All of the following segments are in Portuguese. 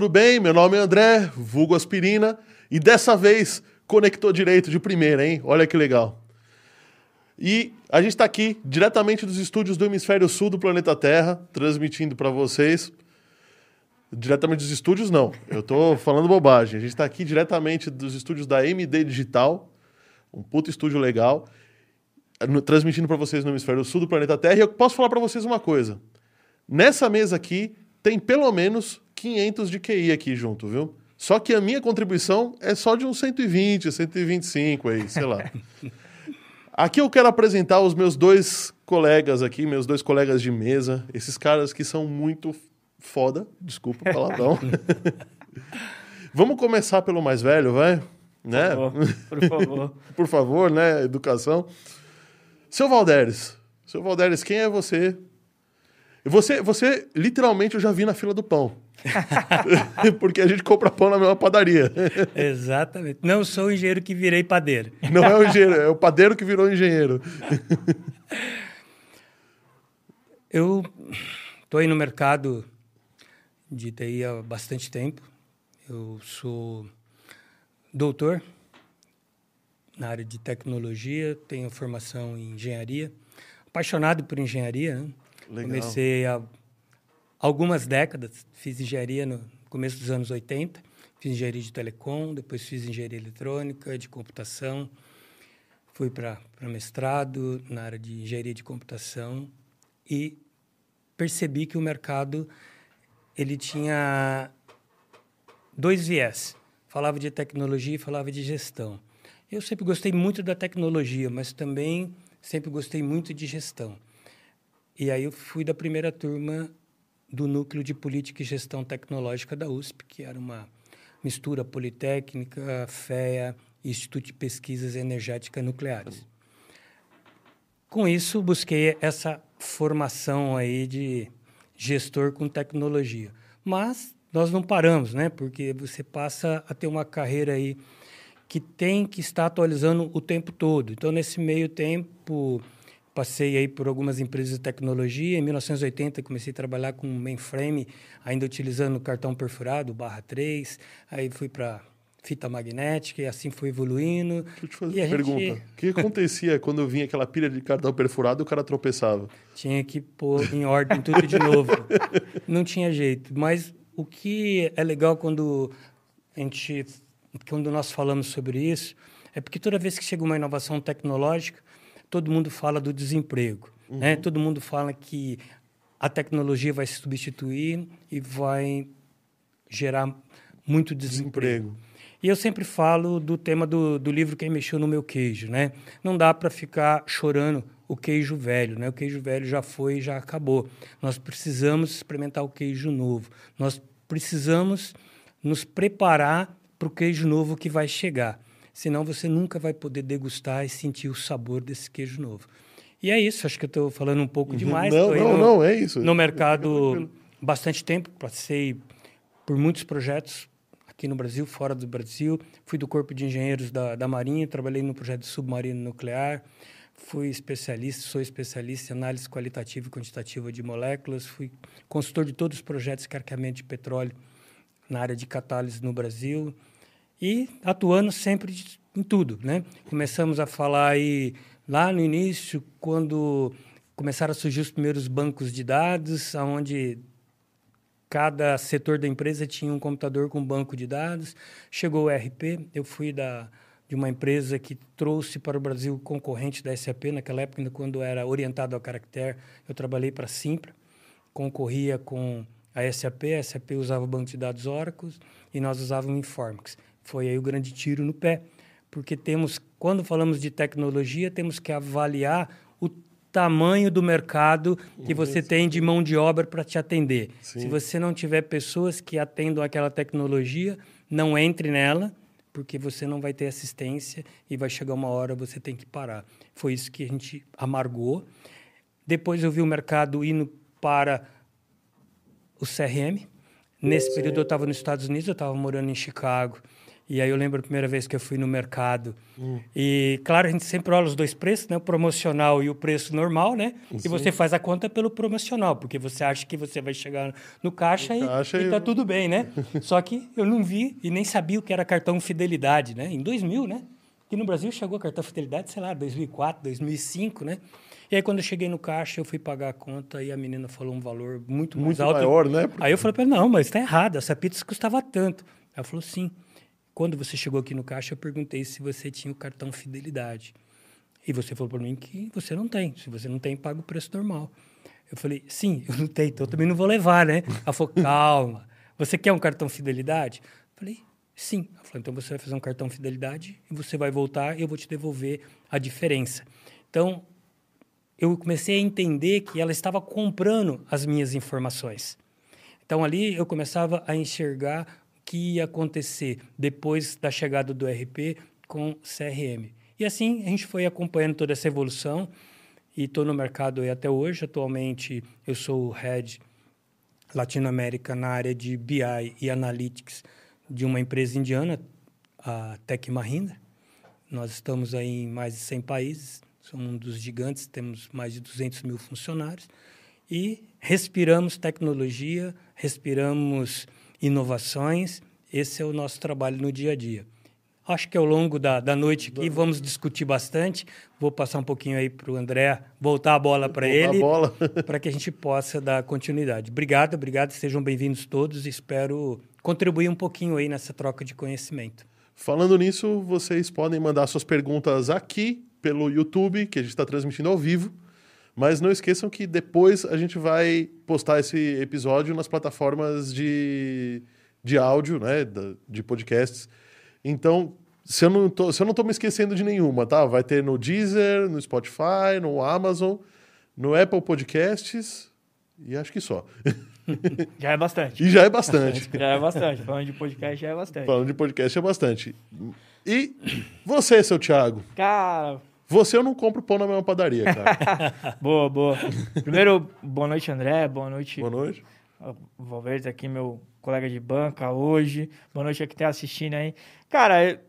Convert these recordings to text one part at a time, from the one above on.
tudo bem? Meu nome é André, vulgo aspirina, e dessa vez conectou direito de primeira, hein? Olha que legal. E a gente está aqui diretamente dos estúdios do Hemisfério Sul do planeta Terra, transmitindo para vocês. Diretamente dos estúdios, não. Eu estou falando bobagem. A gente está aqui diretamente dos estúdios da MD Digital, um puto estúdio legal, transmitindo para vocês no Hemisfério Sul do planeta Terra. E eu posso falar para vocês uma coisa. Nessa mesa aqui tem pelo menos 500 de QI aqui junto, viu? Só que a minha contribuição é só de uns 120, 125 aí, sei lá. Aqui eu quero apresentar os meus dois colegas aqui, meus dois colegas de mesa, esses caras que são muito foda, desculpa o palavrão. Vamos começar pelo mais velho, vai? Né? Por favor. Por favor, né? Educação. Seu Valderes. Seu Valderes, quem é você? Você, você literalmente, eu já vi na fila do pão. Porque a gente compra pão na mesma padaria. Exatamente. Não sou o engenheiro que virei padeiro. Não é o engenheiro, é o padeiro que virou engenheiro. Eu estou aí no mercado de TI há bastante tempo. Eu sou doutor na área de tecnologia, tenho formação em engenharia, apaixonado por engenharia. Né? Legal. Comecei há algumas décadas, fiz engenharia no começo dos anos 80, fiz engenharia de telecom, depois fiz engenharia eletrônica, de computação, fui para mestrado na área de engenharia de computação e percebi que o mercado ele tinha dois viés. Falava de tecnologia e falava de gestão. Eu sempre gostei muito da tecnologia, mas também sempre gostei muito de gestão. E aí eu fui da primeira turma do Núcleo de Política e Gestão Tecnológica da USP, que era uma mistura politécnica, FEA Instituto de Pesquisas Energéticas Nucleares. Com isso, busquei essa formação aí de gestor com tecnologia. Mas nós não paramos, né? Porque você passa a ter uma carreira aí que tem que estar atualizando o tempo todo. Então, nesse meio tempo, Passei aí por algumas empresas de tecnologia. Em 1980 comecei a trabalhar com mainframe, ainda utilizando cartão perfurado, barra 3. Aí fui para fita magnética e assim foi evoluindo. Deixa eu te fazer uma pergunta. Gente... O que acontecia quando vinha aquela pilha de cartão perfurado e o cara tropeçava? Tinha que pôr em ordem tudo de novo. Não tinha jeito. Mas o que é legal quando a gente, quando nós falamos sobre isso, é porque toda vez que chega uma inovação tecnológica, todo mundo fala do desemprego. Né? Uhum. Né? Todo mundo fala que a tecnologia vai se substituir e vai gerar muito desemprego. desemprego. E eu sempre falo do tema do, do livro Quem Mexeu no Meu Queijo. Né? Não dá para ficar chorando o queijo velho. Né? O queijo velho já foi e já acabou. Nós precisamos experimentar o queijo novo. Nós precisamos nos preparar para o queijo novo que vai chegar senão você nunca vai poder degustar e sentir o sabor desse queijo novo. E é isso, acho que eu estou falando um pouco uhum. demais. Não, não, no, não, é isso. No mercado bastante tempo, passei por muitos projetos aqui no Brasil, fora do Brasil. Fui do Corpo de Engenheiros da, da Marinha, trabalhei no projeto submarino nuclear. Fui especialista, sou especialista em análise qualitativa e quantitativa de moléculas. Fui consultor de todos os projetos de carregamento de petróleo na área de catálise no Brasil e atuando sempre em tudo, né? Começamos a falar aí lá no início, quando começaram a surgir os primeiros bancos de dados, onde cada setor da empresa tinha um computador com banco de dados. Chegou o ERP, eu fui da de uma empresa que trouxe para o Brasil concorrente da SAP, naquela época, ainda quando era orientado ao Caractere, eu trabalhei para a Simpra, concorria com a SAP, a SAP usava o banco de dados Oracle e nós usávamos Informix. Foi aí o grande tiro no pé, porque temos, quando falamos de tecnologia, temos que avaliar o tamanho do mercado que você tem de mão de obra para te atender. Sim. Se você não tiver pessoas que atendam aquela tecnologia, não entre nela, porque você não vai ter assistência e vai chegar uma hora você tem que parar. Foi isso que a gente amargou. Depois eu vi o mercado indo para o CRM. Nesse Sim. período eu estava nos Estados Unidos, eu estava morando em Chicago E aí eu lembro a primeira vez que eu fui no mercado. Hum. E, claro, a gente sempre olha os dois preços, né? O promocional e o preço normal, né? Sim. E você faz a conta pelo promocional, porque você acha que você vai chegar no caixa, no e, caixa e, tá tudo bem, né? Só que eu não vi e nem sabia o que era cartão fidelidade, né? Em 2000, né? Que no Brasil chegou cartão fidelidade, sei lá, 2004, 2005, né? E aí, quando eu cheguei no caixa, eu fui pagar a conta e a menina falou um valor muito, muito mais alto. maior, né? Aí eu falei para ela, não, mas está errado, essa pizza custava tanto. Ela falou, sim. Quando você chegou aqui no caixa, eu perguntei se você tinha o cartão fidelidade. E você falou para mim que você não tem. Se você não tem, paga o preço normal. Eu falei, sim, eu não tenho, então eu também não vou levar, né? Ela falou, calma, você quer um cartão fidelidade? Eu falei, sim. Ela falou, então você vai fazer um cartão fidelidade e você vai voltar e eu vou te devolver a diferença. Então, eu comecei a entender que ela estava comprando as minhas informações. Então, ali eu começava a enxergar que ia acontecer depois da chegada do RP com CRM. E assim a gente foi acompanhando toda essa evolução e estou no mercado até hoje. Atualmente eu sou o head Latinoamérica na área de BI e Analytics de uma empresa indiana, a Tech Mahindra. Nós estamos aí em mais de 100 países, somos um dos gigantes, temos mais de 200 mil funcionários e respiramos tecnologia, respiramos inovações. Esse é o nosso trabalho no dia a dia. Acho que ao longo da, da noite aqui vamos discutir bastante. Vou passar um pouquinho aí para o André, voltar a bola para ele, para que a gente possa dar continuidade. Obrigado, obrigado, sejam bem-vindos todos. Espero contribuir um pouquinho aí nessa troca de conhecimento. Falando nisso, vocês podem mandar suas perguntas aqui pelo YouTube, que a gente está transmitindo ao vivo. Mas não esqueçam que depois a gente vai postar esse episódio nas plataformas de, de áudio, né? De podcasts. Então, se eu, não tô, se eu não tô me esquecendo de nenhuma, tá? Vai ter no Deezer, no Spotify, no Amazon, no Apple Podcasts e acho que só. Já é bastante. E já é bastante. já é bastante. Falando de podcast, já é bastante. Falando de podcast, é bastante. E você, seu Thiago? Cara, você eu não compro pão na mesma padaria, cara. boa, boa. Primeiro, boa noite, André. Boa noite. Boa noite. Valverde aqui, meu colega de banca hoje. Boa noite a quem está assistindo aí. Cara,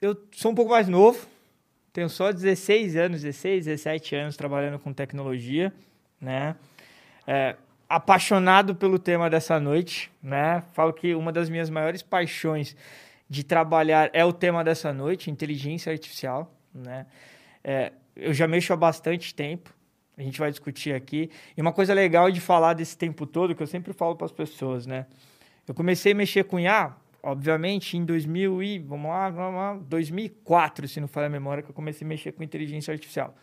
eu sou um pouco mais novo. Tenho só 16 anos, 16, 17 anos trabalhando com tecnologia, né? É, apaixonado pelo tema dessa noite, né? Falo que uma das minhas maiores paixões de trabalhar é o tema dessa noite, inteligência artificial, né? É, eu já mexo há bastante tempo, a gente vai discutir aqui. E uma coisa legal de falar desse tempo todo, que eu sempre falo para as pessoas, né? Eu comecei a mexer com IA, obviamente, em 2000 e, vamos lá, vamos lá 2004, se não falha a memória, que eu comecei a mexer com inteligência artificial.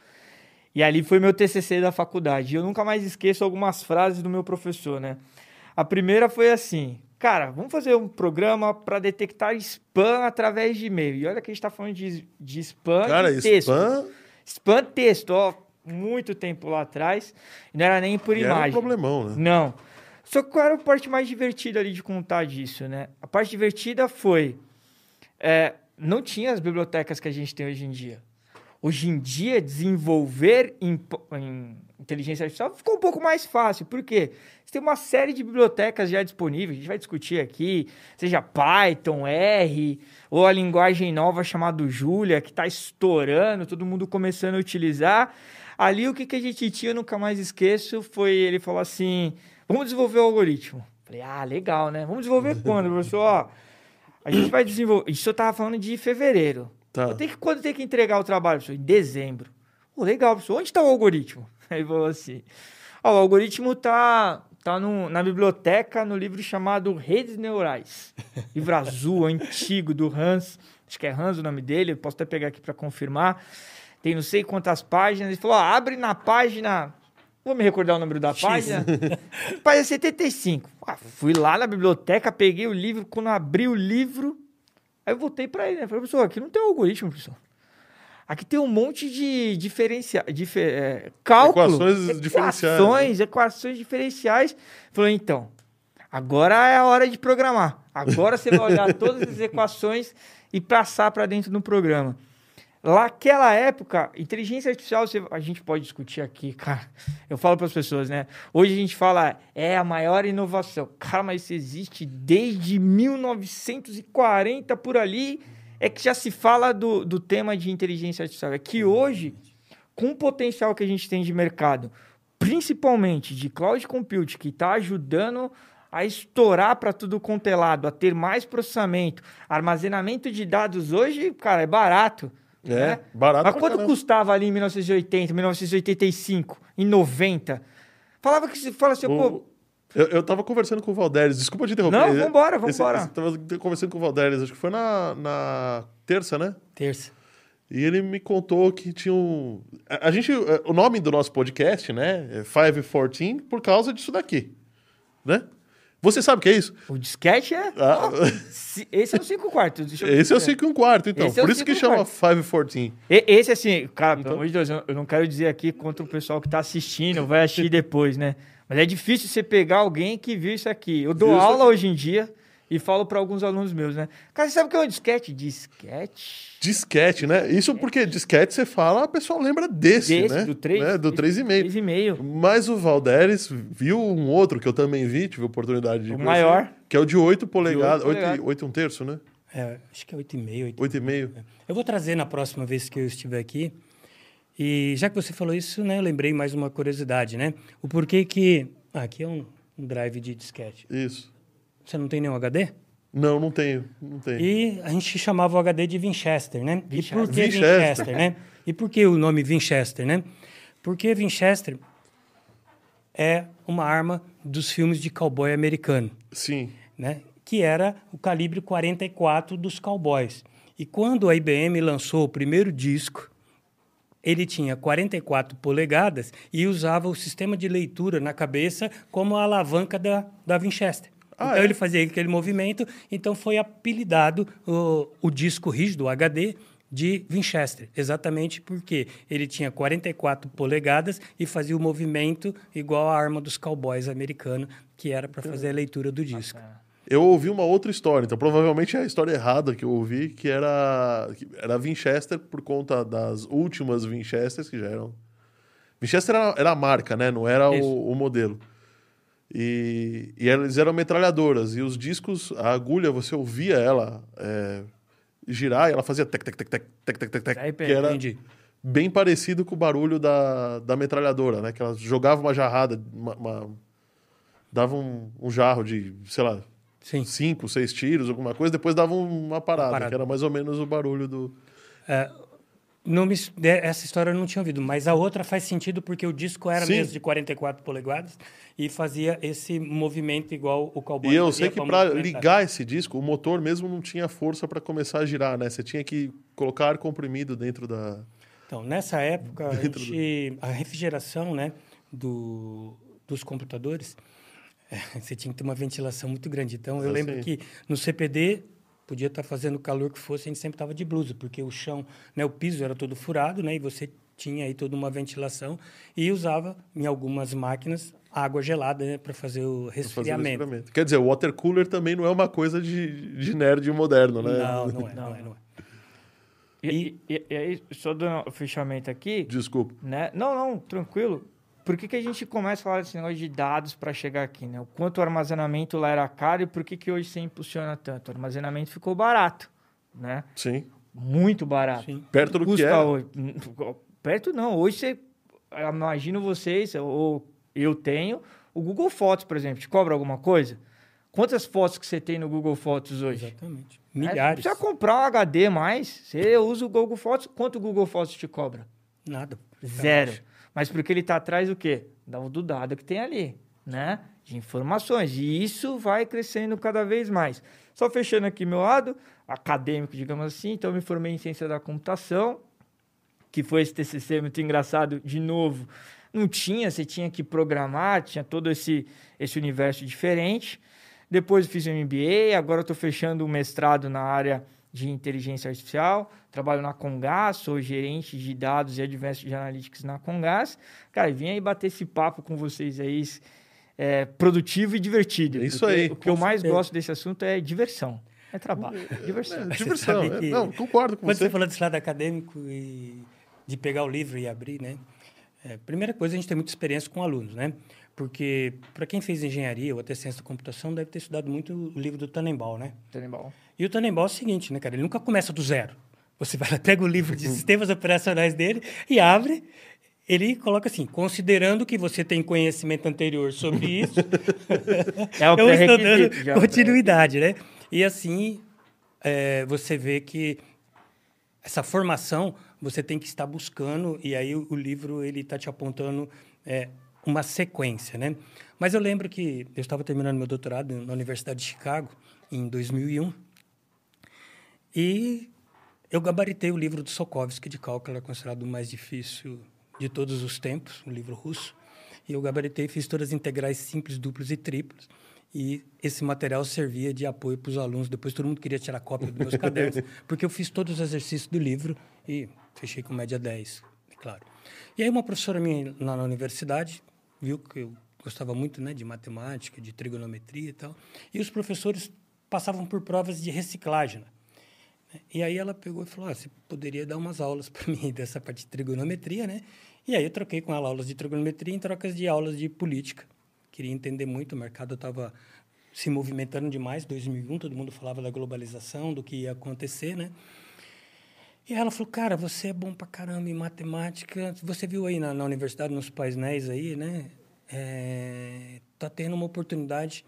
E ali foi meu TCC da faculdade. E eu nunca mais esqueço algumas frases do meu professor, né? A primeira foi assim: Cara, vamos fazer um programa para detectar spam através de e-mail. E olha que a gente está falando de, de spam Cara, de texto. spam... Spam texto, ó, muito tempo lá atrás. Não era nem por e imagem. Era um problemão, né? Não. Só que qual era a parte mais divertida ali de contar disso, né? A parte divertida foi... É, não tinha as bibliotecas que a gente tem hoje em dia. Hoje em dia, desenvolver em, em inteligência artificial ficou um pouco mais fácil. Por quê? Você tem uma série de bibliotecas já disponíveis, a gente vai discutir aqui, seja Python, R, ou a linguagem nova chamada Julia, que está estourando, todo mundo começando a utilizar. Ali o que, que a gente tinha, eu nunca mais esqueço, foi ele falou assim: vamos desenvolver o algoritmo. Falei, ah, legal, né? Vamos desenvolver quando, professor? Ó, a gente vai desenvolver. Isso eu estava falando de fevereiro. Tá. que, quando tem que entregar o trabalho, professor? Em dezembro. Oh, legal, professor. Onde está o algoritmo? Aí falou assim: ó, o algoritmo está tá no, na biblioteca no livro chamado Redes Neurais. livro azul, antigo, do Hans. Acho que é Hans o nome dele, eu posso até pegar aqui para confirmar. Tem não sei quantas páginas. Ele falou: ó, abre na página. Vou me recordar o número da X. página. página 75. Ah, fui lá na biblioteca, peguei o livro. Quando abri o livro, aí eu voltei para ele. Né? Falei, professor, aqui não tem algoritmo, professor. Aqui tem um monte de diferencia, difer, é, cálculo, equações, equações diferenciais. Né? Equações diferenciais. Falou, então, agora é a hora de programar. Agora você vai olhar todas as equações e passar para dentro do programa. Naquela época, inteligência artificial, você- a gente pode discutir aqui, cara. Eu falo para as pessoas, né? Hoje a gente fala, é a maior inovação. Cara, mas isso existe desde 1940 por ali. É que já se fala do, do tema de inteligência artificial. É que hoje, com o potencial que a gente tem de mercado, principalmente de cloud computing, que está ajudando a estourar para tudo quanto é lado, a ter mais processamento, armazenamento de dados hoje, cara, é barato. É, né? barato Mas quanto caramba. custava ali em 1980, 1985, em 90? Falava que se fala assim, pô, O- Eu, eu tava conversando com o Valderes, desculpa te interromper. Não, vambora, Esse- vambora. esse- tava conversando com o Valderes, acho que foi na, na terça, né? Terça. E ele me contou que tinha um. A, a gente. O nome do nosso podcast, né? É 514 por causa disso daqui. Né? Você sabe o que é isso? o disquete é... Ah, Se- Esse é o 5 quartos. esse é o ver. 5 e um quarto, então. Esse é Por isso que chama 514. E- Esse, assim, cara, Então- pelo amor de Deus, eu não quero dizer aqui contra o pessoal que tá assistindo, vai assistir depois, né? Mas é difícil você pegar alguém que viu isso aqui. Eu dou isso aula aqui. hoje em dia e falo para alguns alunos meus, né? Cara, você sabe o que é um disquete? Disquete? Disquete, né? Isso porque disquete você fala, a pessoa lembra desse, Desse, né? do 3? Né? Do 3,5. 3,5. Mas o Valderes viu um outro que eu também vi, tive a oportunidade de O maior. Que é o de 8 polegadas. 8, polegadas. 8 um terço, né? É, acho que é 8,5. 8,5. Eu vou trazer na próxima vez que eu estiver aqui. E já que você falou isso, né, eu lembrei mais uma curiosidade, né? O porquê que... Ah, aqui é um, um drive de disquete. Isso. Você não tem nenhum HD? Não, não tenho. Não tenho. E a gente chamava o HD de Winchester, né? E por que Winchester. Winchester, né? E por que o nome Winchester, né? Porque Winchester é uma arma dos filmes de cowboy americano, Sim. né? Que era o calibre 44 dos cowboys. E quando a IBM lançou o primeiro disco, ele tinha 44 polegadas e usava o sistema de leitura na cabeça como a alavanca da, da Winchester. Ah, então é? ele fazia aquele movimento, então foi apelidado o, o disco rígido, o HD, de Winchester, exatamente porque ele tinha 44 polegadas e fazia o movimento igual a arma dos cowboys americanos, que era para fazer a leitura do disco. Eu ouvi uma outra história, então provavelmente é a história errada que eu ouvi, que era, que era Winchester por conta das últimas Winchesters, que já eram. Winchester era, era a marca, né? Não era o, o modelo. E, e eram metralhadoras. E os discos, a agulha, você ouvia ela é, girar e ela fazia tec, tec, tec, tec, tec, tec, tec, tec. Que era entendi. bem parecido com o barulho da, da metralhadora, né? Que ela jogava uma jarrada, uma, uma, dava um, um jarro de, sei lá, Sim. cinco, seis tiros, alguma coisa, depois dava uma parada, uma parada, que era mais ou menos o barulho do. É, não me- de- essa história eu não tinha ouvido, mas a outra faz sentido porque o disco era Sim. mesmo de 44 polegadas e fazia esse movimento igual o cowboy E eu sei que para ligar esse disco, o motor mesmo não tinha força para começar a girar, né? Você tinha que colocar ar comprimido dentro da. Então, nessa época, a, gente- a refrigeração né, do, dos computadores, você tinha que ter uma ventilação muito grande. Então, eu Eu lembro sei. que no CPD, podia estar fazendo o calor que fosse, a gente sempre estava de blusa, porque o chão, né, o piso era todo furado, né, e você tinha aí toda uma ventilação e usava, em algumas máquinas, água gelada né, para fazer o pra fazer o resfriamento. resfriamento. Quer dizer, o water cooler também não é uma coisa de, de nerd moderno, né? Não, não é, não é, não é. E, e, e aí, só dando o fechamento aqui, Desculpa. né? Não, não, tranquilo. Por que, que a gente começa a falar desse negócio de dados para chegar aqui, né? O quanto o armazenamento lá era caro e por que, que hoje você impulsiona tanto? O armazenamento ficou barato, né? Sim. Muito barato. Sim. Perto do que Custa era. hoje. Perto não. Hoje você. Imagino vocês, ou eu tenho, o Google Fotos, por exemplo, te cobra alguma coisa? Quantas fotos que você tem no Google Fotos hoje? Exatamente. É, Milhares. precisa comprar um HD mais. Você usa o Google Fotos. Quanto o Google Fotos te cobra? Nada. Zero. Mas porque ele está atrás do quê? Do dado que tem ali, né? De informações. E isso vai crescendo cada vez mais. Só fechando aqui meu lado, acadêmico, digamos assim. Então, eu me formei em ciência da computação, que foi esse TCC muito engraçado, de novo. Não tinha, você tinha que programar, tinha todo esse, esse universo diferente. Depois eu fiz um MBA, agora estou fechando um mestrado na área de inteligência artificial. Trabalho na Congás, sou gerente de dados e Advanced de Analytics na Congás. Cara, e vim aí bater esse papo com vocês aí, é, produtivo e divertido. É isso porque aí, O que eu mais gosto desse assunto é diversão. É trabalho, é diversão. É, diversão. É, não, concordo com quando você. Quando você falou desse lado acadêmico e de pegar o livro e abrir, né? É, primeira coisa, a gente tem muita experiência com alunos, né? Porque, para quem fez engenharia ou até ciência da computação, deve ter estudado muito o livro do Tannenbaum, né? Tannenbaum. E o Tannenbaum é o seguinte, né, cara? Ele nunca começa do zero. Você vai lá, pega o livro de sistemas operacionais dele e abre. Ele coloca assim, considerando que você tem conhecimento anterior sobre isso, é o eu estou dando já, continuidade, né? E assim, é, você vê que essa formação você tem que estar buscando e aí o, o livro ele está te apontando é, uma sequência, né? Mas eu lembro que eu estava terminando meu doutorado na Universidade de Chicago em 2001 e eu gabaritei o livro do Sokovsky de cálculo, considerado o mais difícil de todos os tempos, um livro russo. E eu gabaritei, fiz todas as integrais simples, duplas e triplas. E esse material servia de apoio para os alunos. Depois todo mundo queria tirar cópia dos meus cadernos, porque eu fiz todos os exercícios do livro e fechei com média 10, claro. E aí uma professora minha lá na universidade viu que eu gostava muito né, de matemática, de trigonometria e tal. E os professores passavam por provas de reciclagem. Né? E aí ela pegou e falou: ah, você poderia dar umas aulas para mim dessa parte de trigonometria, né? E aí eu troquei com ela aulas de trigonometria em trocas de aulas de política. Queria entender muito, o mercado estava se movimentando demais, 2001, todo mundo falava da globalização, do que ia acontecer, né? E ela falou, cara, você é bom pra caramba em matemática. Você viu aí na, na universidade, nos painéis aí, né? É, tá tendo uma oportunidade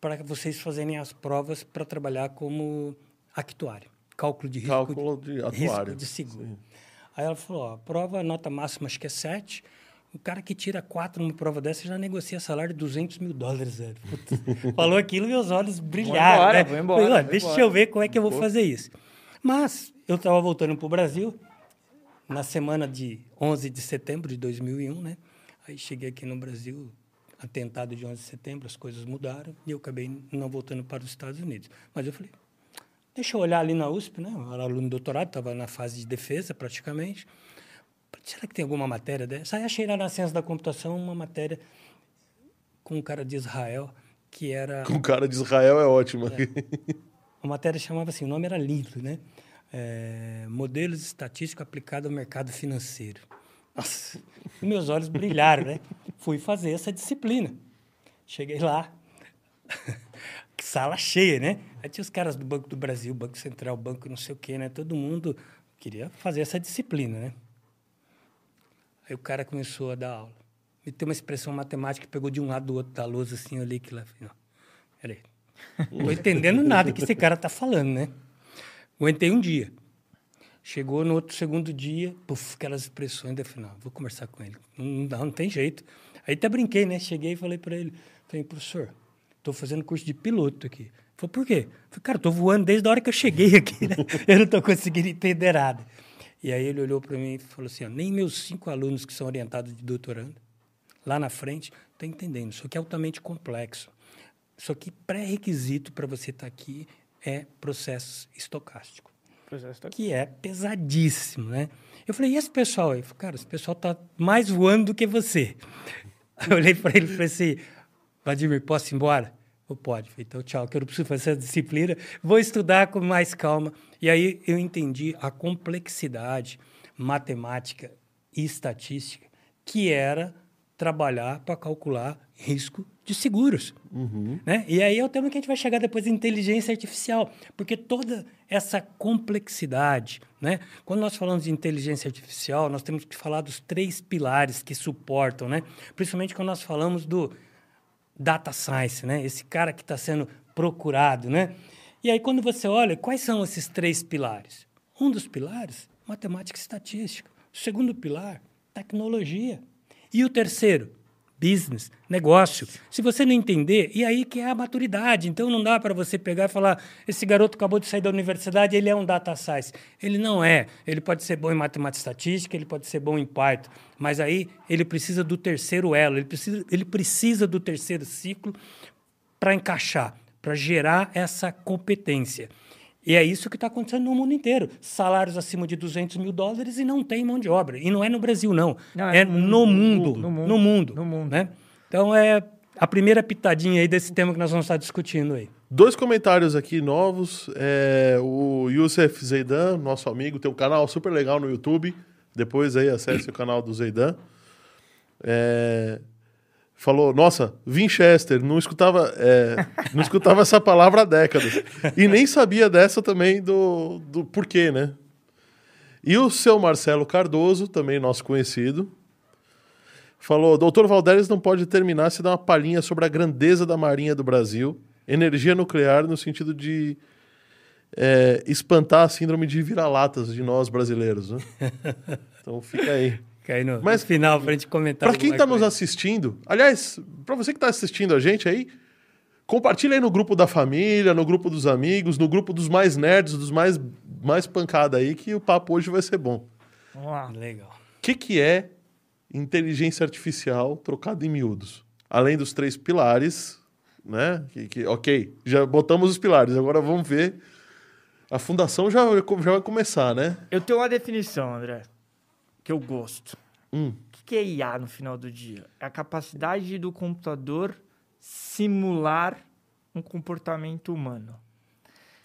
para vocês fazerem as provas para trabalhar como actuário cálculo de risco, cálculo de, risco de seguro. Sim. Aí ela falou, ó, a prova, nota máxima acho que é 7. O cara que tira 4 numa prova dessa já negocia salário de 200 mil dólares. Velho. Falou aquilo meus olhos brilharam. Embora, né? vou embora, Falei, deixa embora. eu ver como é que eu vou fazer isso. Mas eu estava voltando para o Brasil na semana de 11 de setembro de 2001, né? Aí cheguei aqui no Brasil, atentado de 11 de setembro, as coisas mudaram e eu acabei não voltando para os Estados Unidos. Mas eu falei, Deixa eu olhar ali na USP, né? Eu era aluno de doutorado, estava na fase de defesa praticamente. Será que tem alguma matéria dessa? Aí achei lá na ciência da computação uma matéria com um cara de Israel que era. Com o cara de Israel é ótimo. É. Uma matéria chamava assim, o nome era lindo, né? É, modelos estatísticos aplicados ao mercado financeiro. Nossa, meus olhos brilharam, né? Fui fazer essa disciplina. Cheguei lá, sala cheia, né? Aí tinha os caras do Banco do Brasil, Banco Central, Banco não sei o quê, né? Todo mundo queria fazer essa disciplina, né? Aí o cara começou a dar aula. E tem uma expressão matemática que pegou de um lado do outro da lousa, assim, eu que lá, peraí. Não tô entendendo nada que esse cara tá falando, né? Aguentei um dia. Chegou no outro segundo dia, puf, aquelas expressões, falei, não, vou conversar com ele. Não, não, não tem jeito. Aí até brinquei, né? Cheguei e falei para ele, falei, professor, estou fazendo curso de piloto aqui. Falei, por quê? Falei, cara, estou voando desde a hora que eu cheguei aqui, né? Eu não estou conseguindo entender nada. E aí ele olhou para mim e falou assim, ó, nem meus cinco alunos que são orientados de doutorando, lá na frente, estão entendendo. Isso aqui é altamente complexo. Só que pré-requisito para você estar tá aqui é processo estocástico. Processo que é pesadíssimo, né? Eu falei, e esse pessoal aí? Falei, cara, esse pessoal está mais voando do que você. Eu olhei para ele e falei assim, Vladimir, posso ir embora? Eu, pode. Então, tchau, que eu não preciso fazer essa disciplina. Vou estudar com mais calma. E aí eu entendi a complexidade matemática e estatística que era trabalhar para calcular risco de seguros. Uhum. Né? E aí é o tema que a gente vai chegar depois de inteligência artificial, porque toda essa complexidade, né? quando nós falamos de inteligência artificial, nós temos que falar dos três pilares que suportam, né? principalmente quando nós falamos do data science, né? Esse cara que está sendo procurado, né? E aí quando você olha, quais são esses três pilares? Um dos pilares, matemática e estatística. O segundo pilar, tecnologia. E o terceiro, business, negócio. Se você não entender, e aí que é a maturidade. Então não dá para você pegar e falar: esse garoto acabou de sair da universidade, ele é um data science. Ele não é. Ele pode ser bom em matemática estatística, ele pode ser bom em Python, mas aí ele precisa do terceiro elo, ele precisa, ele precisa do terceiro ciclo para encaixar, para gerar essa competência. E é isso que está acontecendo no mundo inteiro. Salários acima de 200 mil dólares e não tem mão de obra. E não é no Brasil, não. não é, é no, mundo, no, mundo, no mundo. No mundo. Né? Então, é a primeira pitadinha aí desse tema que nós vamos estar discutindo aí. Dois comentários aqui novos. É, o Youssef Zeidan, nosso amigo, tem um canal super legal no YouTube. Depois aí acesse o canal do Zeidan. É, falou, nossa, Winchester, não escutava, é, não escutava essa palavra há décadas. E nem sabia dessa também do, do porquê, né? E o seu Marcelo Cardoso, também nosso conhecido, falou: Doutor Valdéres não pode terminar se dar uma palhinha sobre a grandeza da Marinha do Brasil, energia nuclear no sentido de é, espantar a síndrome de vira-latas de nós brasileiros. Né? então fica aí. Fica aí no, Mas, no final para a gente comentar. Para quem está nos assistindo, aliás, para você que está assistindo a gente aí, compartilha aí no grupo da família, no grupo dos amigos, no grupo dos mais nerds, dos mais, mais pancada aí, que o papo hoje vai ser bom. Vamos lá. Legal. O que, que é inteligência artificial trocada em miúdos? Além dos três pilares, né? Que, que, ok, já botamos os pilares, agora vamos ver. A fundação já, já vai começar, né? Eu tenho uma definição, André, que eu gosto. Hum. O que é IA no final do dia? É a capacidade do computador simular um comportamento humano.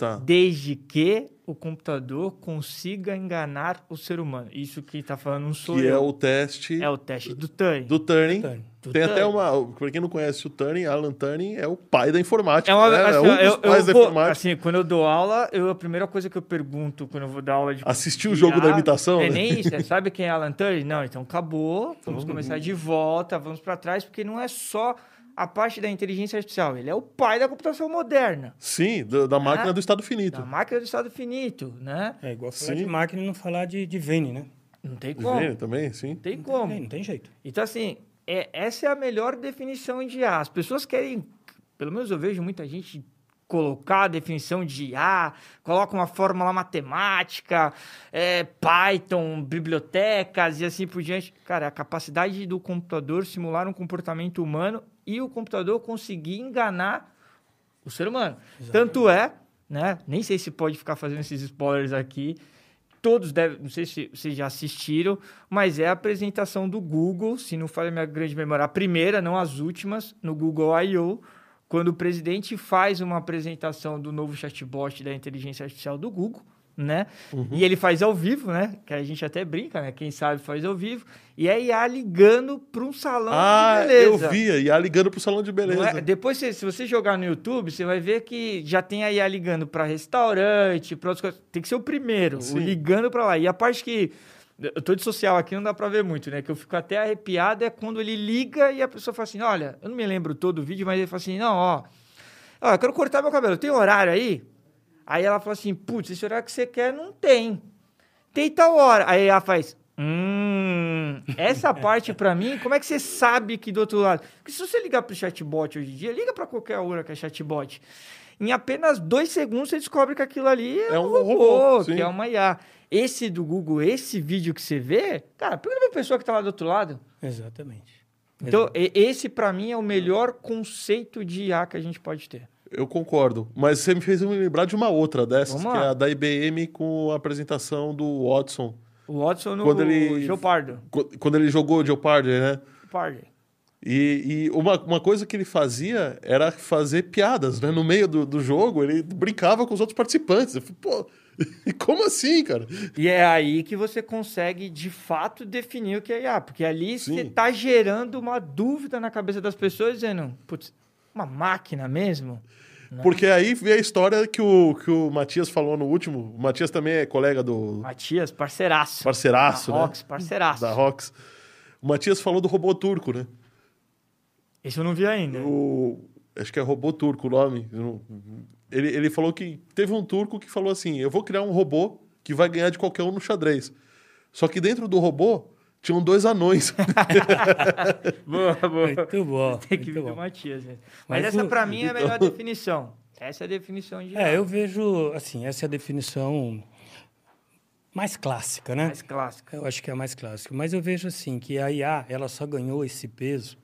Tá. Desde que o computador consiga enganar o ser humano. Isso que está falando não sou que eu. é o teste... É o teste do Turing. Do Turing. Do Turing. Do Tem Turing. até uma... Para quem não conhece o Turing, Alan Turing é o pai da informática. É, uma, né? assim, é um dos eu, pais eu da informática. assim, quando eu dou aula, eu, a primeira coisa que eu pergunto quando eu vou dar aula de Assistiu o jogo da imitação, É né? nem isso. é, sabe quem é Alan Turing? Não, então acabou. Vamos começar de volta, vamos para trás, porque não é só a parte da inteligência artificial. Ele é o pai da computação moderna, Sim, da, da máquina Ah, do estado finito. da máquina do estado finito, né? É igual falar Sim. de máquina e não falar de, de Vene, né? Não tem como. Vênio também, sim. Não tem É, como. não tem jeito. Então, assim, é, essa é a melhor definição de IA. As pessoas querem, pelo menos eu vejo muita gente colocar a definição de IA, coloca uma fórmula matemática, é, Python, bibliotecas e assim por diante. Cara, a capacidade do computador simular um comportamento humano e o computador conseguir enganar o ser humano. Tanto é, né? Nem sei se pode ficar fazendo esses spoilers aqui. Todos devem, não sei se vocês já assistiram, mas é a apresentação do Google, se não falha a minha grande memória, a primeira, não as últimas, no Google I.O., quando o presidente faz uma apresentação do novo chatbot da inteligência artificial do Google, né? E ele faz ao vivo, né? Que a gente até brinca, né? Quem sabe faz ao vivo. E é IA ligando para um salão Ah, de beleza. eu via. IA ligando pro salão de Não beleza. é? Depois, se, se você jogar no YouTube, você vai ver que já tem a IA ligando para restaurante, para outras coisas. Tem que ser o primeiro, o ligando para lá. E a parte que. Eu tô de social aqui, não dá para ver muito, né? Que eu fico até arrepiado é quando ele liga e a pessoa fala assim: olha, eu não me lembro todo o vídeo, mas ele fala assim: não, ó. Ó, eu quero cortar meu cabelo, tem horário aí? Aí ela fala assim: putz, esse horário que você quer não tem. Tem tal hora. Aí ela faz. Hum, essa parte pra mim, como é que você sabe que do outro lado? Porque se você ligar pro chatbot hoje em dia, liga pra qualquer hora que é chatbot. Em apenas dois segundos você descobre que aquilo ali é, É um um robô, robô, que é uma IA. Esse do Google, esse vídeo que você vê, cara, pergunta pra pessoa que tá lá do outro lado. Exatamente. Então, e- esse pra mim é o melhor conceito de IA que a gente pode ter. Eu concordo. Mas você me fez me lembrar de uma outra dessas, que é a da IBM com a apresentação do Watson. O Watson no Quando ele- Geopardo. Qu- Quando ele jogou Jeopardy, né? Geopardo. E, e uma, uma coisa que ele fazia era fazer piadas, né? No meio do, do jogo, ele brincava com os outros participantes. Eu falei, pô, como assim, cara? E é aí que você consegue, de fato, definir o que é IA. Porque ali Sim. você está gerando uma dúvida na cabeça das pessoas, dizendo, putz, uma máquina mesmo? Porque aí vem a história que o, que o Matias falou no último. O Matias também é colega do Matias, parceiraço. parceiraço, da né? Rox, parceiraço. Da Rox. O Matias falou do robô turco, né? Esse eu não vi ainda. O, acho que é robô turco o nome. Ele, ele falou que teve um turco que falou assim: eu vou criar um robô que vai ganhar de qualquer um no xadrez. Só que dentro do robô tinham dois anões. Boa, boa. Muito bom. Tem que do bom. Matias. Né? Mas, Mas essa, o- pra mim, é a melhor definição. Essa é a definição de. É, eu vejo, assim, essa é a definição mais clássica, né? mais clássica. Eu acho que é a mais clássica. Mas eu vejo assim que a IA ela só ganhou esse peso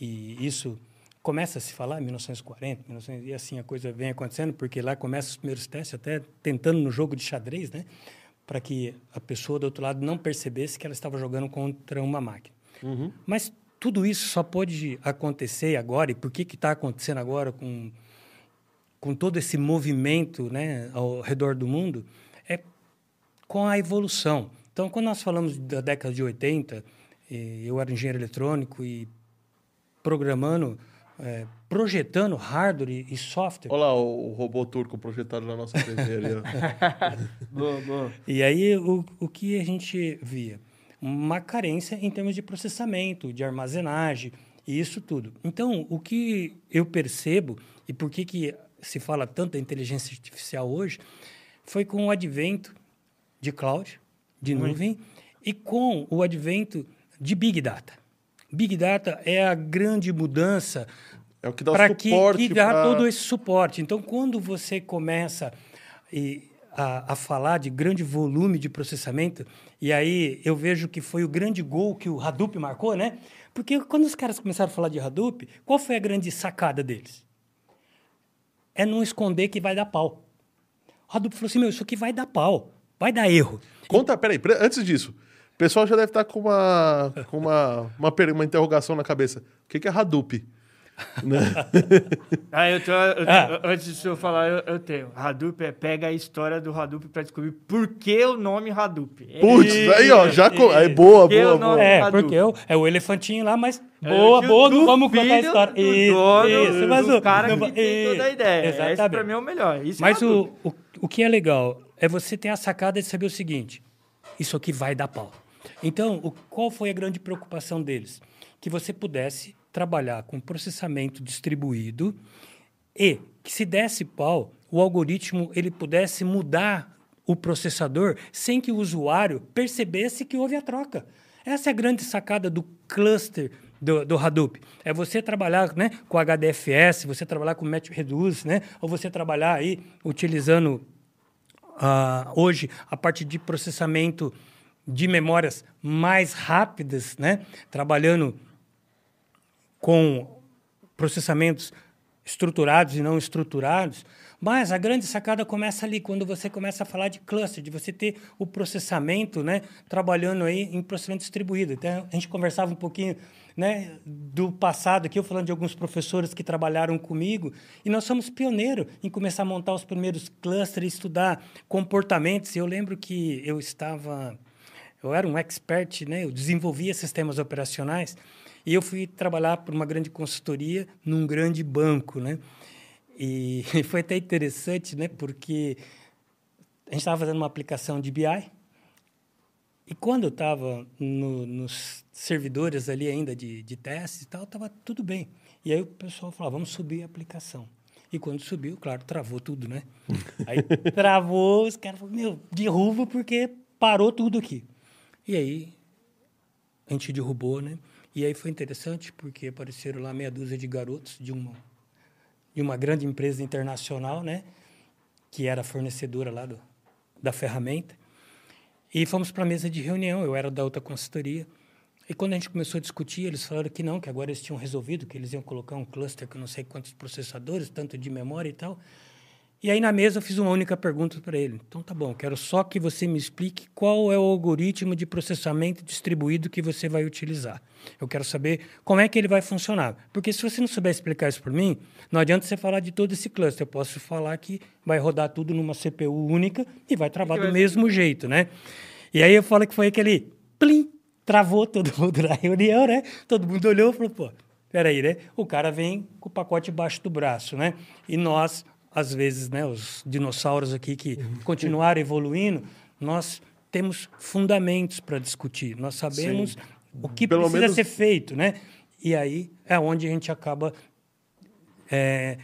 e isso começa a se falar em 1940, 1900, e assim a coisa vem acontecendo porque lá começam os primeiros testes até tentando no jogo de xadrez, né, para que a pessoa do outro lado não percebesse que ela estava jogando contra uma máquina. Mas tudo isso só pode acontecer agora e por que que está acontecendo agora com com todo esse movimento né, ao redor do mundo, é com a evolução. Então, quando nós falamos da década de 80, eu era engenheiro eletrônico e programando, é, projetando hardware e, software. Olha lá o, o, robô turco projetado na nossa boa, boa. E aí, o, o que a gente via? Uma carência em termos de processamento, de armazenagem, e isso tudo. Então, o que eu percebo, e por que, que se fala tanto da inteligência artificial hoje, foi com o advento de cloud, de nuvem, e com o advento de Big Data. Big Data é a grande mudança é o que dá para que, que dá pra... todo esse suporte. Então, quando você começa e, a, a, falar de grande volume de processamento, e aí eu vejo que foi o grande gol que o Hadoop marcou, né? Porque quando os caras começaram a falar de Hadoop, qual foi a grande sacada deles? É não esconder que vai dar pau. O Hadoop falou assim: meu, isso aqui vai dar pau, vai dar erro. Conta, peraí, antes disso, o pessoal já deve estar com uma, com uma, uma, uma interrogação na cabeça. O que é Hadoop? Né? ah, eu, tô, eu ah. Antes de senhor falar, eu, eu, tenho. Hadoop é pega a história do Hadoop para descobrir por que o nome Hadoop. Putz, aí ó, já com... é boa, boa, boa. É, porque eu, é o elefantinho lá, mas é, boa, boa, não vamos contar a história. Do isso, dono, isso, mas o cara não, que tem toda a ideia. Exatamente. Esse para mim é o melhor. Isso mas é o, o, o que é legal é você ter a sacada de saber o seguinte: isso aqui vai dar pau. Então, o, qual foi a grande preocupação deles? Que você pudesse trabalhar com processamento distribuído e que se desse pau, o algoritmo ele pudesse mudar o processador sem que o usuário percebesse que houve a troca. Essa é a grande sacada do cluster do, do Hadoop. É você trabalhar né, com HDFS, você trabalhar com MapReduce, né, ou você trabalhar aí utilizando uh, hoje a parte de processamento de memórias mais rápidas, né, trabalhando com processamentos estruturados e não estruturados, mas a grande sacada começa ali, quando você começa a falar de cluster, de você ter o processamento, né, trabalhando aí em processamento distribuído. Então, a gente conversava um pouquinho, né, do passado aqui, eu falando de alguns professores que trabalharam comigo, e nós somos pioneiros em começar a montar os primeiros clusters, estudar comportamentos. Eu lembro que eu estava, eu era um expert, né, eu desenvolvia sistemas operacionais, e eu fui trabalhar para uma grande consultoria num grande banco, né? E, foi até interessante, né? Porque a gente estava fazendo uma aplicação de BI e quando eu estava no, nos servidores ali ainda de, de testes e tal, estava tudo bem. E aí o pessoal falou, vamos subir a aplicação. E quando subiu, claro, travou tudo, né? Aí travou, os caras falaram, meu, derruba porque parou tudo aqui. E aí a gente derrubou, né? E aí foi interessante porque apareceram lá meia dúzia de garotos de uma, de uma grande empresa internacional, né? Que era fornecedora lá do, da ferramenta. E fomos para a mesa de reunião, eu era da outra consultoria. E quando a gente começou a discutir, eles falaram que não, que agora eles tinham resolvido, que eles iam colocar um cluster com não sei quantos processadores, tanto de memória e tal. E aí na mesa eu fiz uma única pergunta para ele. Então tá bom, quero só que você me explique qual é o algoritmo de processamento distribuído que você vai utilizar. Eu quero saber como é que ele vai funcionar. Porque se você não souber explicar isso para mim, não adianta você falar de todo esse cluster. Eu posso falar que vai rodar tudo numa CPU única e vai travar do mesmo jeito, né? E aí eu falo que foi aquele plim, travou todo mundo na reunião, né? Todo mundo olhou e falou, pô, peraí, né? O cara vem com o pacote embaixo do braço, né? E nós às vezes, né, os dinossauros aqui que uhum. continuaram evoluindo, nós temos fundamentos para discutir. Nós sabemos Sim. o que Pelo precisa menos... ser feito, né? E aí é onde a gente acaba é,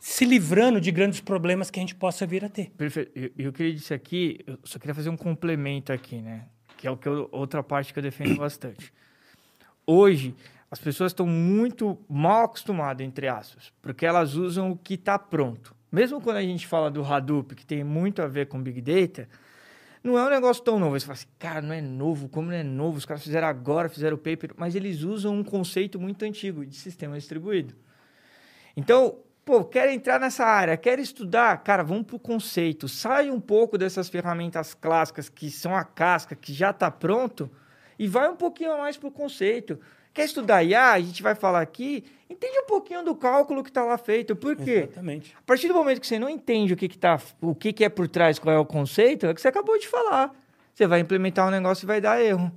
se livrando de grandes problemas que a gente possa vir a ter. Perfeito. E o que ele disse aqui, eu só queria fazer um complemento aqui, né? Que é o que eu, outra parte que eu defendo bastante. Hoje, as pessoas estão muito mal acostumadas, entre aspas, porque elas usam o que está pronto mesmo quando a gente fala do Hadoop, que tem muito a ver com Big Data, não é um negócio tão novo. Você fala assim, cara, não é novo, como não é novo? Os caras fizeram agora, fizeram o paper, mas eles usam um conceito muito antigo de sistema distribuído. Então, pô, quer entrar nessa área, quer estudar, cara, vamos para o conceito. Sai um pouco dessas ferramentas clássicas que são a casca, que já está pronto, e vai um pouquinho mais para o conceito Quer estudar IA? A gente vai falar aqui. Entende um pouquinho do cálculo que está lá feito. Por quê? Exatamente. A partir do momento que você não entende o que, que, tá, o que, que é por trás, qual é o conceito, é o que você acabou de falar. Você vai implementar um negócio e vai dar erro.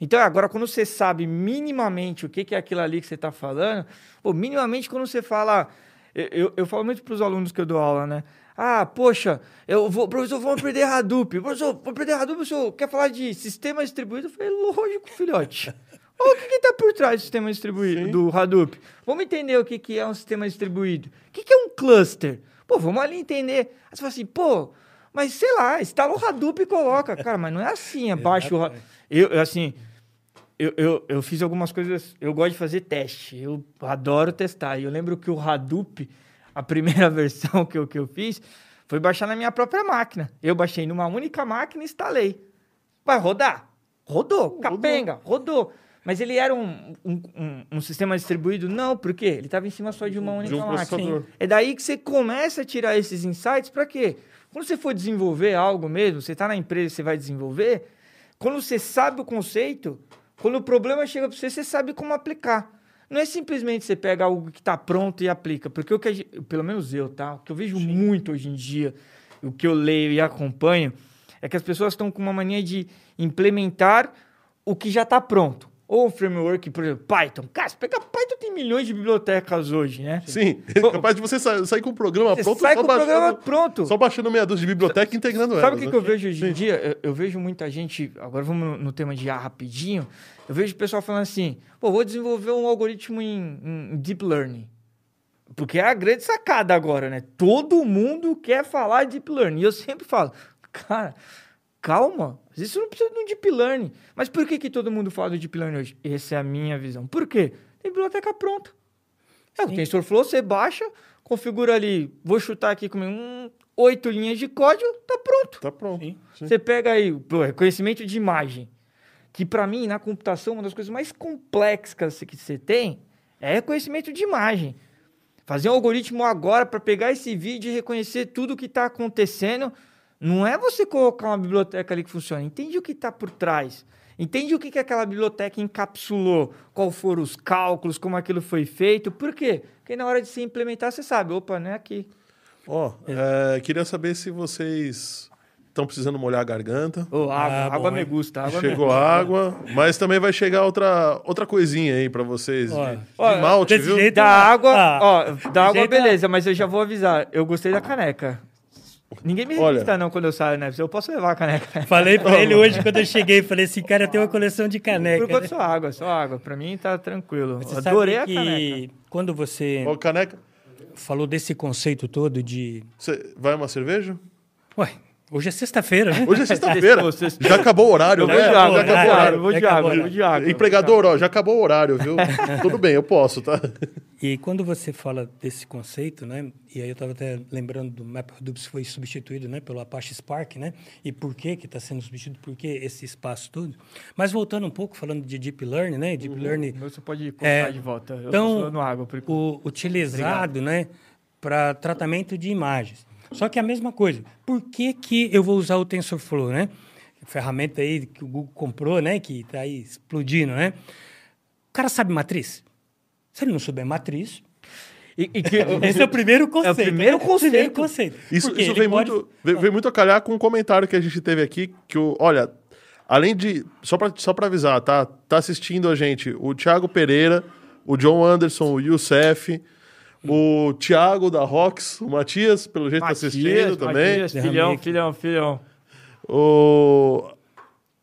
Então, agora, quando você sabe minimamente o que, que é aquilo ali que você está falando, ou minimamente quando você fala. Eu, eu, eu falo muito para os alunos que eu dou aula, né? Ah, poxa, eu vou, professor, vamos perder Hadoop. Professor, vou perder Hadoop, professor, quer falar de sistema distribuído? Eu falei, lógico, filhote. Olha o que está por trás do sistema distribuído, Sim. do Hadoop. Vamos entender o que, que é um sistema distribuído. O que, que é um cluster? Pô, vamos ali entender. Aí você fala assim, pô, mas sei lá, instala o Hadoop e coloca. Cara, mas não é assim, abaixa o... Eu, assim, eu, eu, eu fiz algumas coisas... Eu gosto de fazer teste. Eu adoro testar. E eu lembro que o Hadoop a primeira versão que eu, que eu fiz foi baixar na minha própria máquina. Eu baixei numa única máquina e instalei. Vai rodar? Rodou. Capenga, rodou. Mas ele era um, um, um, um sistema distribuído? Não, por quê? Ele estava em cima só de uma única de um máquina. É daí que você começa a tirar esses insights para quê? Quando você for desenvolver algo mesmo, você está na empresa e você vai desenvolver, quando você sabe o conceito, quando o problema chega para você, você sabe como aplicar. Não é simplesmente você pega algo que está pronto e aplica, porque o que gente, pelo menos eu, tá? O que eu vejo Sim. muito hoje em dia, o que eu leio e acompanho, é que as pessoas estão com uma mania de implementar o que já está pronto. Ou um framework, por exemplo, Python. Cara, se pegar Python tem milhões de bibliotecas hoje, né? Sim, é capaz de você sair com o programa você pronto. Sai com o programa pronto. Só baixando meia dúzia de biblioteca e integrando Sabe ela. Sabe o que, que, eu vejo hoje em dia? Eu, eu, vejo muita gente, agora vamos no, no tema de IA rapidinho, eu vejo o pessoal falando assim, pô, vou desenvolver um algoritmo em, em Deep Learning. Porque é a grande sacada agora, né? Todo mundo quer falar de Deep Learning. E eu sempre falo, cara, calma, isso não precisa de um Deep Learning. Mas por que, que todo mundo fala do Deep Learning hoje? Essa é a minha visão. Por quê? Tem biblioteca pronta. É, o TensorFlow, você baixa, configura ali, vou chutar aqui com um, oito linhas de código, tá pronto. Tá pronto. Sim. Você pega aí o reconhecimento de imagem, que para mim, na computação, uma das coisas mais complexas que você tem é reconhecimento de imagem. Fazer um algoritmo agora para pegar esse vídeo e reconhecer tudo o que está acontecendo não é você colocar uma biblioteca ali que funciona. Entende o que está por trás. Entende o que, que aquela biblioteca encapsulou, qual foram os cálculos, como aquilo foi feito. Por quê? Porque na hora de se implementar, você sabe, opa, não é aqui. Ó, oh, é, queria saber se vocês estão precisando molhar a garganta. Oh, água, ah, água me gusta. Água Chegou me... água, mas também vai chegar outra, outra coisinha aí para vocês. Ó, de, de malte, viu? Da água, ah, ó, da água beleza, mas eu já vou avisar. Eu gostei da caneca. Ninguém me revista não quando eu saio, né? Eu posso levar a caneca. Falei pra ele hoje quando eu cheguei, falei assim, cara, eu tenho uma coleção de caneca. Por só água, só água. Pra mim tá tranquilo. Você Adorei a caneca. quando você Ó, caneca. falou desse conceito todo de... Você vai uma cerveja? Ué, Hoje é sexta-feira, né? Hoje é sexta-feira. já acabou o horário, né? Já acabou o horário. Vou de água, vou de água. Empregador, ó, já acabou o horário, viu? Tudo bem, eu posso, tá? E quando você fala desse conceito, né? E aí eu estava até lembrando do MapReduce foi substituído, né? Pelo Apache Spark, né? E por que que está sendo substituído? Por que esse espaço todo? Mas voltando um pouco, falando de Deep Learning, né? Deep uhum. Learning... Você pode colocar é, de volta. Eu então, no água. Por... O, utilizado, Obrigado. né? Para tratamento de imagens. Só que é a mesma coisa. Por que, que eu vou usar o TensorFlow, né? Ferramenta aí que o Google comprou, né? Que está aí explodindo, né? O cara sabe matriz? Se ele não souber matriz, e, e que, esse é o primeiro conceito. É o primeiro conceito. Primeiro conceito. Isso, isso vem, pode... muito, vem, vem, muito a calhar com um comentário que a gente teve aqui, que o, olha, além de, só para só avisar, tá? Tá assistindo a gente o Thiago Pereira, o John Anderson, o Youssef, o Thiago da Rox, o Matias, pelo jeito tá Matias, tá assistindo também. Matias, filhão, filhão, filhão. O...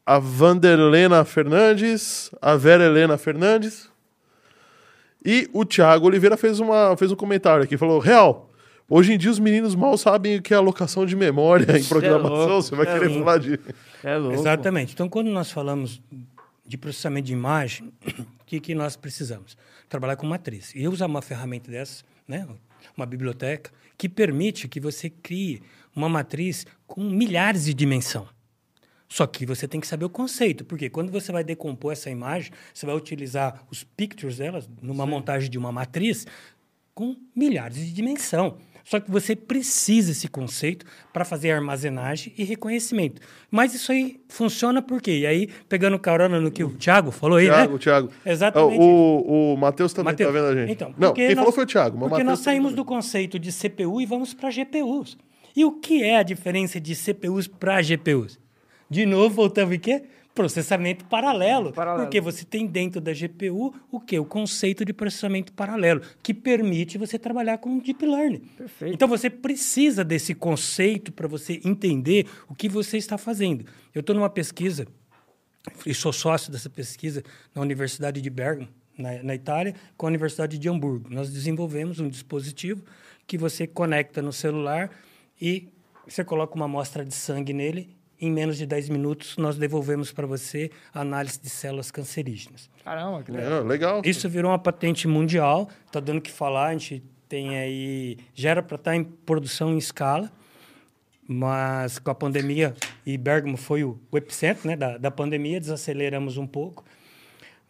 A Vanderlena Fernandes, a Vera Helena Fernandes. E o Thiago Oliveira fez, uma, fez um comentário aqui, falou, real, hoje em dia os meninos mal sabem o que é alocação de memória em é programação, é louco, você vai é querer louco. falar de... É louco. Exatamente. Então, quando nós falamos de processamento de imagem, o que, que nós precisamos? Trabalhar com matriz. E usar uma ferramenta dessa, né? uma biblioteca, que permite que você crie uma matriz com milhares de dimensão. Só que você tem que saber o conceito, porque quando você vai decompor essa imagem, você vai utilizar os pictures delas numa Sim. montagem de uma matriz com milhares de dimensão. Só que você precisa esse conceito para fazer armazenagem e reconhecimento. Mas isso aí funciona por quê? E aí, pegando carona no que o Thiago falou aí, Thiago, né? Thiago. Exatamente. O, o Matheus também Mateus, tá vendo a gente. Então, não, quem nós- falou foi o Thiago. mas Porque nós Matheus também saímos tá do conceito de CPU e vamos para GPUs. E o que é a diferença de CPUs para GPUs? De novo, voltamos em quê? Processamento paralelo. Paralelo. Porque você tem dentro da GPU o quê? O conceito de processamento paralelo, que permite você trabalhar com Deep Learning. Perfeito. Então você precisa desse conceito para você entender o que você está fazendo. Eu estou numa pesquisa e sou sócio dessa pesquisa na Universidade de Bergamo, na, na Itália, com a Universidade de Hamburgo. Nós desenvolvemos um dispositivo que você conecta no celular e você coloca uma amostra de sangue nele. Em menos de 10 minutos, nós devolvemos para você a análise de células cancerígenas. Caramba, que legal. É, legal. Isso virou uma patente mundial, está dando o que falar. A gente tem aí. Já era para estar em produção em escala, mas com a pandemia, e Bergamo foi o, o epicentro né, da, da pandemia, desaceleramos um pouco,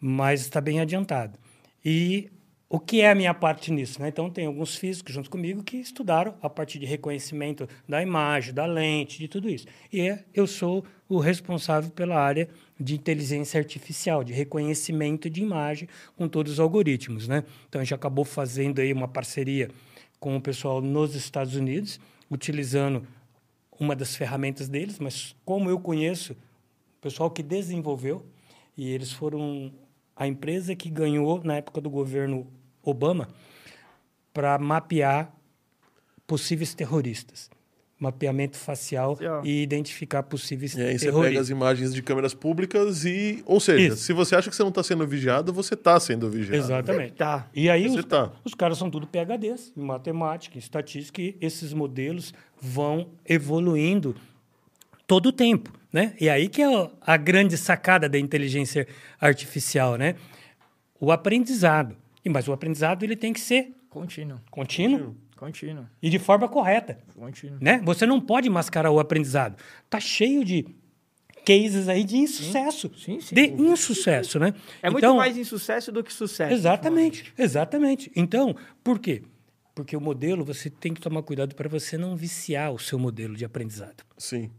mas está bem adiantado. E o que é a minha parte nisso? Né? Então, tem alguns físicos junto comigo que estudaram a parte de reconhecimento da imagem, da lente, de tudo isso. E é- eu sou o responsável pela área de inteligência artificial, de reconhecimento de imagem com todos os algoritmos. Né? Então, a gente acabou fazendo aí uma parceria com o pessoal nos Estados Unidos, utilizando uma das ferramentas deles, mas como eu conheço o pessoal que desenvolveu, e eles foram a empresa que ganhou, na época do governo Obama, para mapear possíveis terroristas. Mapeamento facial e identificar possíveis E aí você pega terroristas. as imagens de câmeras públicas e. Ou seja, Isso. se você acha que você não está sendo vigiado, você está sendo vigiado. Exatamente. Tá. E aí Você os, tá. os caras são tudo PHDs em matemática, em estatística, e esses modelos vão evoluindo todo o tempo, né? E aí que é a grande sacada da inteligência artificial, né? O aprendizado. E mas o aprendizado ele tem que ser Contínuo. contínuo Contínuo. e de forma correta, Contínuo. né? Você não pode mascarar o aprendizado. Tá cheio de cases aí de insucesso, Sim, sim. de insucesso, né? É muito Então- mais insucesso do que sucesso. Exatamente, exatamente. Então, por quê? Porque o modelo, você tem que tomar cuidado para você não viciar o seu modelo de aprendizado. Sim.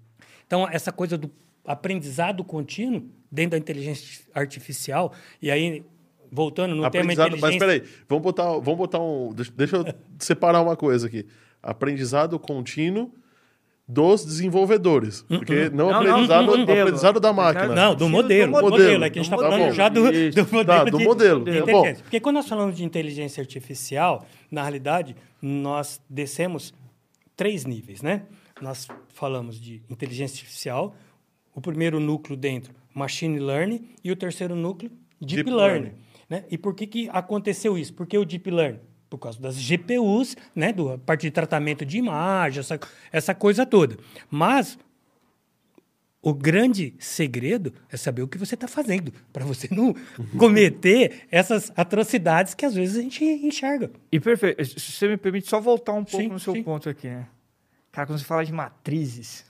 Então, essa coisa do aprendizado contínuo dentro da inteligência artificial, e aí, voltando no tema Aprendizado, mas inteligência... peraí, vamos botar, vamos botar um. Deixa, deixa eu separar uma coisa aqui. Aprendizado contínuo dos desenvolvedores. Porque não, Não, não, aprendizado, do modelo. aprendizado da máquina. Não, do modelo, do modelo. modelo. É que a gente está falando já do, do modelo. Tá, do de- modelo. de Tá bom. inteligência. Porque quando nós falamos de inteligência artificial, na realidade, nós descemos três níveis, né? Nós falamos de inteligência artificial, o primeiro núcleo dentro, machine learning, e o terceiro núcleo, deep, Deep learning. learning. Né? E por que, que aconteceu isso? Por que o deep learning? Por causa das GPUs, né? Do, a parte de tratamento de imagem, essa, essa coisa toda. Mas o grande segredo é saber o que você está fazendo, para você não cometer essas atrocidades que às vezes a gente enxerga. E perfeito. Se você me permite só voltar um pouco Sim, no seu sim. ponto aqui, né? Cara, quando você fala de matrizes,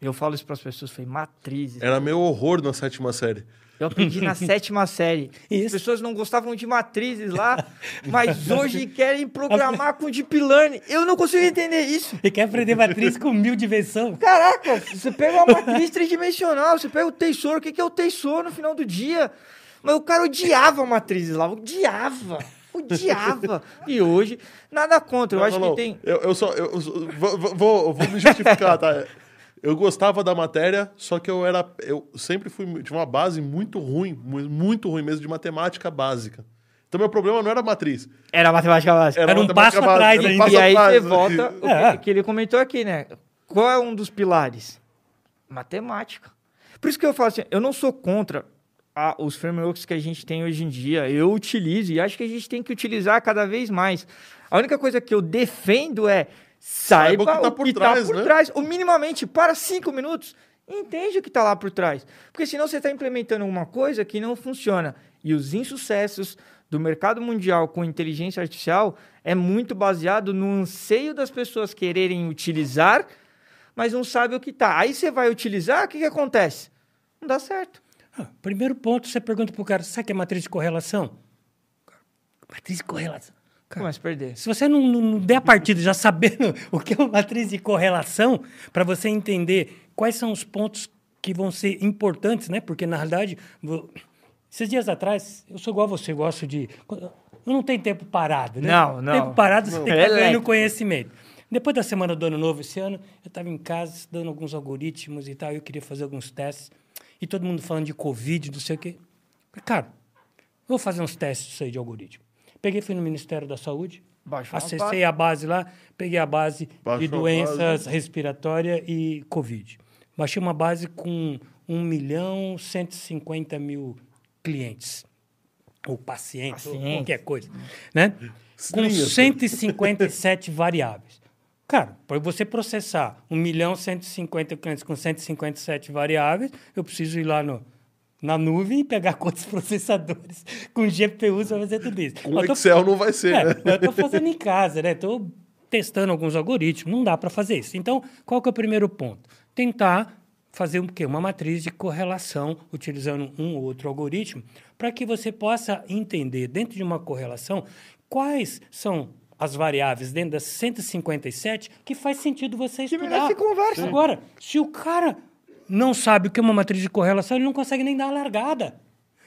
eu falo isso para as pessoas, falei, matrizes. Era meu horror na sétima série. Eu aprendi na sétima série. Isso. As pessoas não gostavam de matrizes lá, mas hoje querem programar com Deep Learning. Eu não consigo entender isso. E quer aprender matriz com mil dimensão? Caraca, você pega uma matriz tridimensional, você pega o tensor, o que é o tensor no final do dia? Mas o cara odiava matrizes lá, odiava, odiava. E hoje, nada contra, eu Não, acho não, que tem... Eu, eu só. Eu, eu- vou, vou- vou, vou me justificar, tá? Eu gostava da matéria, só que eu era. Eu sempre fui de uma base muito ruim, mu- muito ruim mesmo, de matemática básica. Então, meu problema não era a matriz. Era matemática básica. Era um matemática passo atrás era um ainda. passo E aí atrás. você volta, o É. que, que ele comentou aqui, né? Qual é um dos pilares? Matemática. Por isso que eu falo assim, eu não sou contra a- os frameworks que a gente tem hoje em dia. Eu utilizo e acho que a gente tem que utilizar cada vez mais. A única coisa que eu defendo é saiba, Saiba o que tá o por tá trás, por né? trás. Ou minimamente, para cinco minutos, entende o que está lá por trás. Porque senão você está implementando uma coisa que não funciona. E os insucessos do mercado mundial com inteligência artificial é muito baseado no anseio das pessoas quererem utilizar, mas não sabe o que tá. Aí você vai utilizar, o que, que acontece? Não dá certo. Ah, primeiro ponto, você pergunta pro cara, sabe o que é matriz de correlação? Matriz de correlação. Começa a perder. Se você não, não, não der a partida já sabendo o que é uma matriz de correlação, para você entender quais são os pontos que vão ser importantes, né? Porque, na realidade, vou- esses dias atrás, eu sou igual a você, gosto de... Eu não tenho tempo parado, né? Não, não. Tempo parado, você tem que estar ganhando elétrico. conhecimento. Depois da semana do Ano Novo esse ano, eu estava em casa estudando alguns algoritmos e tal, eu queria fazer alguns testes. E todo mundo falando de Covid, não sei o quê. Cara, vou fazer uns testes aí de algoritmo. Peguei, fui no Ministério da Saúde, Baixou acessei a base lá, peguei a base Baixou de doenças respiratórias e Covid. Baixei uma base com 1 milhão 150 mil clientes. Ou pacientes, ou qualquer coisa. Né? Com Linhas. 157 variáveis. Cara, para você processar 1 milhão 150 clientes com 157 variáveis, eu preciso ir lá no, na nuvem e pegar quantos processadores com GPUs para fazer tudo isso. Com tô- Excel não vai ser, é, né? eu estou fazendo em casa, né? Estou testando alguns algoritmos, não dá para fazer isso. Então, qual que é o primeiro ponto? Tentar fazer um, quê? uma matriz de correlação utilizando um ou outro algoritmo para que você possa entender dentro de uma correlação quais são as variáveis dentro das 157 que faz sentido você Que estudar. merece conversa. Agora, se o cara não sabe o que é uma matriz de correlação, ele não consegue nem dar a largada.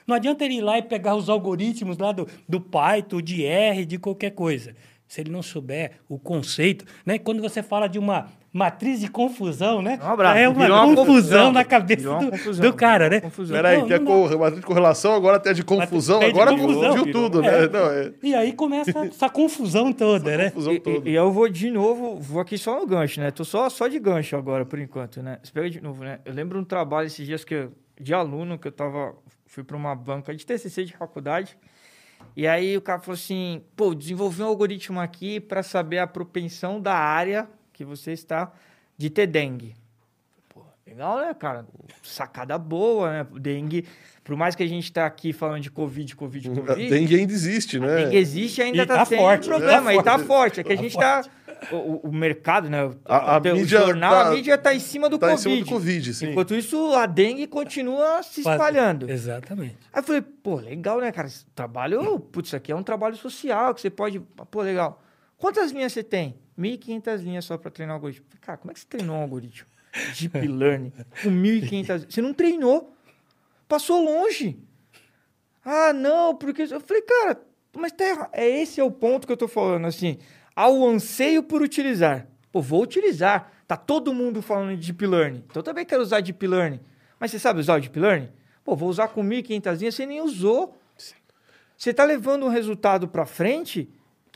Não adianta ele ir lá e pegar os algoritmos lá do, do Python, de R, de qualquer coisa. Se ele não souber o conceito, né? Quando você fala de uma matriz de confusão, né? Um abraço. É uma uma confusão confusão. na cabeça do, confusão. do cara, né? Confusão. Peraí, Não, tem a não dá. cor- matriz de correlação, agora tem a de confusão, de agora confusão. fugiu tudo, né? Não, é, E aí começa essa confusão toda, né? confusão E, toda. e- e eu vou de novo, vou aqui só no gancho, né? Tô só, só de gancho agora, por enquanto, né? Você pega de novo, né? Eu lembro um trabalho esses dias que eu, de aluno que eu tava, fui para uma banca de TCC de faculdade. E aí o cara falou assim: pô, desenvolvi um algoritmo aqui para saber a propensão da área que você está de ter dengue. Pô, legal, né, cara? Sacada boa, né? Dengue, por mais que a gente tá aqui falando de Covid, Covid, A Covid. dengue ainda existe, né? Dengue existe ainda E tá, sem forte, problema, tá e tá forte. É que a Tá gente tá. O, o- mercado, né? O, A- a o mídia jornal, tá- a mídia tá em cima do Tá em Covid. cima do Covid, sim. Enquanto isso, a dengue continua se espalhando. Exatamente. Aí eu falei, pô, legal, né, cara? Esse trabalho, putz, isso aqui é um trabalho social que você pode. Pô, legal. Quantas linhas você tem? 1.500 linhas só para treinar o algoritmo. Cara, como é que você treinou um algoritmo? Deep Learning. Com 1.500 Você não treinou. Passou longe. Ah, não, porque. Eu falei, cara, mas tá errado. É esse é o ponto que eu tô falando, assim. Há o anseio por utilizar. Pô, vou utilizar. Tá todo mundo falando de Deep Learning. Então eu também quero usar Deep Learning. Mas você sabe usar o Deep Learning? Pô, vou usar com 1.500 linhas, você nem usou. Você está levando um resultado para frente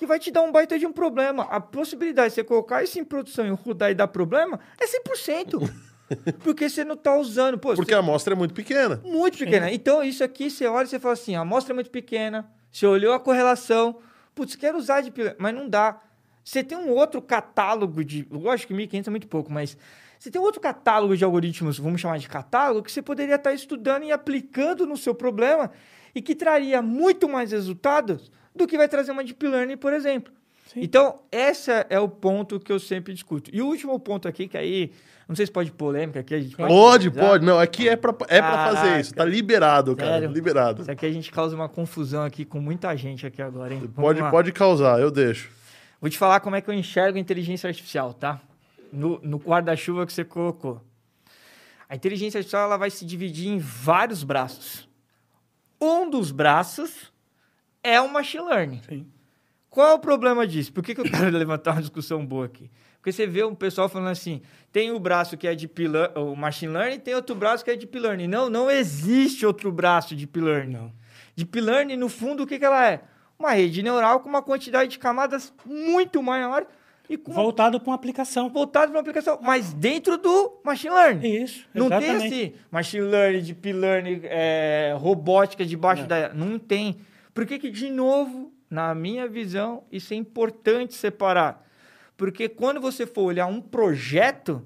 que vai te dar um baita de um problema. A possibilidade de você colocar isso em produção e rodar e dar problema é 100%. porque você não está usando. Pô, Porque você- a amostra é muito pequena. muito pequena. Então, isso aqui, você olha e você fala assim, a amostra é muito pequena, você olhou a correlação, putz, quero usar de mas não dá. Você tem um outro catálogo de... Lógico que 1.500 é muito pouco, mas você tem outro catálogo de algoritmos, vamos chamar de catálogo, que você poderia estar estudando e aplicando no seu problema e que traria muito mais resultados do que vai trazer uma deep learning, por exemplo. Então, esse é o ponto que eu sempre discuto. E o último ponto aqui, que aí, não sei se pode polêmica aqui, a gente pode... Pode, pode. Não, aqui é pra, é pra fazer isso. Tá liberado, cara. Sério? Liberado. Isso aqui a gente causa uma confusão aqui com muita gente aqui agora, hein? Vamos Pode, lá. pode causar, eu deixo. Vou te falar como é que eu enxergo a inteligência artificial, tá? No, no guarda-chuva que você colocou. A inteligência artificial ela vai se dividir em vários braços. Um dos braços é o machine learning. Sim. Qual é o problema disso? Por que, que eu quero levantar uma discussão boa aqui? Porque você vê um pessoal falando assim, tem o braço que é de o machine learning, tem outro braço que é de deep learning. Não, não existe outro braço de deep learning. Não. Deep learning, no fundo, o que, que ela é? Uma rede neural com uma quantidade de camadas muito maior e com Voltado para uma aplicação. voltado para uma aplicação, mas dentro do machine learning. Isso, Não tem exatamente. assim, machine learning, deep learning, é, robótica debaixo Não. da... Não tem. Por que que, de novo, na minha visão, isso é importante separar? Porque quando você for olhar um projeto,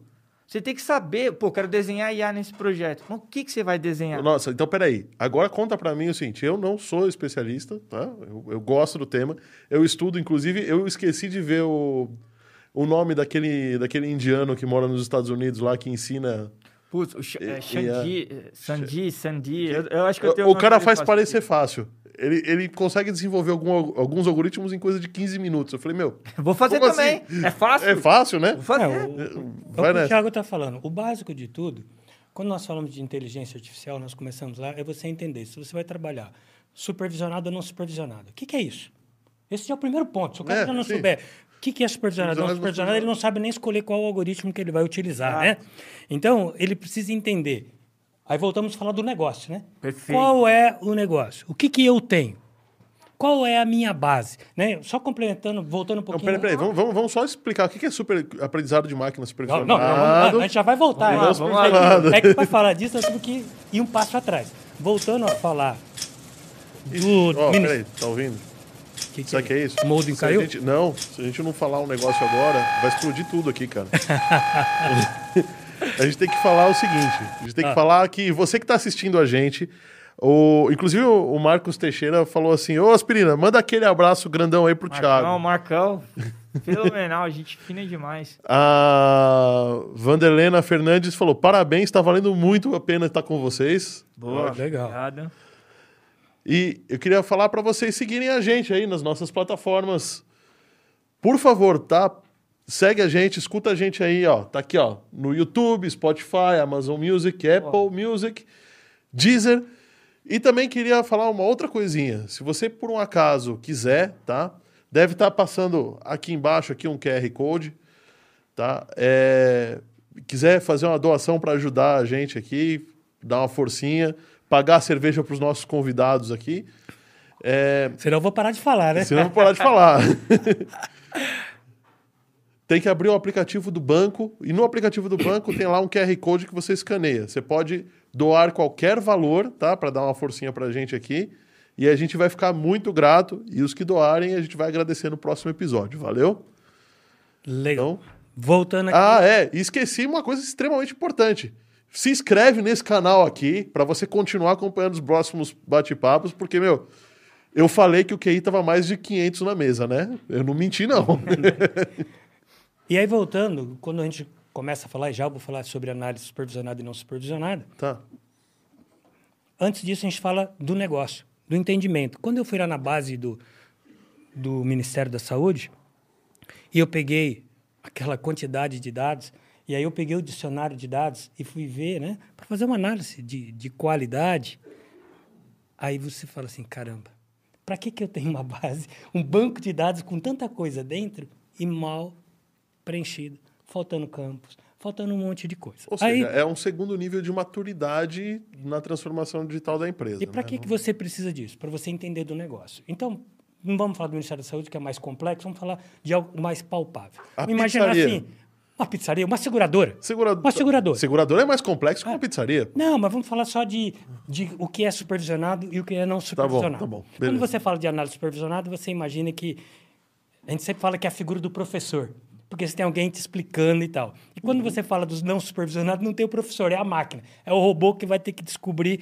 você tem que saber, pô, quero desenhar IA nesse projeto. Mas o que, que você vai desenhar? Nossa, então peraí. Agora conta pra mim o seguinte: eu não sou especialista, tá? Eu, eu gosto do tema. Eu estudo, inclusive, eu esqueci de ver o, o nome daquele, daquele indiano que mora nos Estados Unidos lá que ensina. Putz, o Sh- é, Xandi, é, Sandi, Sandi, eu, eu acho que eu tenho O nome cara faz parecer fácil. Ele, ele consegue desenvolver algum, alguns algoritmos em coisa de 15 minutos. Eu falei, meu. Vou fazer como também. assim? É fácil. É fácil, né? Vou fazer. É, o, é Vai o que o. Thiago está falando. O básico de tudo, quando nós falamos de inteligência artificial, nós começamos lá, é você entender se você vai trabalhar supervisionado ou não supervisionado. O que, que é isso? Esse é o primeiro ponto. Se o cara É, já não sim. souber o que, que é supervisionado ou não Supervisionado, não supervisionado, ele não sabe nem escolher qual algoritmo que ele vai utilizar, Ah. né? Então, ele precisa entender. Aí voltamos a falar do negócio, né? Perfeito. Qual é o negócio? O que, que eu tenho? Qual é a minha base? Né? Só complementando, voltando um Não, pouquinho. peraí, peraí. Vamos, vamos, vamos só explicar o que é super aprendizado de máquina Não, supervisionado. não, não, vamos lá, a gente já vai voltar. Vamos lá, vamos lá. É que para falar disso, nós temos que ir um passo atrás. Voltando a falar do... Mini- peraí, tá ouvindo? que que Sabe o que é isso? Molding Se a caiu? gente- não, se a gente não falar um negócio agora, vai explodir tudo aqui, cara. a gente tem que falar o seguinte: a gente tem que Ah. falar que você que tá assistindo a gente. O, inclusive o Marcos Teixeira falou assim: Ô Aspirina, manda aquele abraço grandão aí pro Marcão, Thiago. Marcão. Fenomenal, gente fina demais. A Vanderlena Fernandes falou: parabéns, tá valendo muito a pena estar com vocês. Boa. Legal. Obrigado. E eu queria falar para vocês seguirem a gente aí nas nossas plataformas. Por favor, tá? Segue a gente, escuta a gente aí, ó. Tá aqui, ó, no YouTube, Spotify, Amazon Music, Apple Music, Deezer. E também queria falar uma outra coisinha. Se você por um acaso quiser, tá? Deve estar passando aqui embaixo aqui um QR Code, tá? É, quiser fazer uma doação para ajudar a gente aqui, dar uma forcinha, pagar a cerveja para os nossos convidados aqui. É, Senão eu vou parar de falar, né? Senão eu vou parar de falar. tem que abrir o aplicativo do banco e no aplicativo do banco tem lá um QR Code que você escaneia. Você pode doar qualquer valor, tá? Para dar uma forcinha pra gente aqui. E a gente vai ficar muito grato. E os que doarem, a gente vai agradecer no próximo episódio. Valeu? Legal. Então, Voltando aqui. ah, é. E esqueci uma coisa extremamente importante. Se inscreve nesse canal aqui para você continuar acompanhando os próximos bate-papos, porque, meu, eu falei que o QI tava mais de 500 na mesa, né? Eu não menti, não. E aí, voltando, quando a gente começa a falar, e já vou falar sobre análise supervisionada e não supervisionada, tá. antes disso a gente fala do negócio, do entendimento. Quando eu fui lá na base do, do Ministério da Saúde, e eu peguei aquela quantidade de dados, e aí eu peguei o dicionário de dados e fui ver, né, para fazer uma análise de, de qualidade. Aí você fala assim, caramba, para que, que eu tenho uma base, um banco de dados com tanta coisa dentro e mal preenchido, faltando campos, faltando um monte de coisa. Ou aí, seja, é um segundo nível de maturidade na transformação digital da empresa. E para né? que, que você precisa disso? Para você entender do negócio. Então, não vamos falar do Ministério da Saúde, que é mais complexo, vamos falar de algo mais palpável. A Imagina pizzaria. assim, uma pizzaria, uma seguradora. Segurado... Uma seguradora. Seguradora é mais complexo que uma pizzaria. Não, mas vamos falar só de, de o que é supervisionado e o que é não supervisionado. tá bom, Quando beleza. você fala de análise supervisionada, você imagina que a gente sempre fala que é a figura do professor, porque você tem alguém te explicando e tal. E quando você fala dos não supervisionados, não tem o professor, é a máquina. É o robô que vai ter que descobrir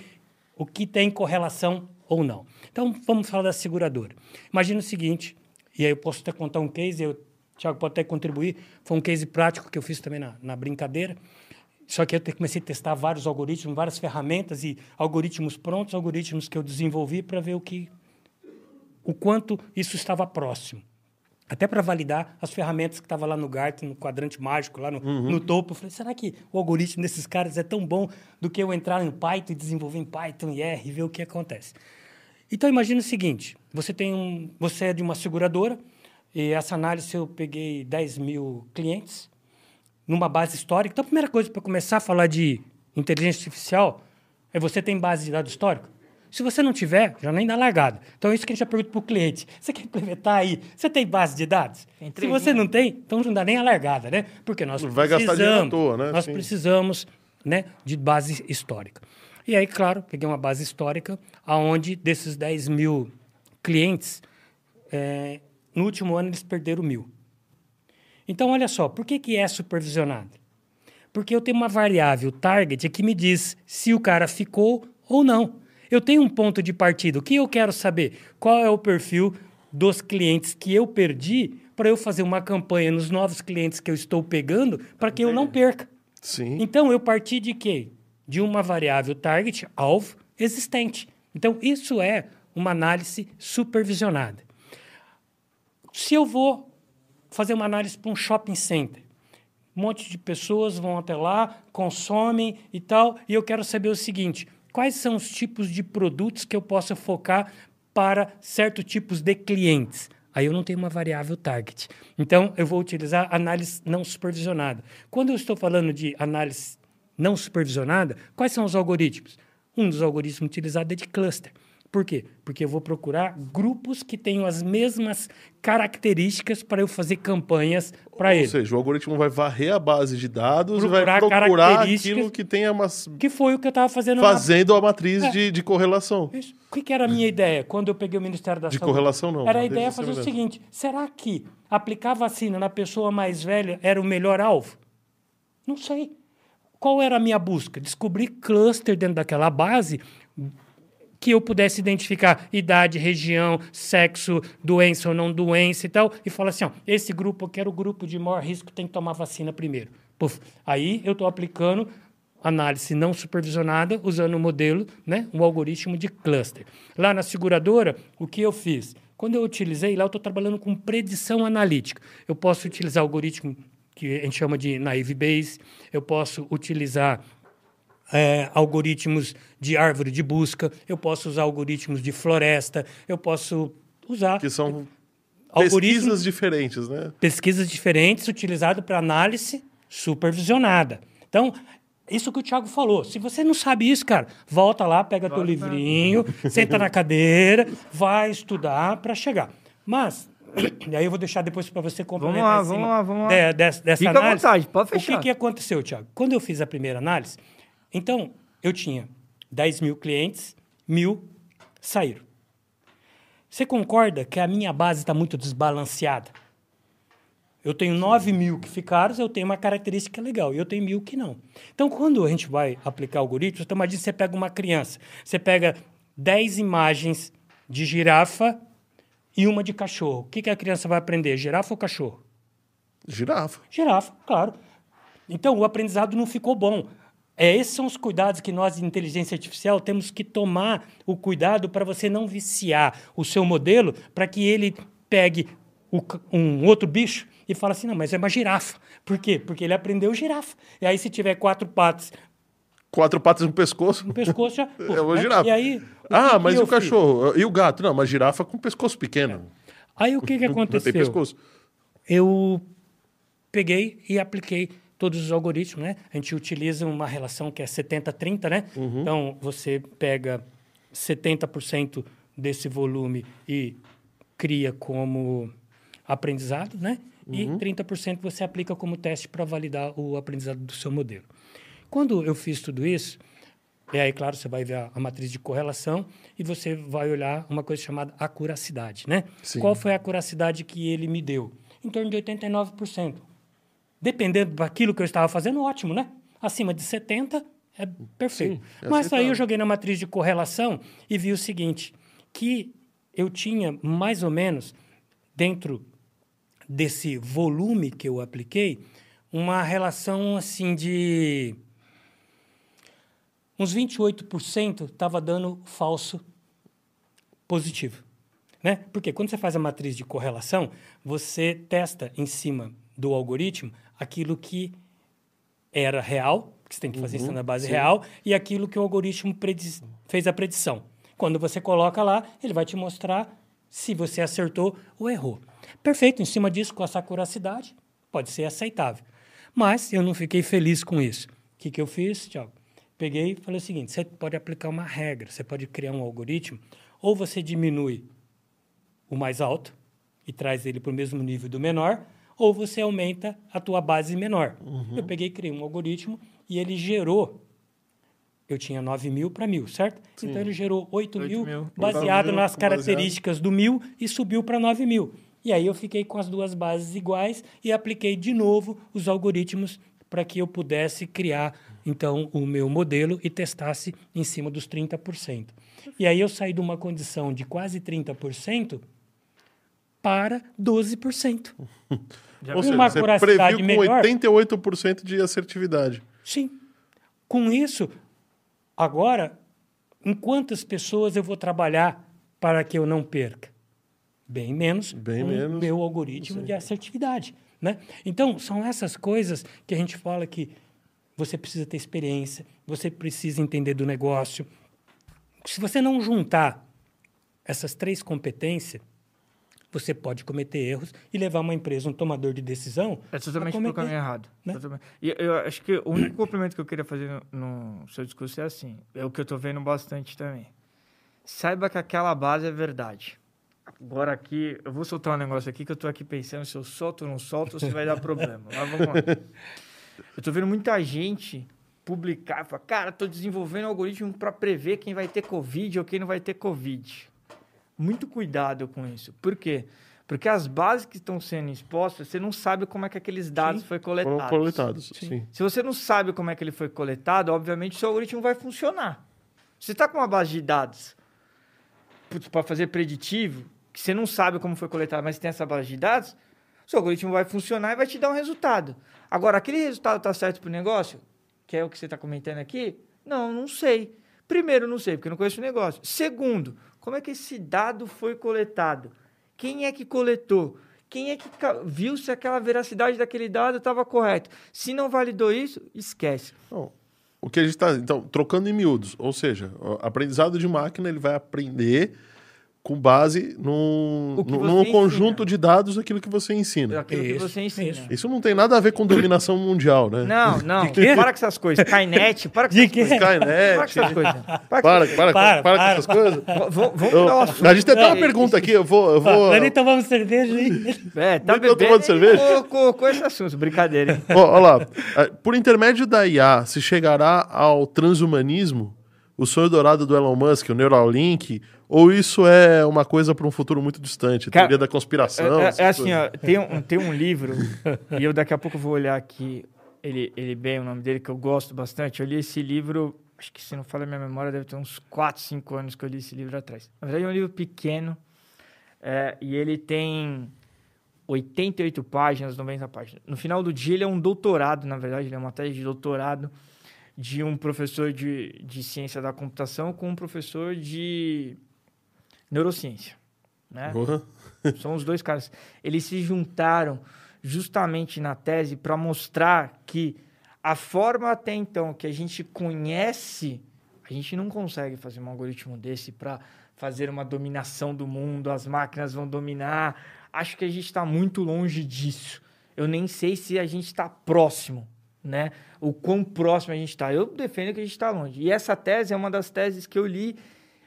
o que tem correlação ou não. Então, vamos falar da seguradora. Imagina o seguinte, e aí eu posso até contar um case, eu, o Thiago pode até contribuir, foi um case prático que eu fiz também na, na brincadeira, só que eu comecei a testar vários algoritmos, várias ferramentas e algoritmos prontos, algoritmos que eu desenvolvi para ver o que o quanto isso estava próximo. Até para validar as ferramentas que estavam lá no Gartner, no quadrante mágico, lá no, no topo. Eu falei, será que o algoritmo desses caras é tão bom do que eu entrar em Python e desenvolver em Python e R e ver o que acontece? Então, imagine o seguinte, você, tem um, você é de uma seguradora, e essa análise eu peguei 10 mil clientes, numa base histórica. Então, a primeira coisa para começar a falar de inteligência artificial é você tem base de dados histórica. Se você não tiver, já nem dá largada. Então, é isso que a gente já pergunta para o cliente. Você quer implementar aí? Você tem base de dados? Se você não tem, então não dá nem a largada, né? Porque nós Vai precisamos, gastar dinheiro à toa, né? Nós Sim. precisamos né, de base histórica. E aí, claro, peguei uma base histórica, aonde desses 10 mil clientes, eh, no último ano eles perderam mil. Então, olha só, por que, que é supervisionado? Porque eu tenho uma variável target que me diz se o cara ficou ou não. Eu tenho um ponto de partida. O que eu quero saber? Qual é o perfil dos clientes que eu perdi para eu fazer uma campanha nos novos clientes que eu estou pegando para que eu não perca. Sim. Então, eu parti de quê? De uma variável target, alvo, existente. Então, isso é uma análise supervisionada. Se eu vou fazer uma análise para um shopping center, um monte de pessoas vão até lá, consomem e tal, e eu quero saber o seguinte: quais são os tipos de produtos que eu possa focar para certos tipos de clientes? Aí eu não tenho uma variável target. Então, eu vou utilizar análise não supervisionada. Quando eu estou falando de análise não supervisionada, quais são os algoritmos? Um dos algoritmos utilizados é de cluster. Por quê? Porque eu vou procurar grupos que tenham as mesmas características para eu fazer campanhas para ele. Ou seja, o algoritmo vai varrer a base de dados procurar e vai procurar aquilo que tenha umas... Que foi o que eu estava fazendo. Fazendo na... a matriz é. de, de correlação. Isso. O que, que, era a minha ideia quando eu peguei o Ministério da de Saúde? De correlação, não. Era a ideia fazer o seguinte, será que aplicar vacina na pessoa mais velha era o melhor alvo? Não sei. Qual era a minha busca? Descobrir cluster dentro daquela base que eu pudesse identificar idade, região, sexo, doença ou não doença e tal, e falar assim: ó, esse grupo, eu quero o grupo de maior risco, tem que tomar vacina primeiro. Puf, aí eu estou aplicando análise não supervisionada usando o um modelo, né, um algoritmo de cluster. Lá na seguradora, o que eu fiz? Quando eu utilizei, lá eu estou trabalhando com predição analítica. Eu posso utilizar algoritmo que a gente chama de naive Bayes, eu posso utilizar é, algoritmos de árvore de busca, eu posso usar algoritmos de floresta, eu posso usar. Que são pesquisas diferentes, né? Pesquisas diferentes utilizadas para análise supervisionada. Então, isso que o Thiago falou. Se você não sabe isso, cara, volta lá, pega volta. teu livrinho, senta na cadeira, vai estudar para chegar. Mas, e aí eu vou deixar depois para você complementar vamos lá, vamos lá, vamos lá. De, dessa, dessa Fica análise. à vontade, pode fechar. O que, que aconteceu, Thiago? Quando eu fiz a primeira análise, então, eu tinha 10 mil clientes, mil saíram. Você concorda que a minha base está muito desbalanceada? Eu tenho 9 mil que ficaram, eu tenho uma característica legal, e eu tenho mil que não. Então, quando a gente vai aplicar algoritmos, então, imagina você pega uma criança, você pega 10 imagens de girafa e uma de cachorro. O que, que a criança vai aprender, girafa ou cachorro? Girafa. Girafa, claro. Então, o aprendizado não ficou bom. É, esses são os cuidados que nós, de inteligência artificial, temos que tomar o cuidado para você não viciar o seu modelo para que ele pegue o, um outro bicho e fale assim, não, mas é uma girafa. Por quê? Porque ele aprendeu girafa. E aí, se tiver quatro patas... Quatro patas no pescoço? No pescoço já... Pô, é uma né? girafa. E aí... Ah, mas e o cachorro? Fiz? E o gato? Não, uma girafa com pescoço pequeno. Aí, o que, que aconteceu? Não tem pescoço. Eu peguei e apliquei todos os algoritmos, né? A gente utiliza uma relação que é 70-30, né? Uhum. Então, você pega 70% desse volume e cria como aprendizado, né? Uhum. E 30% você aplica como teste para validar o aprendizado do seu modelo. Quando eu fiz tudo isso, e aí, claro, você vai ver a, a, matriz de correlação e você vai olhar uma coisa chamada acuracidade, né? Sim. Qual foi a acuracidade que ele me deu? Em torno de 89% dependendo daquilo que eu estava fazendo, ótimo, né? Acima de 70 é perfeito. Sim, é Mas aí eu joguei na matriz de correlação e vi o seguinte, que eu tinha mais ou menos dentro desse volume que eu apliquei, uma relação assim de uns 28% estava dando falso positivo. Né? Porque quando você faz a matriz de correlação, você testa em cima do algoritmo aquilo que era real, que você tem que fazer uhum, isso na base sim. real, e aquilo que o algoritmo fez a predição. Quando você coloca lá, ele vai te mostrar se você acertou ou errou. Perfeito, em cima disso, com essa curacidade, pode ser aceitável. Mas eu não fiquei feliz com isso. O que, que eu fiz, Tiago? Peguei e falei o seguinte: você pode aplicar uma regra, você pode criar um algoritmo, ou você diminui o mais alto e traz ele para o mesmo nível do menor, ou você aumenta a tua base menor. Uhum. Eu peguei, criei um algoritmo e ele gerou. Eu tinha 9 mil para mil, certo? Sim. Então ele gerou 8, 8 mil, mil baseado mil, nas características baseado. do mil e subiu para 9 mil. E aí eu fiquei com as duas bases iguais e apliquei de novo os algoritmos para que eu pudesse criar então o meu modelo e testasse em cima dos 30%. E aí eu saí de uma condição de quase 30% para 12%. Já Ou seja, uma você previu com melhor. 88% de assertividade. Sim. Com isso, agora, em quantas pessoas eu vou trabalhar para que eu não perca? Bem menos Bem com menos. o meu algoritmo de assertividade. Né? Então, são essas coisas que a gente fala que você precisa ter experiência, você precisa entender do negócio. Se você não juntar essas três competências, você pode cometer erros e levar uma empresa, um tomador de decisão. É totalmente a pro cometer- caminho errado. né? E eu acho que o único complemento que eu queria fazer no, no seu discurso é assim, é o que eu tô vendo bastante também. Saiba que aquela base é verdade. Agora aqui, eu vou soltar um negócio aqui que eu tô aqui pensando se eu solto ou não solto ou se vai dar problema. Mas vamos lá. Eu tô vendo muita gente publicar, falar, cara, tô desenvolvendo um algoritmo para prever quem vai ter Covid ou quem não vai ter Covid. Muito cuidado com isso. Por quê? Porque as bases que estão sendo expostas, você não sabe como é que aqueles dados Sim. foi Foram coletados. coletados. Sim. Se você não sabe como é que ele foi coletado, obviamente o seu algoritmo vai funcionar. Você está com uma base de dados para fazer preditivo, que você não sabe como foi coletado, mas tem essa base de dados, o seu algoritmo vai funcionar e vai te dar um resultado. Agora, aquele resultado está certo para o negócio, que é o que você está comentando aqui? Não, não sei. Primeiro, não sei, porque eu não conheço o negócio. Segundo, como é que esse dado foi coletado? Quem é que coletou? Quem é que viu se aquela veracidade daquele dado estava correta? Se não validou isso, esquece. Então, o que a gente está então trocando em miúdos, ou seja, aprendizado de máquina ele vai aprender com base num, conjunto de dados daquilo que você ensina. Aquilo que Isso, você ensina. isso. Isso não tem nada a ver com dominação mundial, né? Não, não. Para com essas coisas. Skynet, para com essas coisas. Para com essas coisas. Para, com Para, com essas coisas. Vamos o assunto. a gente tem até uma É, pergunta aqui, eu vou. Eu vou nem tomamos cerveja aí. É, tá bebendo tomando cerveja? co- Colocou esse assunto. Brincadeira, hein? Ó lá, eh, por intermédio da IA, se chegará ao transhumanismo, o sonho dourado do Elon Musk, o Neuralink, ou isso é uma coisa para um futuro muito distante, Cara, teoria da conspiração? É, é- é assim, ó, tem um, tem um livro, e eu daqui a pouco vou olhar aqui, ele, ele bem, o nome dele, que eu gosto bastante. Eu li esse livro, acho que se não falha a minha memória, deve ter uns 4, 5 anos que eu li esse livro atrás. Na verdade, é um livro pequeno, é, e ele tem 88 páginas, 90 páginas. No final do dia, ele é um doutorado, na verdade, ele é uma tese de doutorado de um professor de, de ciência da computação com um professor de neurociência. Né? Porra. São os dois caras. Eles se juntaram justamente na tese para mostrar que a forma até então que a gente conhece, a gente não consegue fazer um algoritmo desse para fazer uma dominação do mundo, as máquinas vão dominar. Acho que a gente está muito longe disso. Eu nem sei se a gente está próximo, né? O quão próximo a gente está. Eu defendo que a gente está longe. E essa tese é uma das teses que eu li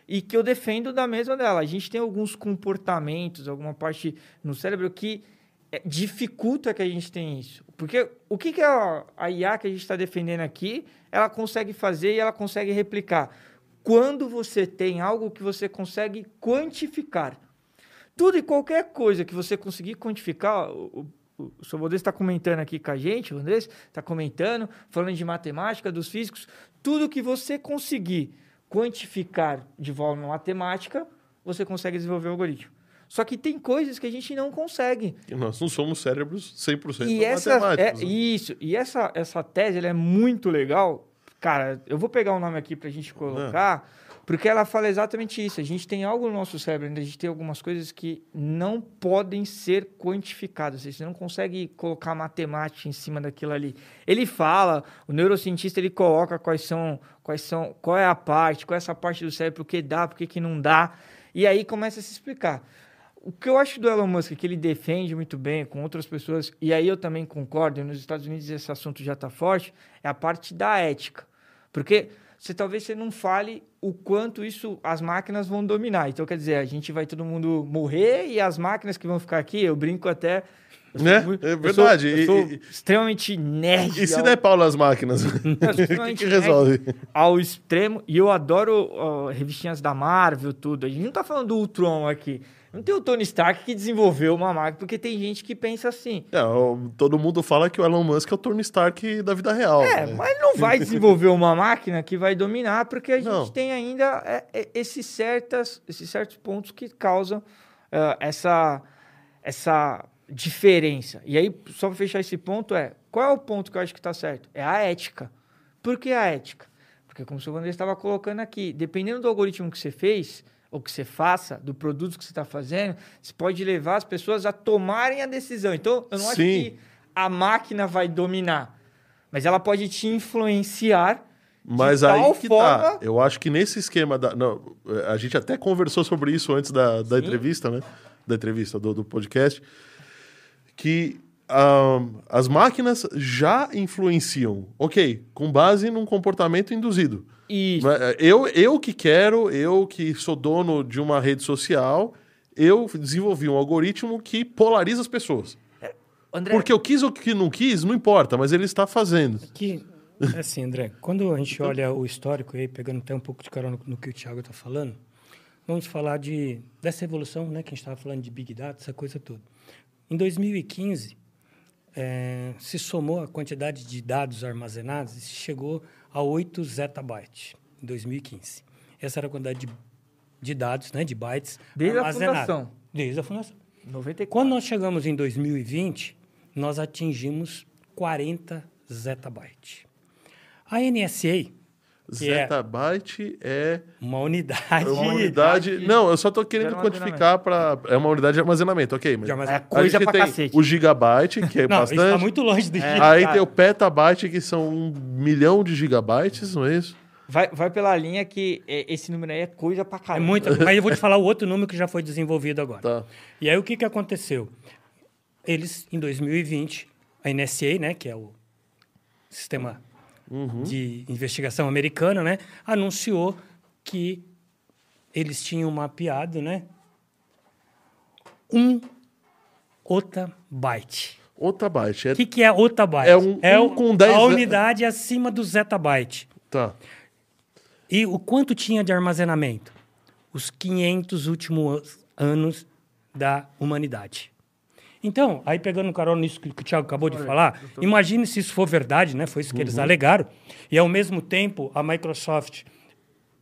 e que eu defendo da mesma dela. A gente tem alguns comportamentos, alguma parte no cérebro que é, dificulta que a gente tenha isso. Porque o que, que a, a IA que a gente está defendendo aqui, ela consegue fazer e ela consegue replicar. Quando você tem algo que você consegue quantificar. Tudo e qualquer coisa que você conseguir quantificar, o, seu Valdez está comentando aqui com a gente, o Valdez está comentando, falando de matemática, dos físicos, tudo que você conseguir quantificar de forma matemática, você consegue desenvolver o algoritmo. Só que tem coisas que a gente não consegue. E Nós não somos cérebros 100% E essa, é, né? isso, e essa, essa tese é muito legal. Cara, eu vou pegar o nome aqui para a gente colocar, porque ela fala exatamente isso. A gente tem algo no nosso cérebro, a gente tem algumas coisas que não podem ser quantificadas. Você não consegue colocar matemática em cima daquilo ali. Ele fala, o neurocientista ele coloca quais são, quais são, qual é a parte, qual é essa parte do cérebro, que dá, por que que não dá, e aí começa a se explicar. O que eu acho do Elon Musk, que ele defende muito bem com outras pessoas, e aí eu também concordo, nos Estados Unidos esse assunto já está forte, é a parte da ética. Porque você talvez você não fale o quanto isso as máquinas vão dominar. Então, quer dizer, a gente vai todo mundo morrer e as máquinas que vão ficar aqui, eu brinco até. eu Né? muito- É eu sou- verdade. Eu sou, E- extremamente nerd. E se ao- der pau nas máquinas? O que, que resolve? ao extremo. E eu adoro ó, revistinhas da Marvel, tudo. A gente não tá falando do Ultron aqui. Não tem o Tony Stark que desenvolveu uma máquina, porque tem gente que pensa assim. É, todo mundo fala que o Elon Musk é o Tony Stark da vida real. É, né? mas não vai desenvolver uma máquina que vai dominar, porque a gente Não. tem ainda é, é, esses, certas, esses certos pontos que causam ah, essa, essa diferença. E aí, só para fechar esse ponto, é qual é o ponto que eu acho que está certo? É a ética. Por que a ética? Porque, como o seu Vanderlei estava colocando aqui, dependendo do algoritmo que você fez, o que você faça, do produto que você está fazendo, você pode levar as pessoas a tomarem a decisão. Então, eu não acho Sim. que a máquina vai dominar, mas ela pode te influenciar Mas aí que forma... tá. Eu acho que nesse esquema da. Não, a gente até conversou sobre isso antes da, da Sim. entrevista, né? Da entrevista, do, do podcast. Que ahn, as máquinas já influenciam. Ok, com base num comportamento induzido. Isso. Mas, é, Eu, eu que quero, eu que sou dono de uma rede social, eu desenvolvi um algoritmo que polariza as pessoas. André, Porque eu quis ou que não quis, não importa, mas ele está fazendo. Que, assim, André, quando a gente olha o histórico, aí, pegando até um pouco de carona no que o Thiago está falando, vamos falar de, dessa evolução, né, que a gente estava falando de Big Data, essa coisa toda. Em 2015, eh, se somou a quantidade de dados armazenados e chegou a 8 zettabytes, em 2015. Essa era a quantidade de, de dados, né, de bytes Desde a armazenados. fundação. Desde a fundação. 94. Quando nós chegamos em 2020, nós atingimos 40 zettabytes. A NSA, é Zettabyte é uma unidade, É uma unidade. Não, eu só tô querendo quantificar para. É uma unidade de armazenamento, ok. Mas de É armazenamento. gente coisa pra tem cacete. o gigabyte, que é Não, isso bastante. está muito longe do É. giga. Aí tem o petabyte, que são um milhão de gigabytes, não é isso? Vai, vai pela linha que é, esse número aí é coisa pra É caramba. muito, mas eu vou te falar o outro número que já foi desenvolvido agora. Tá. E aí o que, que aconteceu? Eles, em 2020, a NSA, né, que é o sistema de investigação americano, né, anunciou que eles tinham mapeado, né, um otabyte. Otabyte. É... O que, que é otabyte? É um- um o- com 10 a ze- unidade acima do zettabyte. Tá. E o quanto tinha de armazenamento? Os 500 últimos anos da humanidade. Então, aí pegando carona nisso que o Thiago acabou de falar, imagine se isso for verdade, né? Foi isso que eles alegaram. E ao mesmo tempo, a Microsoft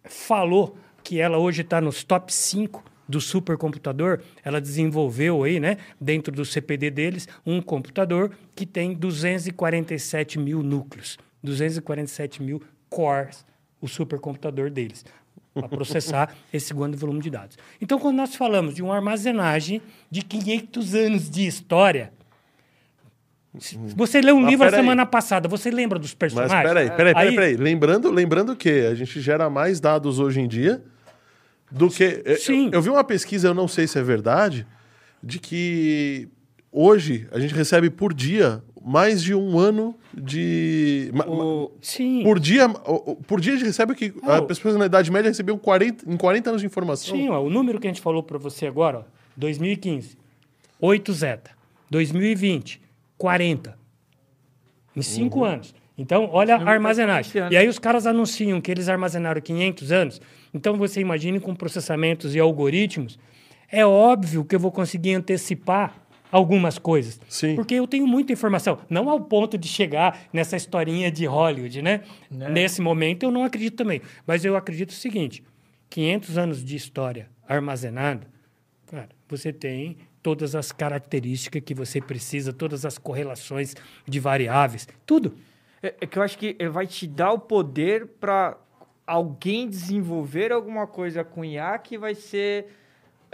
falou que ela hoje está nos top 5 do supercomputador. Ela desenvolveu aí, né, dentro do CPD deles, um computador que tem 247 mil núcleos, 247 mil cores, o supercomputador deles, para processar esse grande volume de dados. Então, quando nós falamos de uma armazenagem de 500 anos de história, se você leu um Mas livro a semana passada, você lembra dos Mas personagens? peraí, peraí, peraí, Aí- peraí. Lembrando, lembrando que a gente gera mais dados hoje em dia do que. eu- Sim. Eu, eu vi uma pesquisa, eu não sei se é verdade, de que hoje a gente recebe por dia mais de um ano de. O- Sim. Por dia, por dia a gente recebe o que Não. as pessoas na Idade Média recebiam 40, em 40 anos de informação. Sim, ó, o número que a gente falou para você agora, ó, 2015, 8 zeta. 2020, 40. Em cinco anos. Então, olha a armazenagem. E aí os caras anunciam que eles armazenaram 500 anos. Então, você imagine com processamentos e algoritmos, é óbvio que eu vou conseguir antecipar algumas coisas. Sim. Porque eu tenho muita informação. Não ao ponto de chegar nessa historinha de Hollywood, né? Nesse momento, eu não acredito também. Mas eu acredito o seguinte: 500 anos de história armazenado, cara, você tem todas as características que você precisa, todas as correlações de variáveis, tudo. É, é que eu acho que ele vai te dar o poder para alguém desenvolver alguma coisa com IA que vai ser.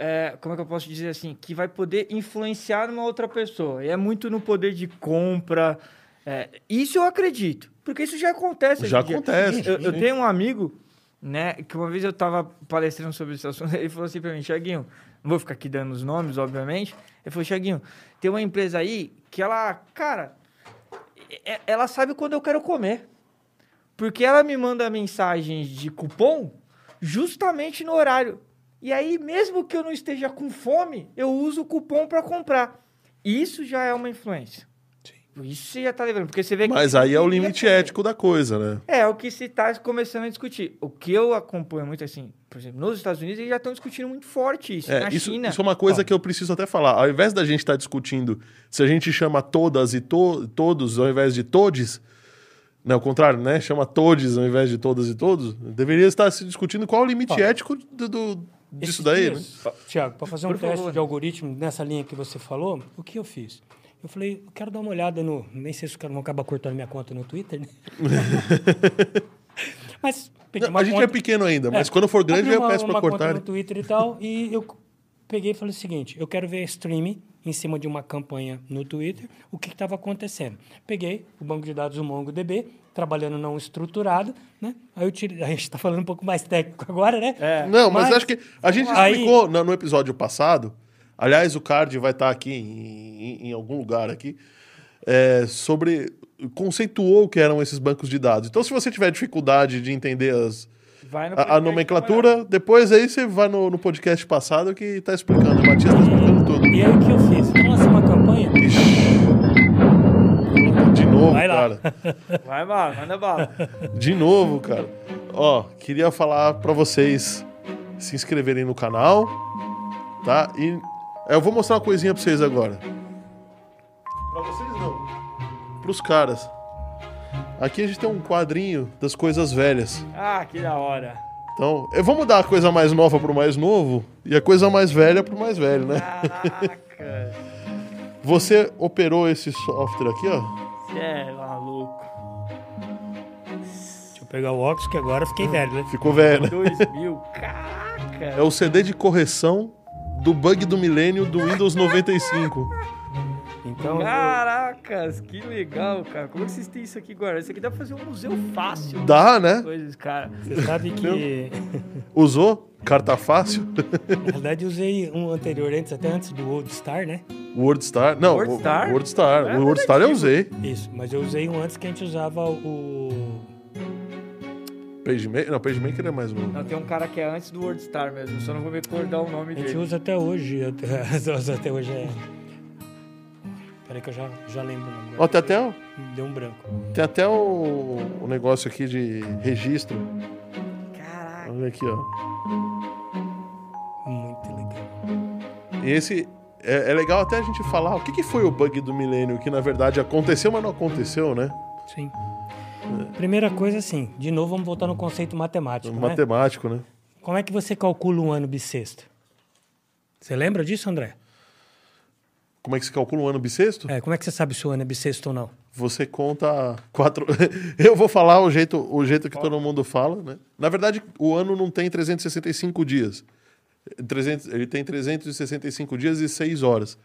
É, como é que eu posso dizer assim? Que vai poder influenciar uma outra pessoa. E é muito no poder de compra. é, isso eu acredito. Porque isso já acontece. Já acontece, Eu, eu sim. tenho um amigo, né, que uma vez eu estava palestrando sobre esse assunto, ele falou assim para mim, Thiaguinho, não vou ficar aqui dando os nomes, obviamente. Ele falou, Thiaguinho, tem uma empresa aí que ela, cara, ela sabe quando eu quero comer. Porque ela me manda mensagens de cupom justamente no horário. E aí, mesmo que eu não esteja com fome, eu uso o cupom para comprar. Isso já é uma influência. Isso você já tá levando, porque você vê que... Mas aí é o limite ético da coisa, né? É, o que se está começando a discutir. O que eu acompanho muito assim, por exemplo, nos Estados Unidos, eles já estão discutindo muito forte isso. É, Na isso, China. isso é uma coisa que eu preciso até falar. Ao invés da gente estar discutindo se a gente chama todas e to- todos ao invés de todes, não, ao contrário, né? Chama todes ao invés de todas e todos, deveria estar se discutindo qual é o limite ético do, do- disso esses daí, né? Tiago, para fazer um Por teste favor. de algoritmo nessa linha que você falou, o que eu fiz? Eu falei, eu quero dar uma olhada no. Nem sei se os caras vão acabar cortando minha conta no Twitter, né? Mas Não, a gente conta, é pequeno ainda, mas É. quando for grande eu uma, peço conta cortar. no Twitter e tal, e eu peguei e falei o seguinte, eu quero ver a stream em cima de uma campanha no Twitter, o que estava acontecendo. Peguei o banco de dados do MongoDB, trabalhando não estruturado, né? Aí eu tirei, a gente está falando um pouco mais técnico agora, né? É. Não, mas, Mas- acho que a gente Aí- explicou no, no episódio passado. Aliás, o card vai estar aqui em, em- em algum lugar aqui. é, sobre. conceituou o que eram esses bancos de dados. Então, se você tiver dificuldade de entender as, a, a nomenclatura, depois aí você vai no, no podcast passado que tá explicando. O Matias tá explicando tudo. E aí o que eu fiz? Lancei uma campanha. De novo, Vai lá. cara. Vai, bala, manda bala. De novo, cara. Ó, queria falar pra vocês se inscreverem no canal, tá? E eu vou mostrar uma coisinha pra vocês agora. Pra vocês não. Pros caras. Aqui a gente tem um quadrinho das coisas velhas. Ah, que da hora. Então, eu vou mudar a coisa mais nova pro mais novo e a coisa mais velha pro mais velho, né? Caraca. Você operou esse software aqui, ó. Você é maluco. Deixa eu pegar o óculos, que agora fiquei velho, né? Ficou velho, né? 2000, caraca. É o CD de correção do bug do milênio do Windows 95. Então, eu- Caracas, que legal, cara. Como é que vocês têm isso aqui agora? Isso aqui dá pra fazer um museu fácil. Dá, né? Coisas, cara. você sabe que, Usou? Carta fácil? na verdade, eu usei um anterior antes, até antes do Old Star, né? WordStar? Não, WordStar? o É WordStar. o WordStar eu negativo. usei. Isso, mas eu usei um antes que a gente usava o. PageMaker? Não, PageMaker é mais um. Não, tem um cara que é antes do WordStar mesmo, só não vou me recordar o nome A gente dele. usa até hoje. Até, até hoje é. Peraí que eu já, já lembro o nome. Ó, tem até, o- Deu um branco. tem até o, o negócio aqui de registro. Caraca. Olha aqui, ó. Muito legal. E esse... É, é legal até a gente falar o que, que foi o bug do milênio, que na verdade aconteceu, mas não aconteceu, né? Sim. Primeira coisa, assim, de novo vamos voltar no conceito matemático. né? Matemático, né? Como é que você calcula um ano bissexto? Você lembra disso, André? Como é que se calcula um ano bissexto? É, como é que você sabe se o ano é bissexto ou não? Você conta quatro. Eu vou falar o jeito, o jeito que todo mundo fala, né? Na verdade, o ano não tem 365 dias. 300, ele tem 365 dias e 6 horas.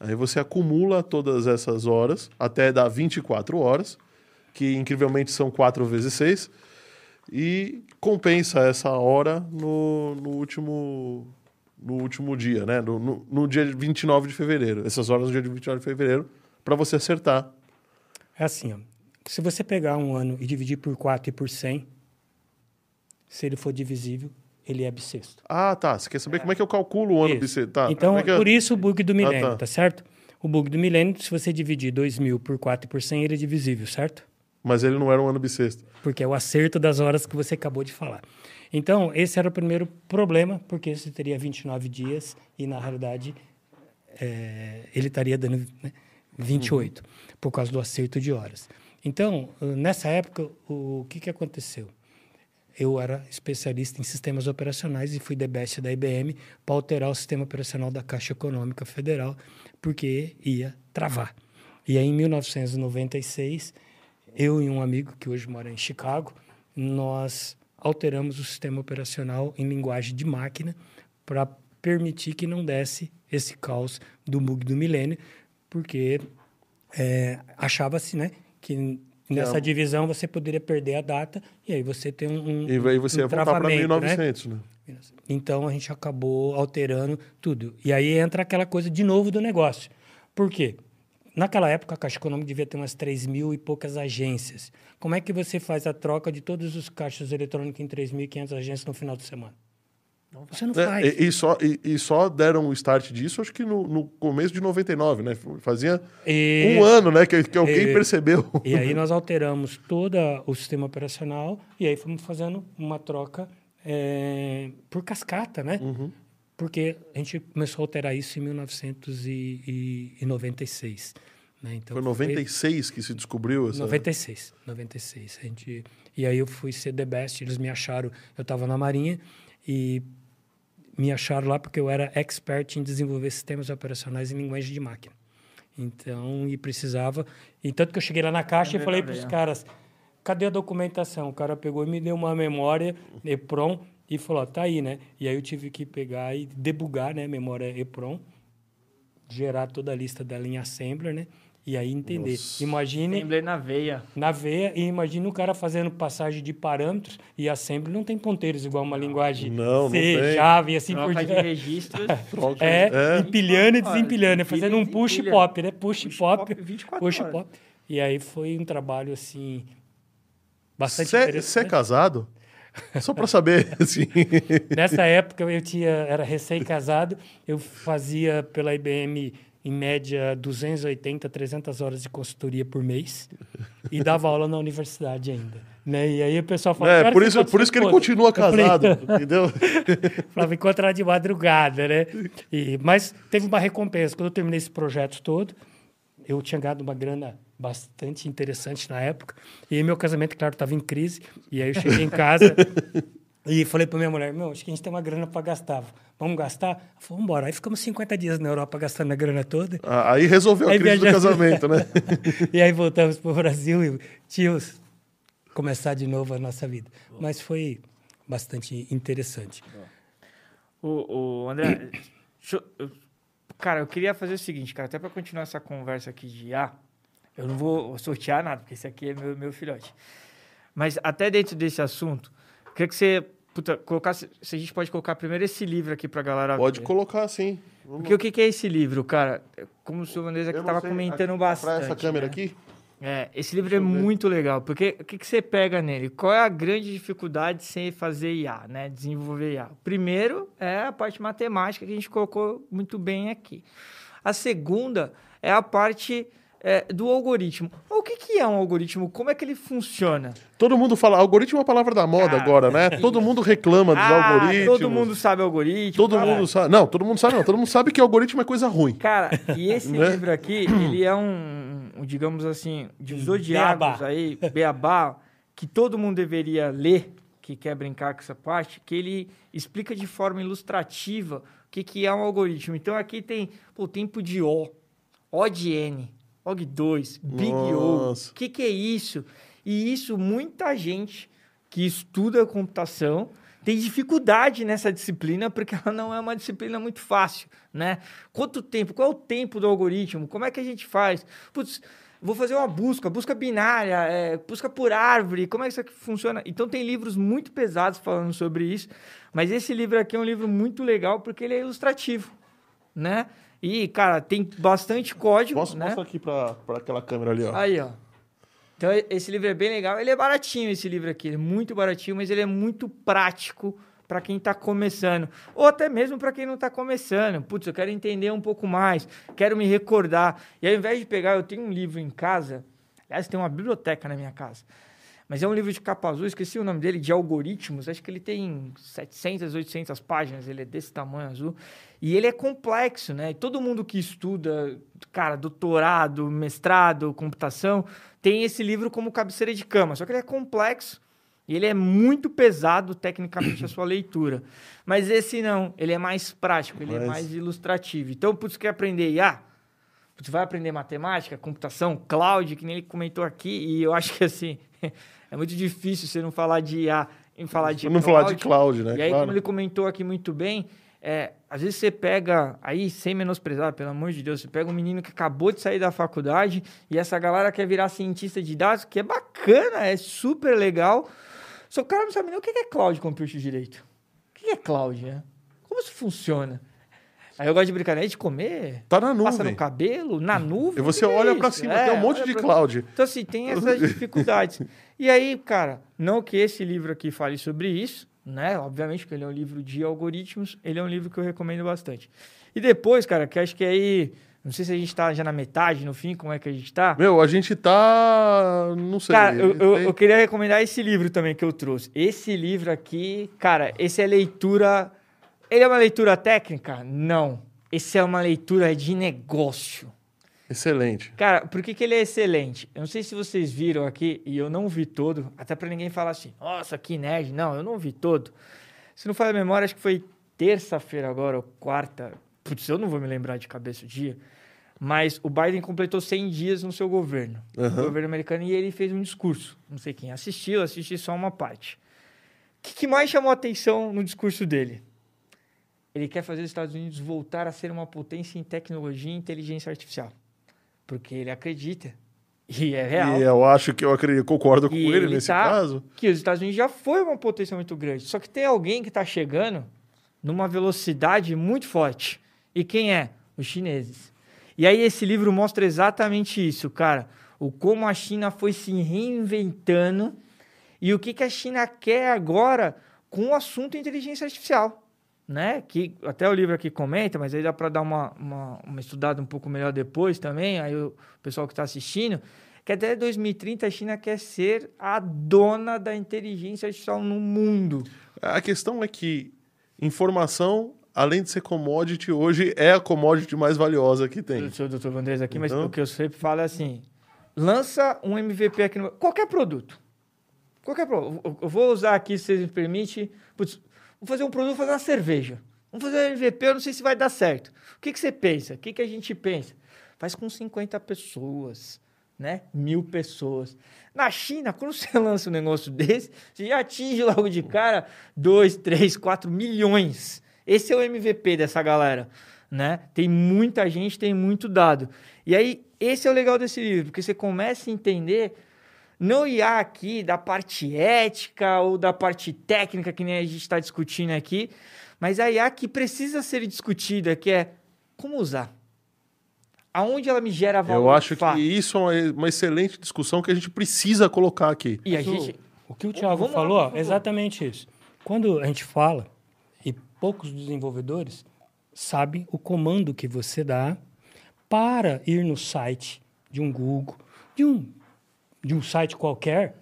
Aí você acumula todas essas horas até dar 24 horas, que incrivelmente são 4 vezes 6, e compensa essa hora no, no último no último dia, né? No, no, no dia 29 de fevereiro. Essas horas no dia 29 de fevereiro, para você acertar. É assim, ó. Se você pegar um ano e dividir por 4 e por 100, se ele for divisível, ele é bissexto. Ah, tá. Você quer saber como é que eu calculo o ano Isso. bissexto? Tá. então, é eu- por isso o bug do milênio, tá. tá. certo? O bug do milênio, se você dividir 2.000 por 4 e por 100, ele é divisível, certo? Mas ele não era um ano bissexto. Porque é o acerto das horas que você acabou de falar. Então, esse era o primeiro problema, porque você teria 29 dias e, na realidade, é, ele estaria dando né, 28, por causa do acerto de horas. Então, nessa época, o, que, que aconteceu? Eu era especialista em sistemas operacionais e fui the best da IBM para alterar o sistema operacional da Caixa Econômica Federal, porque ia travar. E aí, em 1996, eu e um amigo que hoje mora em Chicago, nós alteramos o sistema operacional em linguagem de máquina para permitir que não desse esse caos do bug do milênio, porque é, achava-se né, que nessa é- divisão você poderia perder a data e aí você tem um, um E aí você um ia voltar para travamento, né? 1900, né? Então a gente acabou alterando tudo. E aí entra aquela coisa de novo do negócio. Por quê? Naquela época a Caixa Econômica devia ter umas 3 mil e poucas agências. Como é que você faz a troca de todos os caixas eletrônicos em 3.500 agências no final de semana? Você não É, faz. e, e só, e, e só deram o start disso, acho que no, no começo de 99, né? Fazia E- um ano, né? Que, que alguém E- percebeu. E aí nós alteramos todo o sistema operacional e aí fomos fazendo uma troca é, por cascata, né? Uhum. Porque a gente começou a alterar isso em 1996. Né? Então, Foi 96 que se descobriu essa... 96, 96. A gente, e aí eu fui ser The Best, eles me acharam, eu estava na Marinha e me acharam lá porque eu era expert em desenvolver sistemas operacionais em linguagem de máquina. Então, e precisava... E tanto que eu cheguei lá na caixa e falei para os caras, cadê a documentação? O cara pegou e me deu uma memória EPROM e falou, ó, tá aí, né? E aí eu tive que pegar e debugar, né, memória EPROM, gerar toda a lista dela em Assembler, né? E aí entender. Nossa. Imagine Assembler na veia. na veia e imagine o cara fazendo passagem de parâmetros e Assembler não tem ponteiros igual uma linguagem Não, não C, tem. Java e assim por Troca de diante. registros. Troca- É, É. empilhando e desempilhando, fazendo um e push desempilha. pop, né? Push, Push pop, pop 24 push horas. pop. E aí foi um trabalho assim bastante Você é casado? Só pra saber, assim. Nessa época eu tinha era recém-casado, eu fazia pela IBM em média 280, 300 horas de consultoria por mês e dava aula na universidade ainda, né? E aí o pessoal falava, É, "Cara, por isso, por isso que ele esposa?" continua Eu falei, casado, entendeu? Falava encontrar de madrugada, né? E, mas teve uma recompensa. Quando eu terminei esse projeto todo, eu tinha ganhado uma grana bastante interessante na época. E meu casamento, claro, estava em crise. E aí eu cheguei em casa e falei para minha mulher, meu, acho que a gente tem uma grana para gastar. Vamos gastar? Ela falou, vamos embora. Aí ficamos 50 dias na Europa gastando a grana toda. Ah, Aí resolveu a Aí crise do viajamos. casamento, né? e aí voltamos para o Brasil e tínhamos começar de novo a nossa vida. Mas foi bastante interessante. O, o André, deixa eu- cara, eu queria fazer o seguinte, cara, até para continuar essa conversa aqui de IA, eu não vou sortear nada, porque esse aqui é meu, meu filhote. Mas até dentro desse assunto, queria que você puta, colocasse, se a gente pode colocar primeiro esse livro aqui pra galera Pode ver. colocar assim. Vamos- Porque o que, que é esse livro, cara? Como o senhor Vanessa aqui estava comentando aqui, bastante. Pra essa câmera né? aqui? É, esse livro é muito legal, porque o que, que você pega nele? Qual é a grande dificuldade de você fazer IA, né? Desenvolver IA? Primeiro é a parte matemática que a gente colocou muito bem aqui. A segunda é a parte é, do algoritmo. O que, que é um algoritmo? Como é que ele funciona? Todo mundo fala, algoritmo é uma palavra da moda Cara, agora, né? Todo mundo reclama dos Ah, algoritmos. todo mundo sabe algoritmo. Todo caralho. mundo sabe. Não, todo mundo sabe não. Todo mundo sabe que algoritmo é coisa ruim. Cara, e esse Né? livro aqui, ele é um, um, digamos assim, divisor de águas aí, beabá, que todo mundo deveria ler, que quer brincar com essa parte, que ele explica de forma ilustrativa o que, que é um algoritmo. Então aqui tem o tempo de O, O de N, OG2, Big O. O que, que é isso? E isso muita gente que estuda computação tem dificuldade nessa disciplina porque ela não é uma disciplina muito fácil, né? Quanto tempo? Qual é o tempo do algoritmo? Como é que a gente faz? Putz, vou fazer uma busca, busca binária, é, busca por árvore, como é que isso aqui funciona? Então tem livros muito pesados falando sobre isso, mas esse livro aqui é um livro muito legal porque ele é ilustrativo, né? E, cara, tem bastante código, Posso né? mostrar aqui pra aquela câmera ali, ó. Aí, ó. Então, esse livro é bem legal. Ele é baratinho, esse livro aqui. Ele é muito baratinho, mas ele é muito prático para quem está começando. Ou até mesmo para quem não está começando. Putz, eu quero entender um pouco mais, quero me recordar. E ao invés de pegar, eu tenho um livro em casa. Aliás, tem uma biblioteca na minha casa. Mas é um livro de capa azul, esqueci o nome dele, de algoritmos. Acho que ele tem 700, 800 páginas, ele é desse tamanho azul. E ele é complexo, né? E todo mundo que estuda, cara, doutorado, mestrado, computação, tem esse livro como cabeceira de cama. Só que ele é complexo e ele é muito pesado tecnicamente a sua leitura. Mas esse não, ele é mais prático, ele é Mas- mais ilustrativo. Então, putz, quer aprender IA? Você vai aprender matemática, computação, cloud, que nem ele comentou aqui, e eu acho que assim, é muito difícil você não falar de IA em falar de não falar de cloud, né? E aí, Claro. como ele comentou aqui muito bem, é, às vezes você pega, aí sem menosprezar, pelo amor de Deus, você pega um menino que acabou de sair da faculdade e essa galera quer virar cientista de dados, que é bacana, é super legal, só que o cara não sabe nem o que é cloud computing direito. O que é cloud, né? Como isso funciona? Aí eu gosto de brincar, é de comer? Tá na Passa nuvem. no cabelo, na nuvem. E você é olha isso? cima, É, tem um monte de pra- cloud. Então, assim, tem essas dificuldades. E aí, cara, não que esse livro aqui fale sobre isso, né? Obviamente, porque ele é um livro de algoritmos, ele é um livro que eu recomendo bastante. E depois, cara, que acho que aí. Não sei se a gente tá já na metade, no fim, como é que a gente tá. Meu, a gente tá. Não sei. Cara, eu, eu, tem- eu queria recomendar esse livro também que eu trouxe. Esse livro aqui, cara, esse é leitura. Ele é uma leitura técnica? Não. Esse é uma leitura de negócio. Excelente. Cara, por que, que ele é excelente? Eu não sei se vocês viram aqui, e eu não vi todo, até pra ninguém falar assim, nossa, que nerd. Não, eu não vi todo. Se não falha a memória, acho que foi terça-feira agora, ou quarta. Putz, eu não vou me lembrar de cabeça o dia. mas o Biden completou 100 dias no seu governo, Aham. no governo americano, e ele fez um discurso. Não sei quem assistiu, assisti só uma parte. O que, que mais chamou a atenção no discurso dele? Ele quer fazer os Estados Unidos voltar a ser uma potência em tecnologia e inteligência artificial. Porque ele acredita, e é real, E eu acho que eu acredito, concordo com E ele ele nesse tá- caso. que os Estados Unidos já foi uma potência muito grande. Só que tem alguém que está chegando numa velocidade muito forte. E quem é? Os chineses. E aí esse livro mostra exatamente isso, cara. O como a China foi se reinventando e o que, que a China quer agora com o assunto inteligência artificial. Né? Que até o livro aqui comenta, mas aí dá para dar uma, uma, uma estudada um pouco melhor depois também. Aí o pessoal que está assistindo, que até 2030 a China quer ser a dona da inteligência artificial no mundo. A questão é que informação, além de ser commodity, hoje é a commodity mais valiosa que tem. Eu sou o Dr. Vandrez aqui, mas Então? o que eu sempre falo é assim: lança um MVP aqui no. Qualquer produto. Qualquer produto. Eu- Eu vou usar aqui, se vocês me permitem. Putz, vou fazer um produto, fazer uma cerveja. Vamos fazer um MVP, eu não sei se vai dar certo. O que, que você pensa? O que, que a gente pensa? Faz com 50 pessoas, né? Mil pessoas. Na China, quando você lança um negócio desse, você já atinge logo de cara 2, 3, 4 milhões. Esse é o MVP dessa galera, né? Tem muita gente, tem muito dado. E aí, esse é o legal desse livro, porque você começa a entender não IA aqui da parte ética ou da parte técnica, que nem a gente está discutindo aqui, mas a IA que precisa ser discutida, que é como usar. Aonde ela me gera valor? Eu acho que isso é uma, uma excelente discussão que a gente precisa colocar aqui. E a o- gente... O que o Thiago Vamos lá, falou favor. é exatamente isso. Quando a gente fala, e poucos desenvolvedores sabem o comando que você dá para ir no site de um Google, de um, de um site qualquer,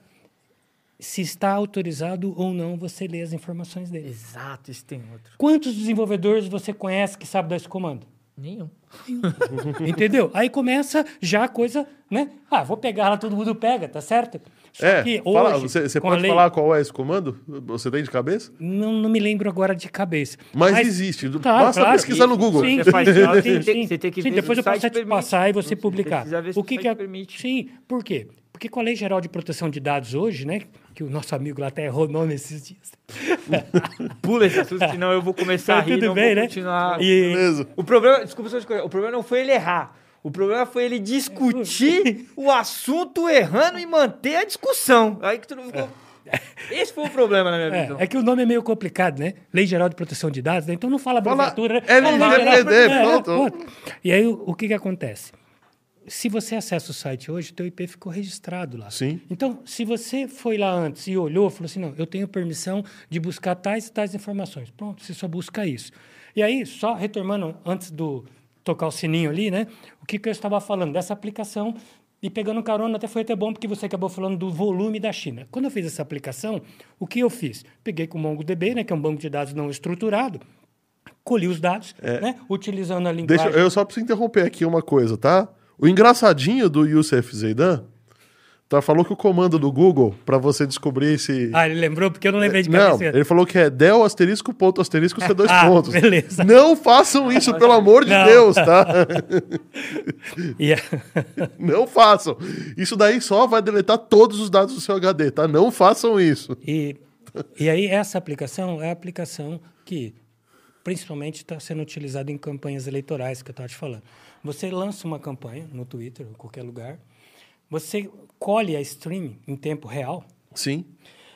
se está autorizado ou não você ler as informações dele. Exato, esse tem outro. Quantos desenvolvedores você conhece que sabe dar esse comando? Nenhum. Entendeu? Aí começa já a coisa, né? Ah, vou pegar lá, todo mundo pega, tá certo? Só é, que fala, hoje, você, você pode lei- falar qual é esse comando? Você tem de cabeça? Não, não me lembro agora de cabeça. Mas, existe. Claro, Basta claro. pesquisar no Google. Sim, Você faz sim, isso, sim, sim. você tem que Sim, ver depois eu o posso te permite. passar e você Você publicar. O que que é... permite. Sim, por quê? Porque com a Lei Geral de Proteção de Dados hoje, né, que o nosso amigo lá até errou o nome esses dias. Pula esse assunto, senão eu vou começar a Tá rir tudo não bem, vou né? continuar. E Beleza. O problema, desculpa só de coisa, o problema não foi ele errar. O problema foi ele discutir o assunto errando e manter a discussão. Aí que tudo ficou. Esse foi o problema na minha visão. É, é que o nome é meio complicado, né? Lei Geral de Proteção de Dados, né? então não fala Fala abreviatura, né? LGPD, Fala Lei Geral de- é, pronto. pronto. E aí, o, o que que acontece? Se você acessa o site hoje, teu IP ficou registrado lá. Sim. Então, se você foi lá antes e olhou, falou assim, não, eu tenho permissão de buscar tais e tais informações. Pronto, você só busca isso. E aí, só retomando antes do tocar o sininho ali, né? O que, que eu estava falando dessa aplicação e pegando carona, até foi até bom porque você acabou falando do volume da China. Quando eu fiz essa aplicação, o que eu fiz? Peguei com o MongoDB, né, que é um banco de dados não estruturado, colhi os dados, né, utilizando a linguagem. Deixa, eu só preciso interromper aqui uma coisa, tá? O engraçadinho do Youssef Zeidan tá, falou que o comando do Google para você descobrir esse. Ah, ele lembrou porque eu não lembrei de Não, cabeça. ele falou que é del asterisco ponto asterisco C dois Ah, pontos. beleza. Não façam isso, pelo amor de Não. Deus, tá? É- Não façam. Isso daí só vai deletar todos os dados do seu HD, tá? Não façam isso. E, e aí, essa aplicação é a aplicação que principalmente está sendo utilizada em campanhas eleitorais, que eu estava te falando. Você lança uma campanha no Twitter ou qualquer lugar, você colhe a stream em tempo real, Sim.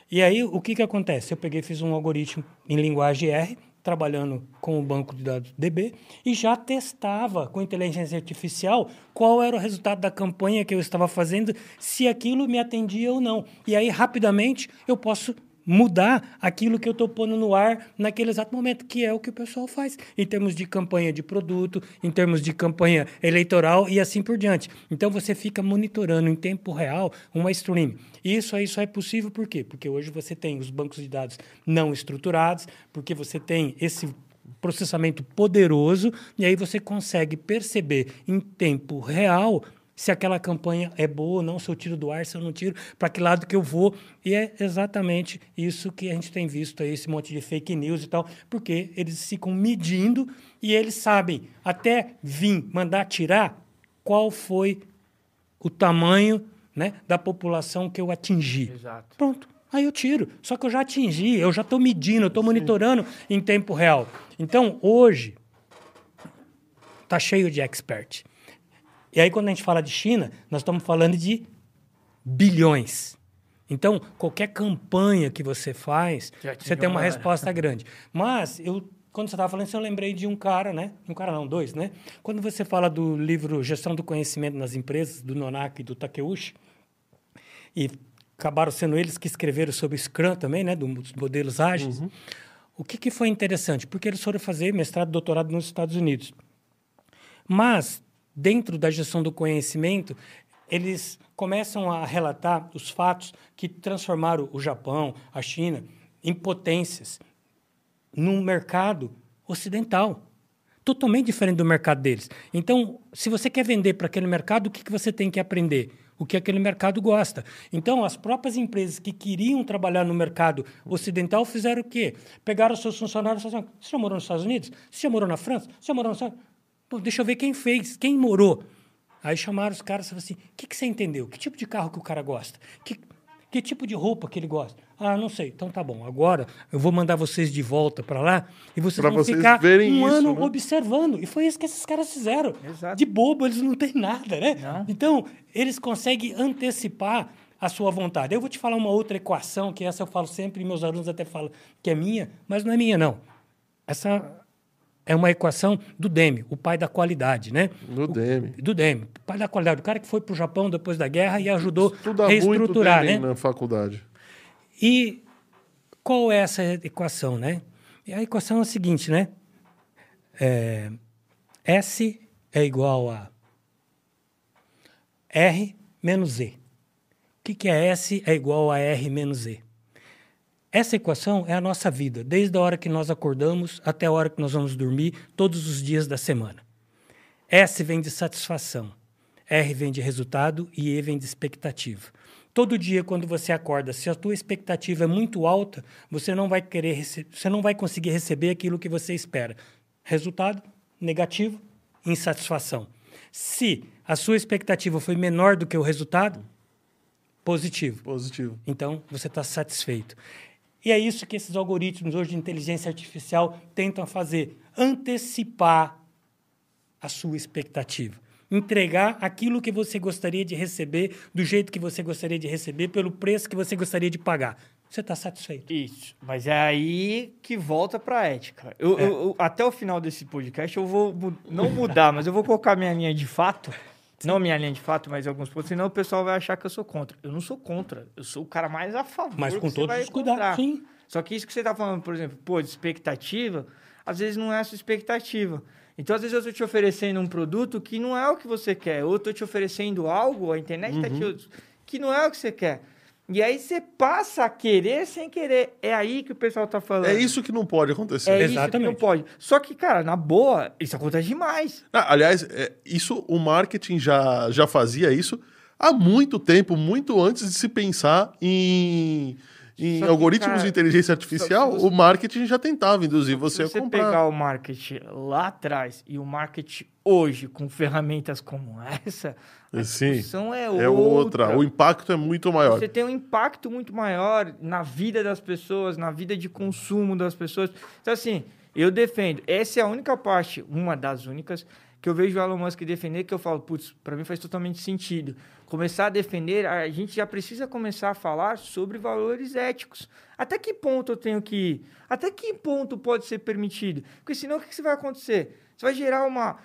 e aí o que, que acontece? Eu peguei e fiz um algoritmo em linguagem R, trabalhando com o banco de dados DB, e já testava com inteligência artificial qual era o resultado da campanha que eu estava fazendo, se aquilo me atendia ou não. E aí, rapidamente, eu posso mudar aquilo que eu estou pondo no ar naquele exato momento, que é o que o pessoal faz, em termos de campanha de produto, em termos de campanha eleitoral e assim por diante. Então você fica monitorando em tempo real uma stream. Isso aí só é possível por quê? Porque hoje você tem os bancos de dados não estruturados, porque você tem esse processamento poderoso e aí você consegue perceber em tempo real se aquela campanha é boa ou não, se eu tiro do ar, se eu não tiro, para que lado que eu vou. E é exatamente isso que a gente tem visto aí, esse monte de fake news e tal, porque eles ficam medindo e eles sabem até vir mandar tirar qual foi o tamanho né, da população que eu atingi. Exato. Pronto. Aí eu tiro. Só que eu já atingi, eu já estou medindo, eu estou monitorando em tempo real. Então, hoje, está cheio de expert. E aí, quando a gente fala de China, nós estamos falando de bilhões. Então, qualquer campanha que você faz, você tem uma uma- resposta grande. Mas, eu, quando você estava falando isso, eu lembrei de um cara, né? Um cara não, dois, né? Quando você fala do livro Gestão do Conhecimento nas Empresas, do Nonaki e do Takeuchi, e acabaram sendo eles que escreveram sobre Scrum também, né, dos modelos ágeis. O que, que foi interessante? Porque eles foram fazer mestrado e doutorado nos Estados Unidos. Mas, dentro da gestão do conhecimento, eles começam a relatar os fatos que transformaram o Japão, a China, em potências num mercado ocidental. Totalmente diferente do mercado deles. Então, se você quer vender para aquele mercado, o que, que você tem que aprender? O que aquele mercado gosta. Então, as próprias empresas que queriam trabalhar no mercado ocidental fizeram o quê? Pegaram seus funcionários e falaram assim, você já morou nos Estados Unidos? Você já morou na França? Você já morou nos Estados Pô, deixa eu ver quem fez, quem morou. Aí chamaram os caras e falaram assim, o que, que você entendeu? Que tipo de carro que o cara gosta? Que, que tipo de roupa que ele gosta? Ah, não sei. Então tá bom. Agora eu vou mandar vocês de volta para lá e vocês Pra vão vocês ficar verem um isso, ano né? observando. E foi isso que esses caras fizeram. Exato. De bobo, eles não têm nada, né? Não. Então, eles conseguem antecipar a sua vontade. Eu vou te falar uma outra equação, que essa eu falo sempre, e meus alunos até falam que é minha, mas não é minha, não. Essa é uma equação do Demi, o pai da qualidade, né? No Demi. Do Demi, o pai da qualidade. O cara que foi para o Japão depois da guerra e ajudou Estuda reestruturar, né? na faculdade. E qual é essa equação, né? E a equação é a seguinte, né? É, S é igual a R menos E. O que, que é S é igual a R menos E? Essa equação é a nossa vida, desde a hora que nós acordamos até a hora que nós vamos dormir, todos os dias da semana. S vem de satisfação, R vem de resultado e E vem de expectativa. Todo dia, quando você acorda, se a tua expectativa é muito alta, você não vai querer, você não vai conseguir receber aquilo que você espera. Resultado negativo, insatisfação. Se a sua expectativa foi menor do que o resultado, positivo. Positivo. Então, você está satisfeito. E é isso que esses algoritmos hoje de inteligência artificial tentam fazer: antecipar a sua expectativa. Entregar aquilo que você gostaria de receber, do jeito que você gostaria de receber, pelo preço que você gostaria de pagar. Você está satisfeito. Isso. Mas é aí que volta pra ética. Eu, É. eu- eu- até o final desse podcast eu vou mu- não mudar, mas eu vou colocar minha linha de fato. Não minha linha de fato, mas alguns pontos, senão o pessoal vai achar que eu sou contra. Eu não sou contra. Eu sou o cara mais a favor. Mas com todos os cuidados, sim. Só que isso que você tá falando, por exemplo, pô, de expectativa, às vezes não é a sua expectativa. Então, às vezes, eu estou te oferecendo um produto que não é o que você quer. Ou eu estou te oferecendo algo, a internet está te... que não é o que você quer. E aí você passa a querer sem querer. É aí que o pessoal tá falando. É isso que não pode acontecer. É isso que Exatamente. não pode. Só que, cara, na boa, isso acontece demais. Ah, aliás, é, isso o marketing já, já fazia isso há muito tempo, muito antes de se pensar em, em algoritmos cara, de inteligência artificial. você- o marketing já tentava induzir você Se a você comprar. pegar o marketing lá atrás e o marketing hoje com ferramentas como essa, a Sim, discussão é, É outra. O impacto é muito maior. Você tem um impacto muito maior na vida das pessoas, na vida de consumo das pessoas. Então, assim, eu defendo. Essa é a única parte, uma das únicas, que eu vejo o Elon Musk defender, que eu falo, putz, para mim faz totalmente sentido. Começar a defender, a gente já precisa começar a falar sobre valores éticos. Até que ponto eu tenho que ir? Até que ponto pode ser permitido? Porque senão o que que vai acontecer? Você vai gerar uma.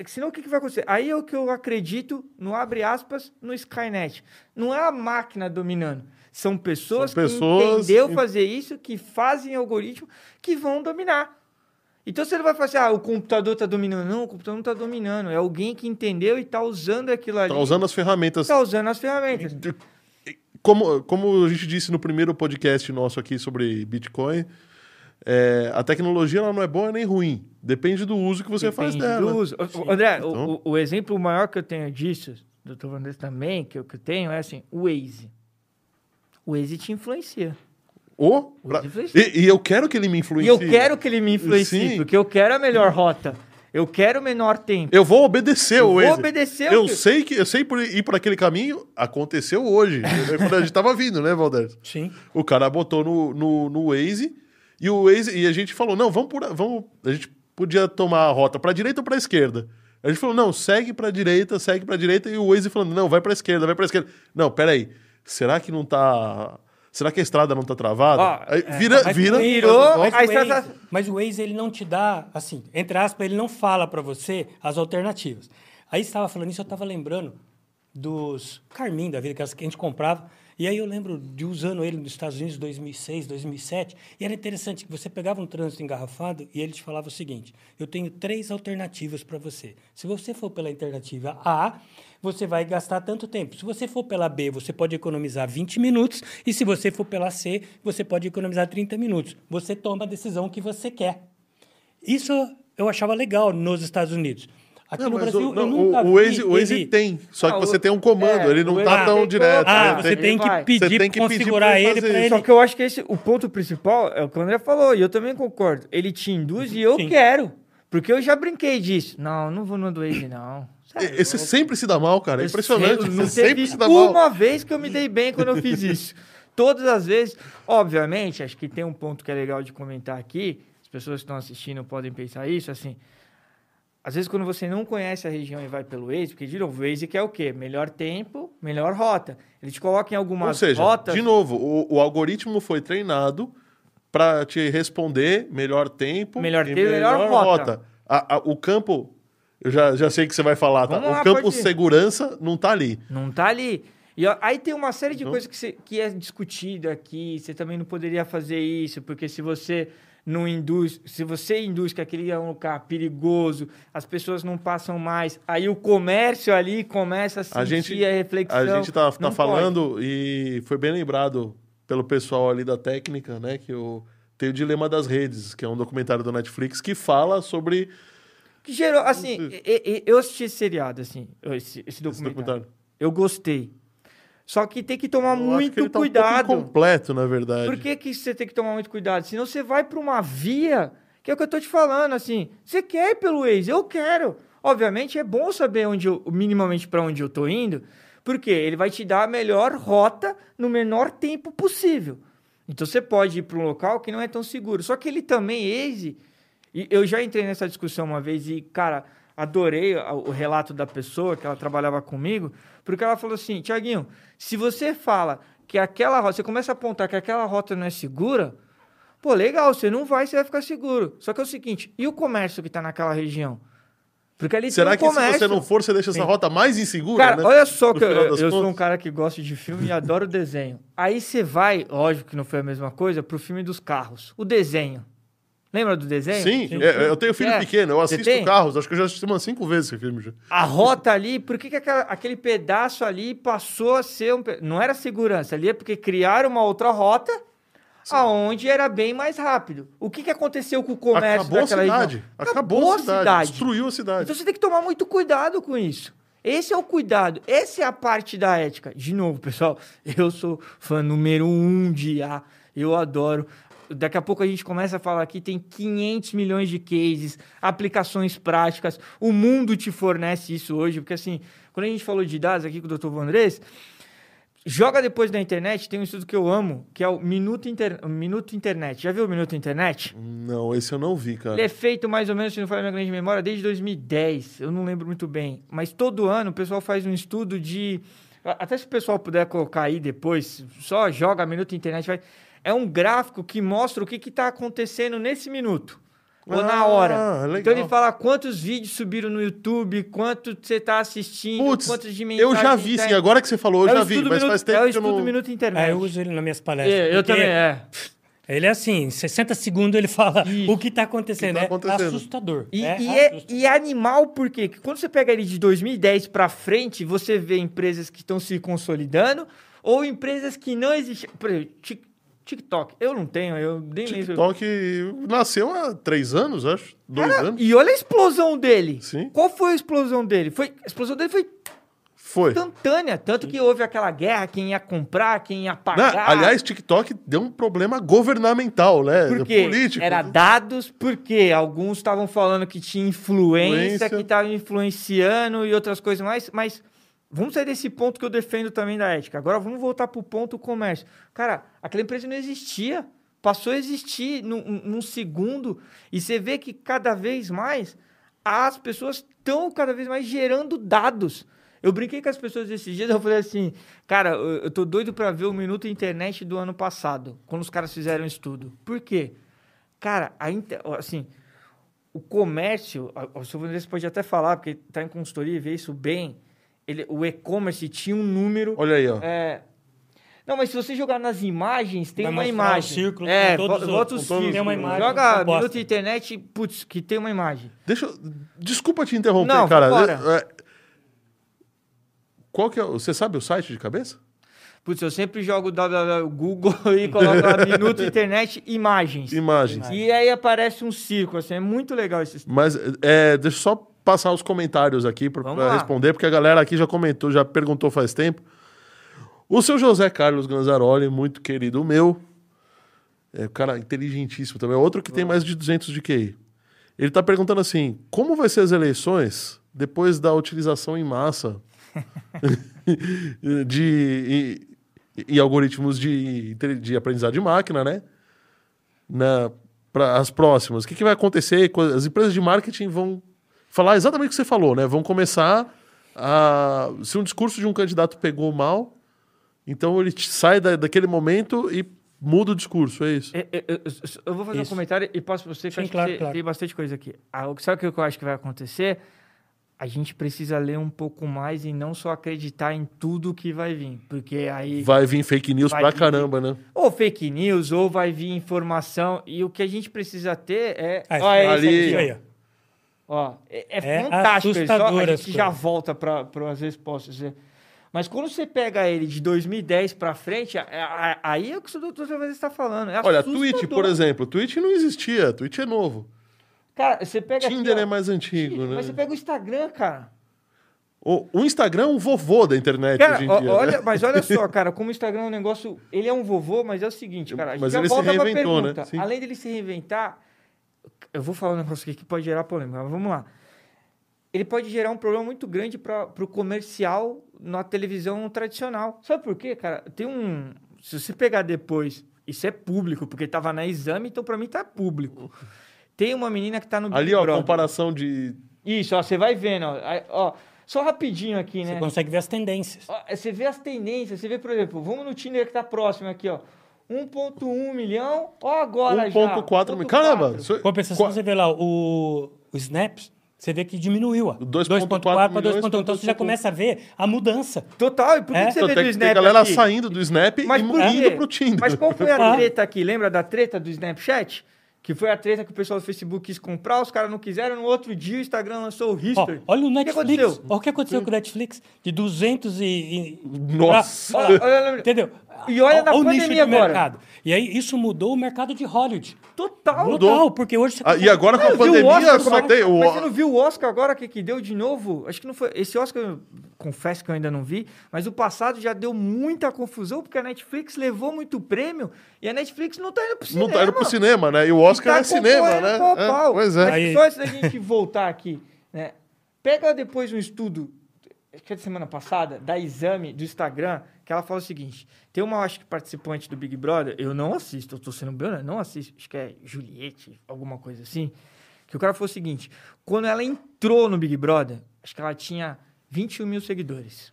É Senão o que, que vai acontecer? Aí é o que eu acredito no abre aspas no Skynet. Não é a máquina dominando. São pessoas, São pessoas que entendeu fazer isso, que fazem algoritmo, que vão dominar. Então você não vai falar assim, ah, o computador está dominando. Não, o computador não está dominando. É alguém que entendeu e está usando aquilo ali. Tá usando as ferramentas. Tá usando as ferramentas. Como, como a gente disse no primeiro podcast nosso aqui sobre Bitcoin, é, a tecnologia ela não é boa nem ruim. Depende do uso que você faz Depende dela. do uso. O- o- André, o- Então- o, o exemplo maior que eu tenho disso, doutor Vandes também, que eu, que eu tenho, é assim, o Waze. O Waze te influencia. Ou, O pra- influencia. e, e eu quero que ele me E influencie. eu quero que ele me influencie, Sim. porque eu quero a melhor rota. Eu quero menor tempo. Eu vou obedecer Eu o vou Waze. obedecer o Eu que- sei que eu sei por ir por aquele caminho. Aconteceu hoje. quando a gente tava vindo, né, Valder? Sim. O cara botou no, no, no Waze e o Waze e a gente falou: "Não, vamos por vamos, a gente podia tomar a rota para direita ou para esquerda". A gente falou: "Não, segue para direita, segue para direita" e o Waze falando: "Não, vai para esquerda, vai para esquerda". Não, pera aí. Será que não tá Será que a estrada não tá travada? Ó, Aí é, vira, mas vira, virou. Mas, o Waze, tá- mas o Waze, ele não te dá, assim, entre aspas, ele não fala para você as alternativas. Aí você estava falando isso, eu estava lembrando dos Carmin da vida, que as que a gente comprava. E aí eu lembro de usando ele nos Estados Unidos em 2006, 2007. E era interessante que você pegava um trânsito engarrafado e ele te falava o seguinte: eu tenho três alternativas para você. Se você for pela alternativa A, você vai gastar tanto tempo. Se você for pela B, você pode economizar 20 minutos. E se você for pela C, você pode economizar 30 minutos. Você toma a decisão que você quer. Isso eu achava legal nos Estados Unidos. Aqui Não, no Brasil, o, não, eu nunca o, Waze, vi o Waze ele- tem, só que Ah, você o- tem um comando, é, ele não tá tão direto. Ah, ele você tem que vai. pedir Você tem que pedir configurar pra ele ele. Só que eu acho que esse, o ponto principal é o que o André falou, e eu também concordo. Ele te induz e eu Sim. quero. Porque eu já brinquei disso. Não, não vou no do Waze, não. E- Esse sempre se dá mal, cara. É Eu impressionante. sempre teve se dá mal. uma vez que eu me dei bem quando eu fiz isso. Todas as vezes, obviamente, acho que tem um ponto que é legal de comentar aqui. As pessoas que estão assistindo podem pensar isso, assim. Às vezes, quando você não conhece a região e vai pelo Waze, porque, de novo, o Waze quer o quê? Melhor tempo, melhor rota. Ele te coloca em algumas Ou seja, rotas... de novo, o, o algoritmo foi treinado para te responder melhor tempo Melhor e tempo, melhor rota. A- a- o campo, eu já, já sei que você vai falar, tá? Lá, o campo segurança não tá ali. Não tá ali. E ó, aí tem uma série de Não. coisas que, você- que é discutido aqui. Você também não poderia fazer isso, porque se você não induz, se você induz que aquele é um lugar perigoso, as pessoas não passam mais, aí o comércio ali começa a sentir A a, gente, reflexão. a gente tá, tá falando e foi bem lembrado pelo pessoal ali da técnica, né? Que eu, tem o Dilema das Redes, que é um documentário do Netflix que fala sobre. Que gerou, assim, eu assisti esse seriado, assim, esse, esse esse documentário. documentário. Eu gostei. Só que tem que tomar Eu muito que ele tá um cuidado. incompleto, na verdade. Por que, que você tem que tomar muito cuidado? Senão você vai para uma via, que é o que eu tô te falando, assim. Você quer ir pelo Waze? Eu quero. Obviamente é bom saber onde eu, minimamente para onde eu tô indo, porque ele vai te dar a melhor rota no menor tempo possível. Então você pode ir para um local que não é tão seguro. Só que ele também, Waze, e eu já entrei nessa discussão uma vez e, cara, adorei o relato da pessoa que ela trabalhava comigo, porque ela falou assim: Tiaguinho, se você fala que aquela rota, você começa a apontar que aquela rota não é segura, pô, legal, você não vai, você vai ficar seguro. Só que é o seguinte: e o comércio que tá naquela região? Porque ali Será tem que um se você comércio. não for, você deixa essa rota mais insegura? Cara, né? olha só que eu, eu sou um cara que gosta de filme e adoro desenho. Aí você vai, lógico que não foi a mesma coisa, pro filme dos carros. O desenho. Lembra do desenho? Sim, é, eu tenho filho É. pequeno, eu assisto carros, acho que eu já assisti umas cinco vezes esse filme. Já. A rota ali, por que, que aquela- aquele pedaço ali passou a ser um. Não era segurança ali, é porque criaram uma outra rota aonde era bem mais rápido. O que, que aconteceu com o comércio Acabou a daquela cidade. região? Acabou, a cidade. Destruiu a cidade. Então você tem que tomar muito cuidado com isso. Esse é o cuidado, essa é a parte da ética. De novo, pessoal, eu sou fã número um de A, eu adoro. Daqui a pouco a gente começa a falar aqui, tem 500 milhões de cases, aplicações práticas, o mundo te fornece isso hoje, porque assim, quando a gente falou de dados aqui com o Dr. Vandrés, joga depois na internet, tem um estudo que eu amo, que é o Minuto, Inter... Minuto Internet. Já viu o Minuto Internet? Não, esse eu não vi, cara. Ele é feito mais ou menos, se não for a minha grande memória, desde 2010. Eu não lembro muito bem. Mas todo ano o pessoal faz um estudo de. Até se o pessoal puder colocar aí depois, só joga minuto internet. Vai... É um gráfico que mostra o que está acontecendo nesse minuto. Ou na Ah, hora. legal. Então ele fala quantos vídeos subiram no YouTube, quanto você está assistindo, Putz, quantas de eu já vi, tá sim. Agora que você falou, eu É o já vi, mas minuto- faz tempo É o que eu estudo não... Minuto Internet. É, eu uso ele nas minhas palestras. É, eu também, é. Ele é assim, em 60 segundos ele fala Isso. o que está acontecendo. O que tá acontecendo. É assustador. E é e é, assustador. e é animal porque que quando você pega ele de 2010 para frente, você vê empresas que estão se consolidando ou empresas que não existem. Por exemplo, TikTok. Eu não tenho, eu nem lembro. TikTok nasceu há três anos, acho. Dois Cara, anos. e olha a explosão dele. Sim. Qual foi a explosão dele? Foi, a explosão dele foi Foi. instantânea. Tanto que houve aquela guerra, quem ia comprar, quem ia pagar. Né? Aliás, TikTok deu um problema governamental, né? porque Político. era dados, porque alguns estavam falando que tinha influência, Influência. que estava influenciando e outras coisas mais, mas vamos sair desse ponto que eu defendo também da ética. Agora vamos voltar pro ponto do comércio. Cara, aquela empresa não existia. Passou a existir num, num segundo e você vê que cada vez mais as pessoas estão cada vez mais gerando dados. Eu brinquei com as pessoas esses dias, eu falei assim, cara, eu, tô doido para ver o Minuto Internet do ano passado, quando os caras fizeram um estudo. Por quê? Cara, a inter- assim, o comércio, o Vanessa pode até falar, porque está em consultoria e vê isso bem. Ele, o e-commerce tinha um número. Olha aí, ó. é, não, mas se você jogar nas imagens, tem Vai uma imagem. o círculo é, com todos bota os- círculo. Tem uma imagem Joga. Minuto Internet, putz, que tem uma imagem. Deixa eu... Desculpa te interromper, Não, cara. vambora. É- Qual que é... o- Você sabe o site de cabeça? Putz, eu sempre jogo www Google e coloco lá Minuto Internet Imagens. Imagens. E aí aparece um círculo, assim, é muito legal esse Mas é, deixa eu só passar os comentários aqui Vamos lá. responder, porque a galera aqui já comentou, já perguntou faz tempo. O seu José Carlos Ganzaroli, muito querido meu, é um cara inteligentíssimo também, é outro que tem mais de 200 de QI. Ele tá perguntando assim, como vai ser as eleições depois da utilização em massa de e, e algoritmos de, de aprendizado de máquina, né? Na, para as próximas. O que, que vai acontecer? Co- As empresas de marketing vão falar exatamente o que você falou, né? Vão começar a. Se um discurso de um candidato pegou mal, então ele sai da, daquele momento e muda o discurso, é isso. Eu, eu- eu- eu vou fazer Isso. um comentário e passo para você, que Sim, claro, que você- claro. tem bastante coisa aqui. Ah, o que- sabe o que eu acho que vai acontecer? A gente precisa ler um pouco mais e não só acreditar em tudo que vai vir. Porque aí. Vai vir fake news pra vir- caramba, né? Ou fake news, ou vai vir informação. E o que a gente precisa ter é. Ah, ó, é ali- aqui, ó. Ó. É, é É fantástico. ele só- a gente já volta para as respostas. né? Mas quando você pega ele de 2010 para frente, a- a- aí é o que o doutor Gervais está falando. É Olha. Twitch, por exemplo. Twitch não existia, Twitch é novo. Cara, você pega. aqui, Tinder ó, é mais antigo, né? Mas você pega o Instagram, cara. O, o Instagram é um vovô da internet Cara, hoje em dia. olha, né? mas olha só, cara, como o Instagram é um negócio. Ele é um vovô, mas é o seguinte, cara. A gente Mas já ele se volta pra reinventou, né? Sim. Além dele se reinventar, eu vou falar um negócio aqui que pode gerar polêmica, mas vamos lá. Ele pode gerar um problema muito grande para o comercial na televisão tradicional. Sabe por quê, cara? Tem um. Se você pegar depois, isso é público, porque tava na exame, então para mim tá público. Tem uma menina que tá no Big Ali, ó, Brother. comparação de. Isso, ó, você vai vendo, ó. Ó. Só rapidinho aqui, né? Você consegue ver as tendências. Ó, Você vê as tendências, você vê, por exemplo, vamos no Tinder que tá próximo aqui, ó. 1.1 milhão, ó agora já. 1,4 milhão. Caramba! isso é- Compensação, qua- você vê lá o, o Snaps, você vê que diminuiu. ó. 2.4 para milhões 2.1. Então você já 2.1. começa a ver a mudança. Total, e por que, É? que você Então, vê tem, do tem Snap galera aqui? saindo do Snap Mas e por quê? indo pro Tinder. Mas qual foi a Ah. treta aqui? Lembra da treta do Snapchat? Que foi a treta que o pessoal do Facebook quis comprar, os caras não quiseram. No outro dia o Instagram lançou o Ó, History. olha o que Netflix. aconteceu? Olha o que aconteceu com o Netflix. De 200 e... e- Nossa! Ah, Olha, olha, olha. Entendeu? E olha na o nicho pandemia de agora. mercado. E aí isso mudou o mercado de Hollywood. Total. Mudou. Total, porque hoje você Ah, e consegue- agora com a pandemia Oscar, só como é- tem o. Mas você não viu o Oscar agora que, que deu de novo? Acho que não foi. Esse Oscar, eu confesso que eu ainda não vi, mas o passado já deu muita confusão, porque a Netflix levou muito prêmio e a Netflix não tá indo pro cinema. Não tá indo pro cinema, né? E o Oscar tá é cinema, né? pau É, pau. pois é. Mas Aí- só antes da gente voltar aqui, né? Pega depois um estudo, acho que é da semana passada, da exame do Instagram, que ela fala o seguinte: tem uma, acho que participante do Big Brother, eu não assisto, eu tô sendo bem, não assisto, acho que é Juliette, alguma coisa assim. Que o cara falou o seguinte: quando ela entrou no Big Brother, acho que ela tinha 21 mil seguidores.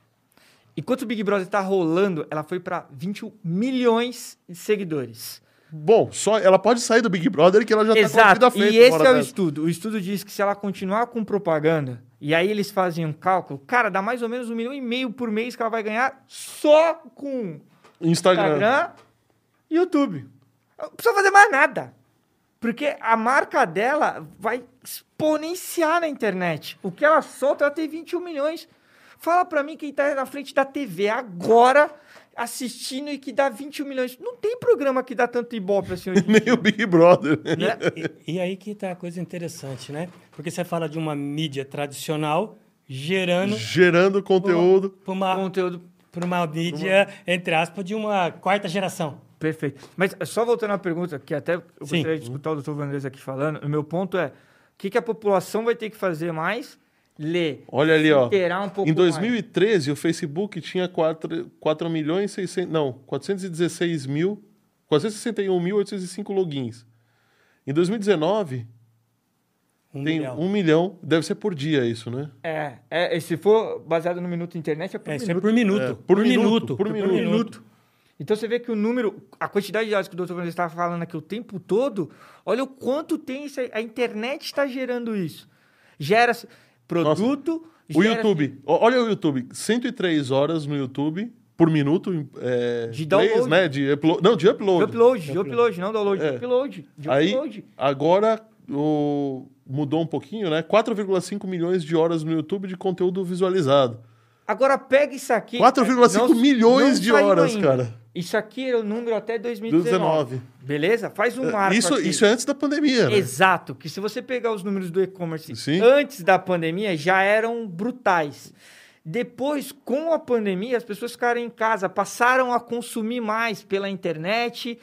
Enquanto o Big Brother tá rolando, ela foi para 21 milhões de seguidores. Bom, só ela pode sair do Big Brother que ela já tá com a vida feita. E esse é o dessa. estudo. O estudo diz que se ela continuar com propaganda, e aí eles fazem um cálculo, cara, dá mais ou menos um milhão e meio por mês que ela vai ganhar só com Instagram. Instagram e YouTube. Não precisa fazer mais nada. Porque a marca dela vai exponenciar na internet. O que ela solta, ela tem 21 milhões. Fala pra mim quem tá na frente da TV agora assistindo e que dá 21 milhões. Não tem programa que dá tanto ibope assim hoje em Nem o Big Brother. né? E, e aí que tá a coisa interessante, né? Porque você fala de uma mídia tradicional gerando gerando conteúdo. para uma, Conteúdo pra uma mídia, entre aspas, de uma quarta geração. perfeito. Mas só voltando à pergunta, que até eu Sim. gostaria de escutar o Dr. Vandes aqui falando, o meu ponto é, o que, que a população vai ter que fazer mais? Ler. Olha ali, ó. Um pouco Em mais. 2013, o Facebook tinha 4, 4 milhões 600, não, 416 mil, 461.805 logins. Em 2019, Um tem milhão. 1 milhão, deve ser por dia isso, né? É, é, e se for baseado no minuto internet, é por É, é minuto. por minuto. É, por minuto, por minuto. Então você vê que o número, a quantidade de dados que o Dr. Vandes estava falando aqui o tempo todo, olha o quanto tem isso aí. A internet está gerando isso. Gera produto. O gera- YouTube, olha o YouTube, 103 horas no YouTube por minuto é, De plays, download. né? De upload, não, de De upload. upload, de upload, não download, É. de upload. De Aí, upload. agora o, mudou um pouquinho, né? 4,5 milhões de horas no YouTube de conteúdo visualizado. Agora pega isso aqui. 4,5 não- milhões não de horas, ainda. cara. Isso aqui era o número até 2019. 19. Beleza? Faz um marco Isso, aqui. isso é antes da pandemia, né? Exato, que se você pegar os números do e-commerce antes da pandemia, já eram brutais. Depois, com a pandemia, as pessoas ficaram em casa, passaram a consumir mais pela internet,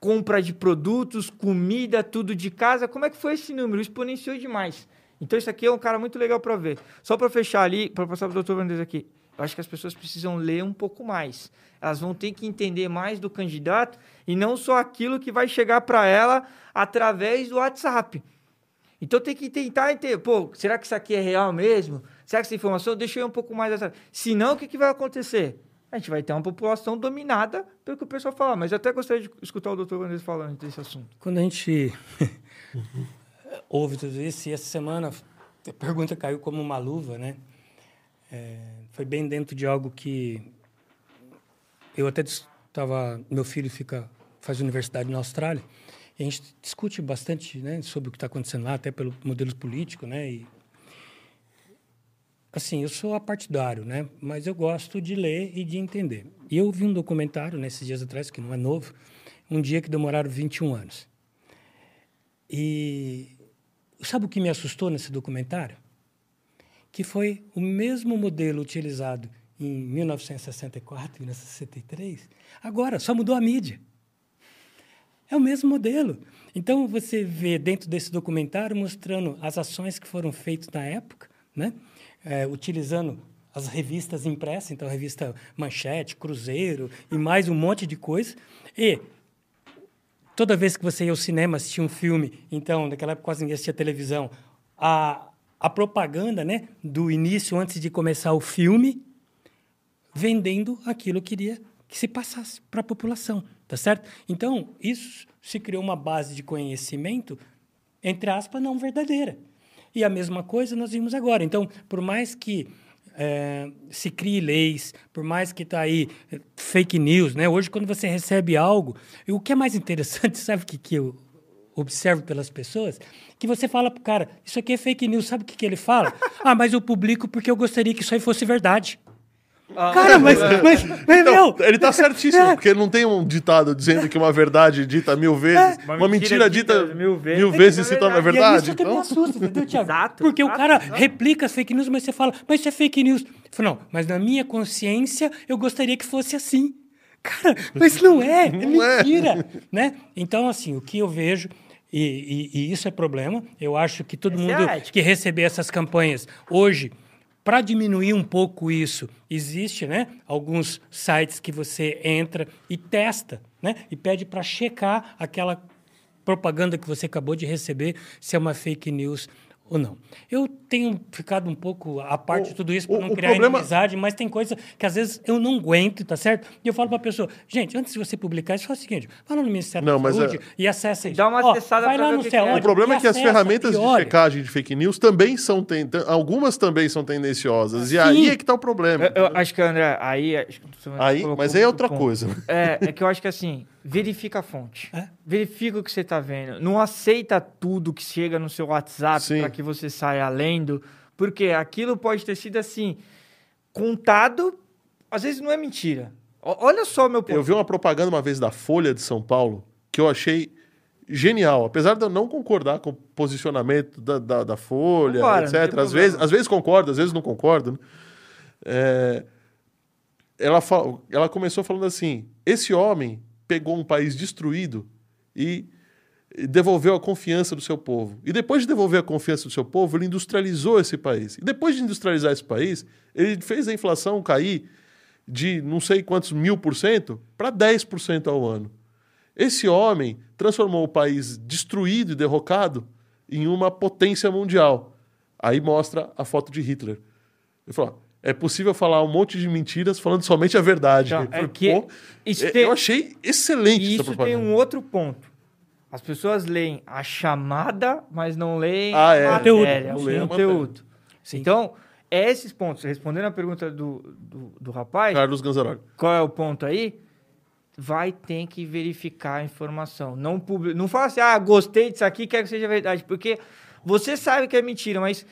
compra de produtos, comida, tudo de casa. Como é que foi esse número? Exponenciou demais. Então, isso aqui é um cara muito legal para ver. Só para fechar ali, para passar para o Dr. Vandes aqui. Eu acho que as pessoas precisam ler um pouco mais. Elas vão ter que entender mais do candidato e não só aquilo que vai chegar para ela através do WhatsApp. Então tem que tentar entender, pô, será que isso aqui é real mesmo? Será que essa informação deixa eu um pouco mais atrás? Se não, o que, que vai acontecer? A gente vai ter uma população dominada pelo que o pessoal fala. Mas eu até gostaria de escutar o doutor Vandes falando desse assunto. Quando a gente ouve tudo isso, e essa semana a pergunta caiu como uma luva, né? É, foi bem dentro de algo que eu até estava. Meu filho fica faz universidade na Austrália e a gente discute bastante, né, sobre o que está acontecendo lá, até pelo modelo político, né? E, assim, eu sou apartidário, né? Mas eu gosto de ler e de entender. E eu vi um documentário nesses dias atrás que não é novo, um dia que demoraram 21 anos. E sabe o que me assustou nesse documentário? Que foi o mesmo modelo utilizado em 1964, 1963. Agora, só mudou a mídia. É o mesmo modelo. Então, você vê dentro desse documentário mostrando as ações que foram feitas na época, né? É, utilizando as revistas impressas, então a revista Manchete, Cruzeiro e mais um monte de coisa. E toda vez que você ia ao cinema assistir um filme, então, naquela época quase ninguém assistia televisão, a, a propaganda né, do início, antes de começar o filme, vendendo aquilo que queria que se passasse para a população, tá certo? Então, isso se criou uma base de conhecimento, entre aspas, não verdadeira. E a mesma coisa nós vimos agora. Então, por mais que é, se crie leis, por mais que está aí eh, fake news, né? Hoje, quando você recebe algo, o que é mais interessante, sabe o que, que eu observo pelas pessoas? Que você fala pro cara, isso aqui é fake news, sabe o que, que ele fala? ah, mas eu publico porque eu gostaria que isso aí fosse verdade. Cara, mas, mas, mas Então, meu, ele tá certíssimo, É. porque não tem um ditado dizendo que uma verdade dita mil vezes, Uma uma, mentira mentira dita dita mil mil vezes vezes, se torna torna E é verdade. isso que me Então, assusta, entendeu, Thiago? Exato, Porque o exato, cara exato. replica as fake news, mas você fala, mas isso é fake news. Eu falo, não, mas na minha consciência eu gostaria que fosse assim. Cara, mas não é, é Não é. mentira. né? Então, assim, o que eu vejo, e, e- e isso é problema, eu acho que todo Essa é mundo ética. que receber essas campanhas hoje, para diminuir um pouco isso, existe, né, alguns sites que você entra e testa, né, e pede para checar aquela propaganda que você acabou de receber se é uma fake news ou não. Eu tenho ficado um pouco à parte O- de tudo isso para não criar problema- inimizade, mas tem coisa que às vezes eu não aguento, tá certo? E eu falo para a pessoa, gente, antes de você publicar isso, faz o seguinte, vai lá no Ministério Não, da mas Saúde é- e acessa isso. Dá uma Ó, acessada vai lá no o que é. onde o problema é que as ferramentas de checagem de fake news também são, ten- algumas também são tendenciosas. E aí é que tá o problema. Eu, eu acho que, André, aí... Acho que Aí, mas aí é outra ponto. coisa. É, é que eu acho que assim, verifica a fonte. É? Verifica o que você tá vendo. Não aceita tudo que chega no seu WhatsApp para que você saia lendo, porque aquilo pode ter sido assim, contado, às vezes não é mentira. O- olha só meu ponto. Eu vi uma propaganda uma vez da Folha de São Paulo que eu achei genial. Apesar de eu não concordar com o posicionamento da, da, da Folha, não etc. Às vezes, às vezes concordo, às vezes não concordo. né? É, ela, fa- ela começou falando assim: esse homem pegou um país destruído e devolveu a confiança do seu povo. E depois de devolver a confiança do seu povo, ele industrializou esse país. E depois de industrializar esse país, ele fez a inflação cair de não sei quantos mil por cento para 10% ao ano. Esse homem transformou o país destruído e derrocado em uma potência mundial. Aí mostra a foto de Hitler. Ele falou: é possível falar um monte de mentiras falando somente a verdade. Então, é que "Pô, isso é- tem- Eu achei excelente E isso tem um outro ponto. As pessoas leem a chamada, mas não leem Ah, é. a matéria, Não o leem a conteúdo. Sim. Então, é esses pontos. Respondendo a pergunta do, do, do rapaz, Carlos Ganzaroli. qual é o ponto aí? Vai ter que verificar a informação. Não, publi... não fala assim, ah, gostei disso aqui, quero que seja verdade. Porque você sabe que é mentira, mas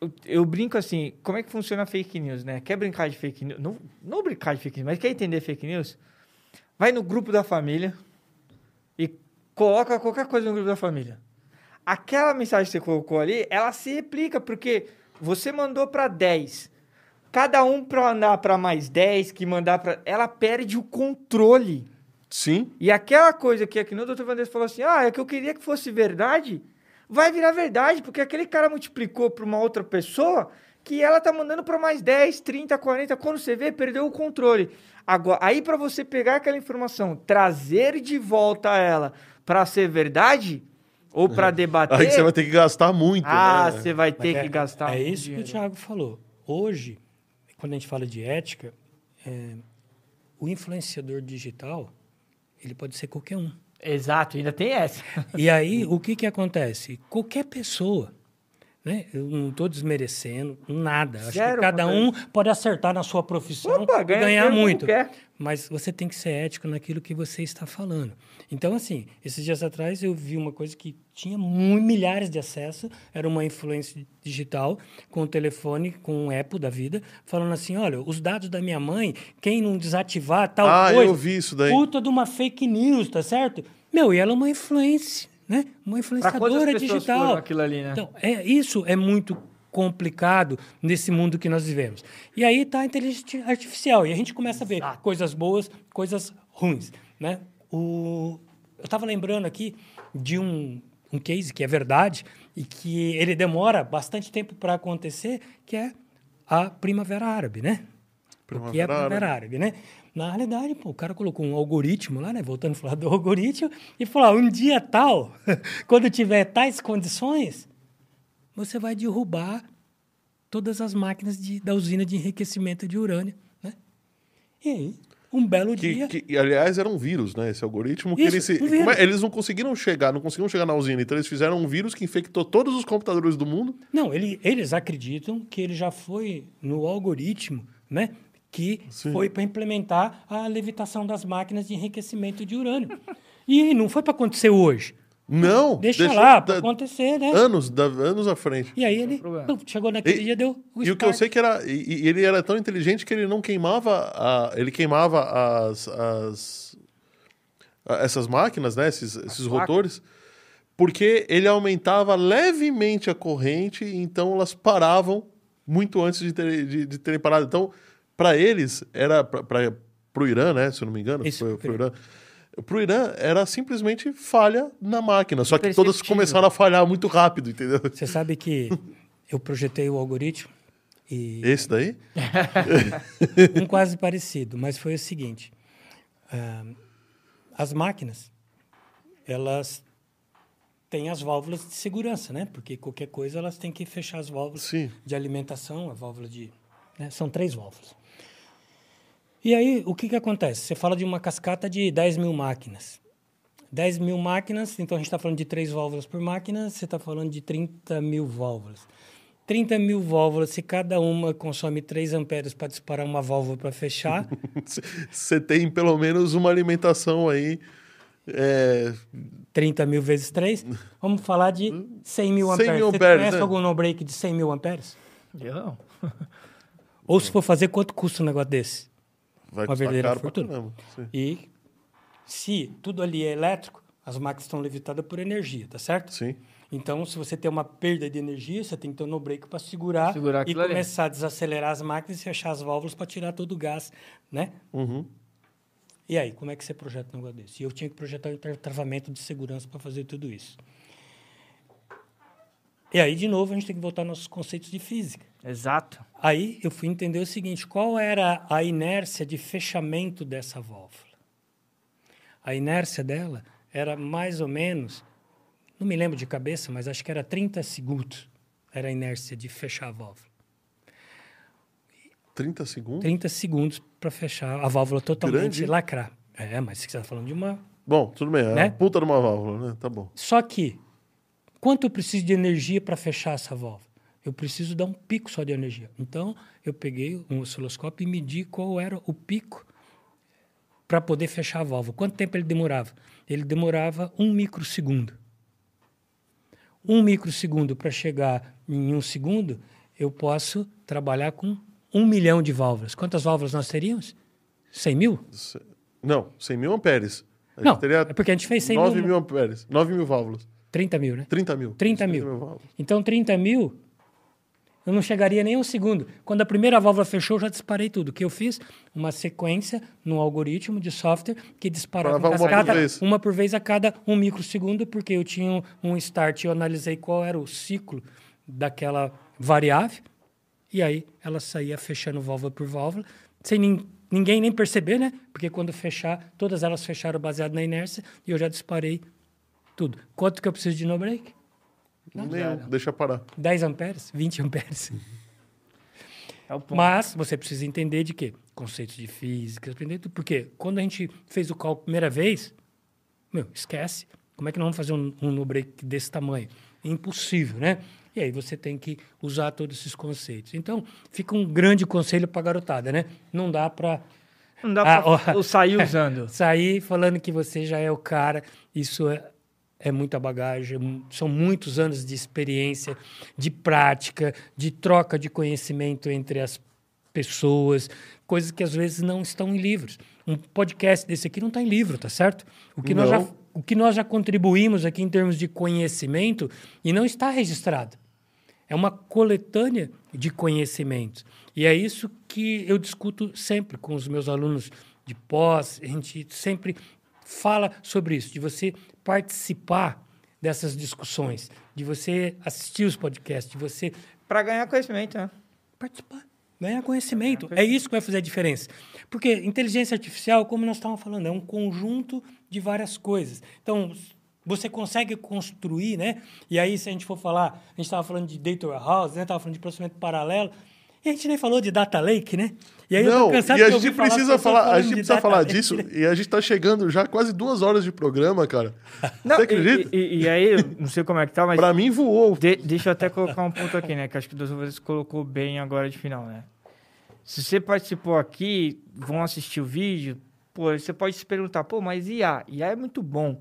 eu, eu brinco assim, como é que funciona a fake news, né? Quer brincar de fake news? Não, não brincar de fake news, mas quer entender fake news? Vai no grupo da família e coloca qualquer coisa no grupo da família. Aquela mensagem que você colocou ali, ela se replica, porque você mandou para 10. Cada um para mandar para mais 10, que mandar para. Ela perde o controle. Sim, E aquela coisa que aqui no Dr. Vandes falou assim: ah, é que eu queria que fosse verdade, vai virar verdade, porque aquele cara multiplicou para uma outra pessoa que ela tá mandando para mais 10, 30, 40. Quando você vê, perdeu o controle. Agora, aí para você pegar aquela informação, trazer de volta ela para ser verdade ou para debater, aí você vai ter que gastar muito. ah, né? você vai Mas ter é, que gastar É isso que o dinheiro. Thiago falou. Hoje, quando a gente fala de ética, é, o influenciador digital, ele pode ser qualquer um. Exato, ainda tem essa. E aí, o que, que acontece? Qualquer pessoa, né? Eu não estou desmerecendo nada. Acho que cada um pode acertar na sua profissão Opa, e ganha ganhar muito. Mas você tem que ser ético naquilo que você está falando. Então, assim, esses dias atrás eu vi uma coisa que tinha milhares de acessos, era uma influência digital com o telefone, com um Apple da vida, falando assim, olha, os dados da minha mãe, quem não desativar tal Ah, coisa... eu vi isso daí. Puta de uma fake news, tá certo? Meu, e ela é uma influência, né? Uma influenciadora digital. aquilo ali, né? Então, é, isso é muito complicado nesse mundo que nós vivemos. E aí está a inteligência artificial, e a gente começa a ver coisas boas, coisas ruins, né? O, eu estava lembrando aqui de um, um case que é verdade e que ele demora bastante tempo para acontecer, que é a Primavera Árabe, né? O que é a Primavera Primavera Árabe, né? Na realidade, pô, o cara colocou um algoritmo lá, né? Voltando a falar do algoritmo, e falou: ah, um dia tal, quando tiver tais condições, você vai derrubar todas as máquinas de, da usina de enriquecimento de urânio, né? E aí, um belo Que, dia. que, aliás, era um vírus, né? Esse algoritmo. Que Isso, eles, se- um é- eles não conseguiram chegar, não conseguiram chegar na usina. Então, eles fizeram um vírus que infectou todos os computadores do mundo. Não, ele, eles acreditam que ele já foi no algoritmo, né? Que Sim. foi para implementar a levitação das máquinas de enriquecimento de urânio. e não foi para acontecer hoje. Não! Deixa deixou lá, para da- acontecer, né? Anos, da- anos à frente. E aí ele pum, chegou naquele E- dia, deu o E o que eu start. sei que era. E, e ele era tão inteligente que ele não queimava. A, ele queimava as. as a- essas máquinas, né? Esses, esses rotores. Porque ele aumentava levemente a corrente, então elas paravam muito antes de, ter, de, de terem parado. Então, para eles, era. Para o Irã, né? Se eu não me engano, Isso, foi, foi o Irã. Pro Irã era simplesmente falha na máquina. Só que todas começaram a falhar muito rápido, entendeu? Você sabe que eu projetei o algoritmo e Esse daí? um quase parecido, mas foi o seguinte: ah, as máquinas elas têm as válvulas de segurança, né? Porque qualquer coisa elas têm que fechar as válvulas Sim. de alimentação, a válvula de, né? são três válvulas. E aí o que que acontece? Você fala de uma cascata de 10 mil máquinas. 10 mil máquinas, então a gente está falando de três válvulas por máquina, você está falando de 30 mil válvulas. 30 mil válvulas, se cada uma consome 3 amperes para disparar uma válvula para fechar, Você tem pelo menos uma alimentação aí. É, 30 mil vezes 3, vamos falar de 100 mil 100 amperes. mil Você amperes, conhece né? algum no-break de 100 mil amperes? Não. Ou se for fazer, quanto custa um negócio desse? Vai Uma verdadeira fortuna. E se tudo ali é elétrico, As máquinas estão levitadas por energia, tá certo? Sim. Então, se você tem uma perda de energia, você tem que ter um no-break para segurar, Segurar e aquilo ali. começar a desacelerar as máquinas e fechar as válvulas para tirar todo o gás, né? Uhum. E aí, como é que você projeta um negócio desse? E eu tinha que projetar um tra- travamento de segurança para fazer tudo isso. E aí, de novo, a gente tem que voltar aos nossos conceitos de física. Exato. Aí eu fui entender o seguinte: qual era a inércia de fechamento dessa válvula? A inércia dela era mais ou menos, não me lembro de cabeça, mas acho que era 30 segundos. Era a inércia de fechar a válvula. 30 segundos? 30 segundos para fechar a válvula totalmente Grande, hein? lacrar. É, mas você está falando de uma Bom, tudo bem. É Né? uma puta de uma válvula, né? Tá bom. Só que, quanto eu preciso de energia para fechar essa válvula? Eu preciso dar um pico só de energia. Então, eu peguei um osciloscópio e medi qual era o pico para poder fechar a válvula. Quanto tempo ele demorava? Ele demorava um microsegundo. Um microsegundo para chegar em um segundo, eu posso trabalhar com um milhão de válvulas. Quantas válvulas nós teríamos? 100 mil? Não, 100 mil amperes. Não, é porque a gente fez 100 9 mil. mil amperes. 9 mil válvulas. 30 mil, né? 30 mil. 30 mil. Então, 30 mil, eu não chegaria nem um segundo. Quando a primeira válvula fechou, eu já disparei tudo. O que eu fiz? Uma sequência no algoritmo de software que disparava uma por vez. uma por vez a cada um microsegundo, porque eu tinha um- start e eu analisei qual era o ciclo daquela variável. E aí ela saía fechando válvula por válvula, sem nin- ninguém nem perceber, né? Porque quando fechar, todas elas fecharam baseado na inércia e eu já disparei tudo. Quanto que eu preciso de no break? Nenhum. Deixa parar. 10 amperes, 20 amperes. É o ponto. Mas você precisa entender de quê? Conceitos de física, aprender tudo. Porque quando a gente fez o cálculo a primeira vez, meu, esquece. Como é que nós vamos fazer um, um no break desse tamanho? Impossível, né? E aí você tem que usar todos esses conceitos. Então, fica um grande conselho para garotada, né? Não dá para Não dá Ah, eu sair usando. sair falando que você já é o cara. Isso é, é muita bagagem, mu- são muitos anos de experiência, de prática, de troca de conhecimento entre as pessoas, coisas que às vezes não estão em livros. Um podcast desse aqui não está em livro, tá certo? O que, nós já, o que nós já contribuímos aqui em termos de conhecimento e não está registrado. É uma coletânea de conhecimentos. E é isso que eu discuto sempre com os meus alunos de pós. A gente sempre fala sobre isso, de você participar dessas discussões, de você assistir os podcasts, de você Pra ganhar conhecimento, né? participar, ganhar conhecimento. É isso que vai fazer a diferença. Porque inteligência artificial, como nós estávamos falando, é um conjunto de várias coisas. Então, você consegue construir, né? E aí, se a gente for falar, a gente estava falando de data warehouse, né? Estava falando de processamento paralelo. E a gente nem falou de data lake, né? E aí eu tô Não, e a gente falar precisa pessoas falar, a gente precisa falar lake, disso né? e a gente tá chegando já quase duas horas de programa, cara. Não, Você e- acredita? E, e- e aí, eu não sei como é que tá, mas Pra mim voou. de- deixa eu até colocar um ponto aqui, né? Que acho que o Deus vezes colocou bem agora de final, né? Se você participou aqui, vão assistir o vídeo, pô, você pode se perguntar, pô, mas IA? IA é muito bom.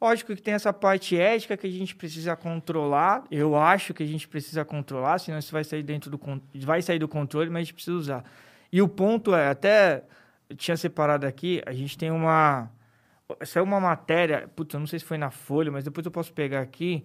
Lógico que tem essa parte ética que a gente precisa controlar. Eu acho que a gente precisa controlar, senão isso vai sair dentro do vai sair do controle, mas a gente precisa usar. E o ponto é, até eu tinha separado aqui, a gente tem uma saiu uma matéria, putz, eu não sei se foi na Folha, mas depois eu posso pegar aqui,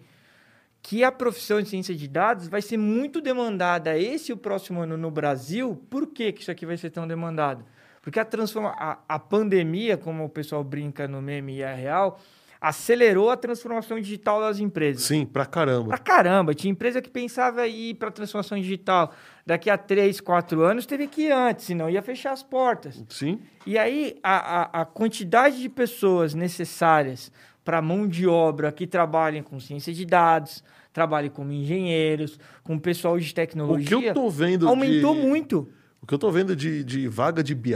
que a profissão de ciência de dados vai ser muito demandada esse e o próximo ano no Brasil. Por que, que isso aqui vai ser tão demandado? Porque a, transforma a, a pandemia, como o pessoal brinca no meme e é real, acelerou a transformação digital das empresas. Sim, pra caramba. Pra caramba, tinha empresa que pensava em ir para transformação digital daqui a 3, 4 anos, teve que ir antes, senão ia fechar as portas. Sim. E aí, a, a, a quantidade de pessoas necessárias para mão de obra que trabalhem com ciência de dados, trabalhem como engenheiros, com pessoal de O tecnologia, que eu tô vendo aumentou de... muito. O que eu tô vendo de, de vaga de BI,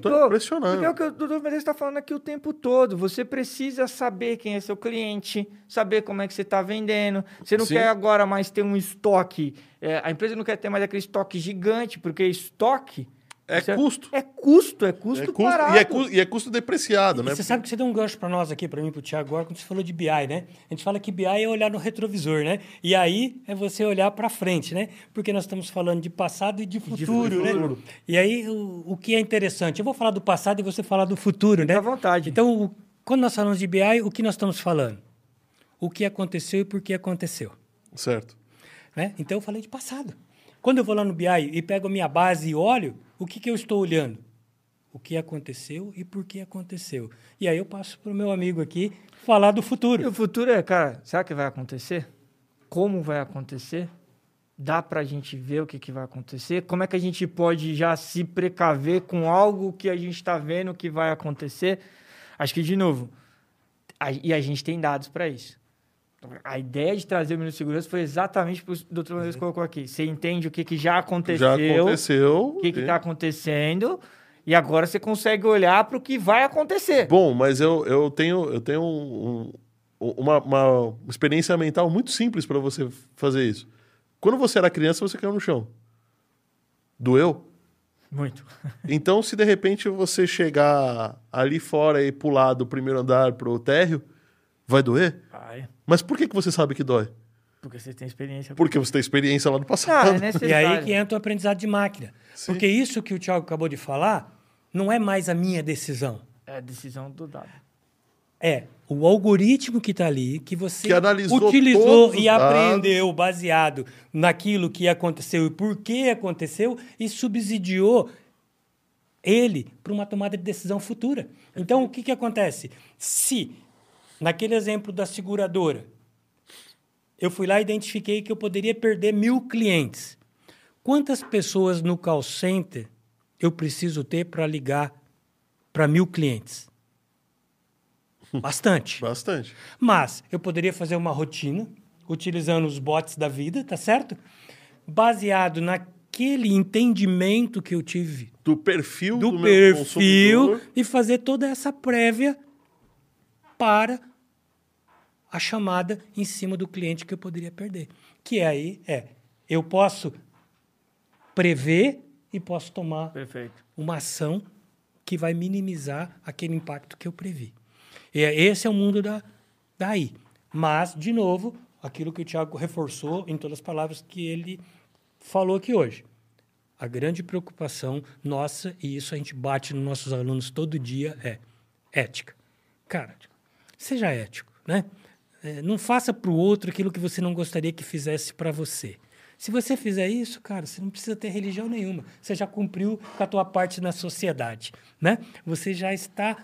Tô impressionado. Porque é o que o doutor Menezes está falando aqui o tempo todo. Você precisa saber quem é seu cliente, saber como é que você está vendendo. Você não Sim. quer agora mais ter um estoque. é, a empresa não quer ter mais aquele estoque gigante, porque estoque É você- custo. é custo, é custo, É custo parado. e, é cu- e é custo depreciado, E né? Você sabe que você deu um gancho para nós aqui, para mim, para o Thiago, agora, quando você falou de BI, né? A gente fala que BI é olhar no retrovisor, né? E aí é você olhar para frente, né? Porque nós estamos falando de passado e de futuro, futuro. né? E aí o, o que é interessante? Eu vou falar do passado e você falar do futuro, né? À vontade. Então, o- Quando nós falamos de BI, o que nós estamos falando? O que aconteceu e por que aconteceu. Certo. Né? Então eu falei de passado. Quando eu vou lá no BI e pego a minha base e olho, o que, que eu estou olhando? O que aconteceu e por que aconteceu. E aí eu passo para o meu amigo aqui falar do futuro. E o futuro é, cara, será que vai acontecer? Como vai acontecer? Dá para a gente ver o que, que vai acontecer? Como é que a gente pode já se precaver com algo que a gente está vendo que vai acontecer? Acho que, de novo, a, e a gente tem dados para isso. A ideia de trazer o Minuto de Segurança foi exatamente o que o doutor Matheus colocou aqui. Você entende o que, que já aconteceu, Já aconteceu. o que e- está acontecendo, e agora você consegue olhar para o que vai acontecer. Bom, mas eu, eu tenho, eu tenho um- um- uma, uma experiência mental muito simples para você fazer isso. Quando você era criança, você caiu no chão. Doeu? Muito. Então, se de repente você chegar ali fora e pular do primeiro andar pro térreo, vai doer? Vai. Mas por que, que você sabe que dói? Porque você tem experiência. Porque você tem experiência lá no Ah, passado. é necessário. E aí que entra o aprendizado de máquina. Sim. Porque isso que o Thiago acabou de falar não é mais a minha decisão. É a decisão do dado. É o algoritmo que está ali, que você Que analisou utilizou e aprendeu baseado naquilo que aconteceu e por que aconteceu e subsidiou ele para uma tomada de decisão futura. Então, o que, que acontece? Se, naquele exemplo da seguradora, eu fui lá e identifiquei que eu poderia perder mil clientes, quantas pessoas no call center eu preciso ter para ligar para mil clientes? Bastante. Bastante. Mas eu poderia fazer uma rotina utilizando os bots da vida, tá certo? Baseado naquele entendimento que eu tive Do perfil do, do, meu perfil consumidor. e fazer toda essa prévia para a chamada em cima do cliente que eu poderia perder. Que aí é, eu posso prever e posso tomar Perfeito. uma ação que vai minimizar aquele impacto que eu previ. E é- esse é o mundo da, daí. Mas, de novo, aquilo que o Tiago reforçou em todas as palavras que ele falou aqui hoje. A grande preocupação nossa, e isso a gente bate nos nossos alunos todo dia, é ética. Cara, seja ético, né? É, não faça para o outro aquilo que você não gostaria que fizesse para você. Se você fizer isso, cara, você não precisa ter religião nenhuma. Você já cumpriu com a tua parte na sociedade, né? Você já está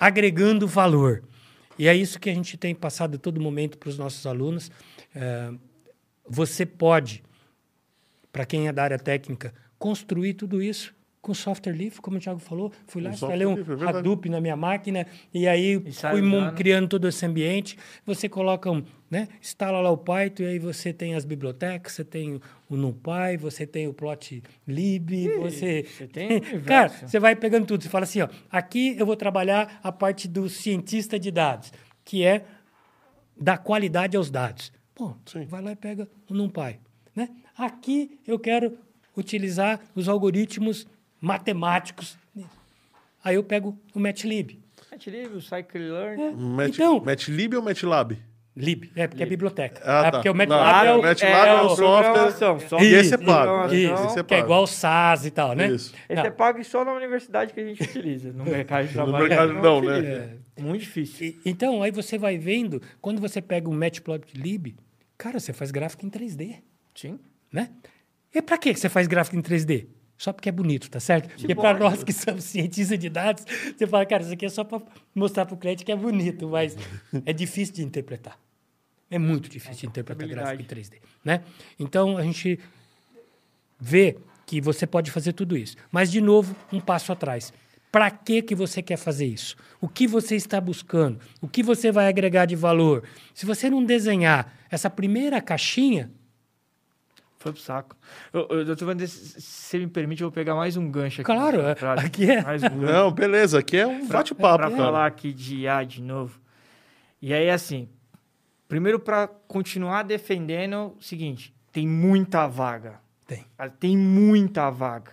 agregando valor. E é isso que a gente tem passado todo momento para os nossos alunos. É, você pode, para quem é da área técnica, construir tudo isso com software livre, como o Thiago falou. Fui lá, instalei um livre, é verdade. Hadoop na minha máquina e aí E fui usando. criando todo esse ambiente. Você coloca um, né? Instala lá o Python e aí você tem as bibliotecas, você tem o NumPy, você tem o Plotlib, você... você tem. Cara, você vai pegando tudo. Você fala assim, ó, aqui eu vou trabalhar a parte do cientista de dados, que é dar qualidade aos dados. Bom, Sim. vai lá e pega o NumPy. Né? Aqui eu quero utilizar os algoritmos matemáticos. Aí eu pego o MATLib. Matlib, o Scikit-Learn. É. Match, Então- MATLib ou MATLAB? Lib, é porque é biblioteca. Ah, é tá. porque o Não, MATLab é, o o, MATLAB é o software. programação, só- E esse é pago. Isso, Esse é que é pago. igual o SAS e tal, né? Isso. Esse Não. é pago só na universidade que a gente utiliza. No mercado de trabalho. mercado não, né? utiliza. Muito difícil. E- então, aí você vai vendo, quando você pega o Matplotlib, cara, você faz gráfico em 3D, Sim. né? E pra que você faz gráfico em 3D? Só porque é bonito, tá certo? Porque para nós que somos cientistas de dados, você fala, cara, isso aqui é só para mostrar para o cliente que é bonito, mas é difícil de interpretar. É muito difícil de interpretar gráfico em 3D, né? Então, a gente vê que você pode fazer tudo isso. Mas, de novo, um passo atrás. Para que, que você quer fazer isso? O que você está buscando? O que você vai agregar de valor? Se você não desenhar essa primeira caixinha, Foi pro saco. Eu, eu, doutor Vander, se você me permite, eu vou pegar mais um gancho aqui. Claro, nessa é- aqui é. Mais um gancho. Não, beleza. Aqui é um bate-papo, para cara. falar aqui de IA de novo. E aí, assim, primeiro para continuar defendendo o seguinte, tem muita vaga. tem. Ah, Tem muita vaga.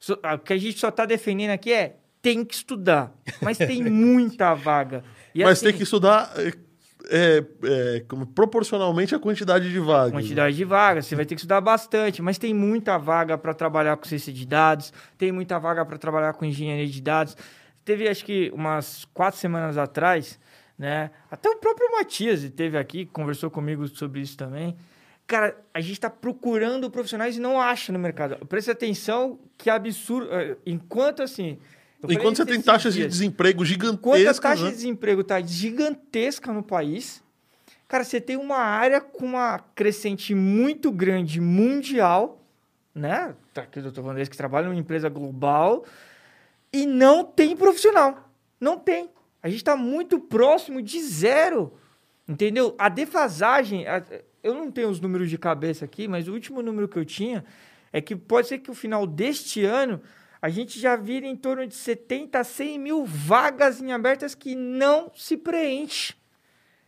Só- ah, O que a gente só está defendendo aqui é tem que estudar, mas tem muita vaga. E Mas assim, tem que estudar é, é, como proporcionalmente à quantidade de vagas. Quantidade de vagas, você vai ter que estudar bastante, mas tem muita vaga para trabalhar com ciência de dados, tem muita vaga para trabalhar com engenharia de dados, teve acho que umas quatro semanas atrás, né? Até o próprio Matias esteve aqui, conversou comigo sobre isso também. Cara, a gente está procurando profissionais e não acha no mercado. Preste atenção que absurdo. eh, Enquanto assim. Enquanto você tem taxas de dias. desemprego Enquanto a gigantescas, taxa né? de desemprego está gigantesca no país, cara, você tem uma área com uma crescente muito grande mundial, né? Tá aqui o doutor Vandes que trabalha numa empresa global e não tem profissional. Não tem. A gente está muito próximo de zero. Entendeu? A defasagem. a- eu não tenho os números de cabeça aqui, mas o último número que eu tinha é que pode ser que o final deste ano a gente já vira em torno de 70 a 100 mil vagas em abertas que não se preenche.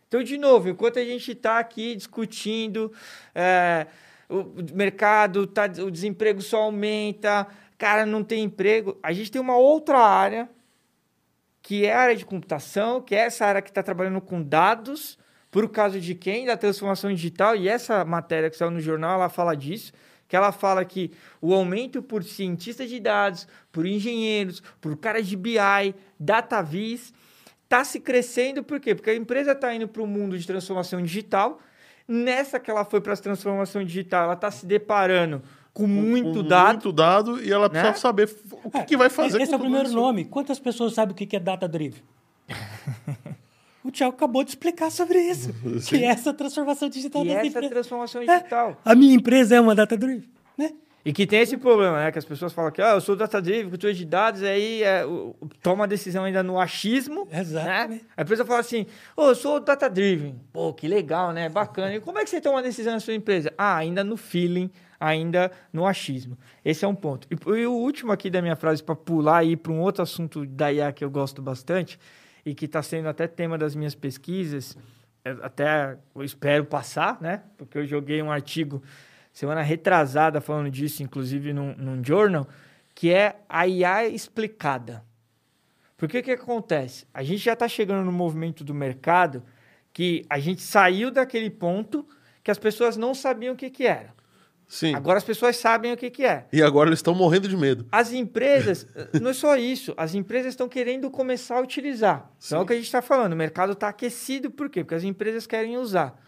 Então, de novo, enquanto a gente está aqui discutindo, é, o mercado, tá, o desemprego só aumenta, cara, não tem emprego, a gente tem uma outra área, que é a área de computação, que é essa área que está trabalhando com dados, por causa de quem? Da transformação digital, e essa matéria que saiu no jornal, ela fala disso, que ela fala que o aumento por cientistas de dados, por engenheiros, por caras de BI, datavis, está se crescendo, por quê? Porque a empresa está indo para o mundo de transformação digital, nessa que ela foi para a transformação digital, ela está se deparando com muito Com dado, Muito dado e ela precisa Né? saber o que, que vai fazer Esse com é o primeiro isso. nome. Quantas pessoas sabem o que que é data driven? o Thiago acabou de explicar sobre isso. Sim. Que é essa transformação digital e essa empresas. transformação É, digital. a minha empresa é uma data driven, né? E que tem esse problema, né? Que as pessoas falam que ah, eu sou data driven, cultura de dados, aí é, toma a decisão ainda no achismo. Exatamente. Né? A pessoa fala assim: Ô, eu sou data driven. Pô, que legal, né? Bacana. E como é que você toma a decisão na sua empresa? Ah, ainda no feeling, ainda no achismo. Esse é um ponto. E, e o último aqui da minha frase, para pular e ir para um outro assunto da IA que eu gosto bastante e que está sendo até tema das minhas pesquisas, é, até eu espero passar, né? Porque eu joguei um artigo semana retrasada falando disso, inclusive num, num journal, que é a IA explicada. Porque o que acontece? A gente já está chegando no movimento do mercado que a gente saiu daquele ponto que as pessoas não sabiam o que, que era. Sim. Agora as pessoas sabem o que, que é. E agora eles estão morrendo de medo. As empresas, não é só isso, as empresas estão querendo começar a utilizar. Então é o que a gente está falando, o mercado está aquecido, por quê? Porque as empresas querem usar.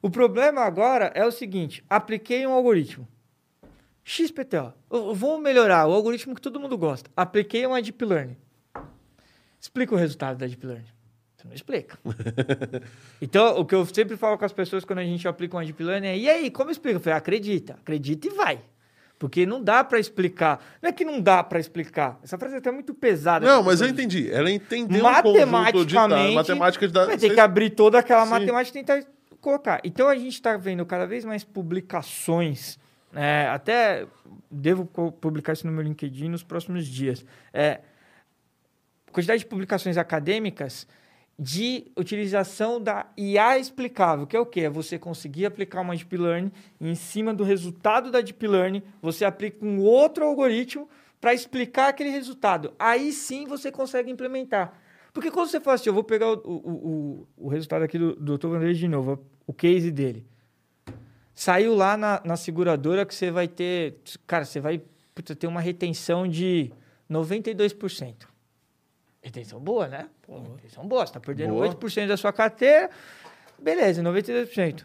O problema agora é o seguinte: apliquei um algoritmo. XPTO. Eu Vou melhorar o algoritmo que todo mundo gosta. Apliquei uma Deep Learning. Explica o resultado da Deep Learning. Você não explica. então, o que eu sempre falo com as pessoas quando a gente aplica uma Deep Learning é: e aí, como explica? Eu falei, acredita, acredita e vai. Porque não dá para explicar. Não é que não dá para explicar. Essa frase é até muito pesada. Não, mas eu entendi. Ela entendeu um conjunto de dados, Matematicamente, matemática de dados. vai ter que abrir toda aquela Sim. matemática e tentar colocar. Então a gente está vendo cada vez mais publicações. é, até devo publicar isso no meu LinkedIn nos próximos dias. É, quantidade de publicações acadêmicas de utilização da IA explicável, que é o quê? É você conseguir aplicar uma Deep Learning em cima do resultado da Deep Learning, você aplica um outro algoritmo para explicar aquele resultado. Aí sim você consegue implementar. Porque quando você fala assim, eu vou pegar o, o, o, o resultado aqui do, do Dr. Vanderlei de novo, o case dele. Saiu lá na, na seguradora que você vai ter... Cara, você vai ter uma retenção de 92%. Retenção boa, né? Pô, retenção boa. Você tá perdendo Boa. 8% da sua carteira. Beleza, 92%.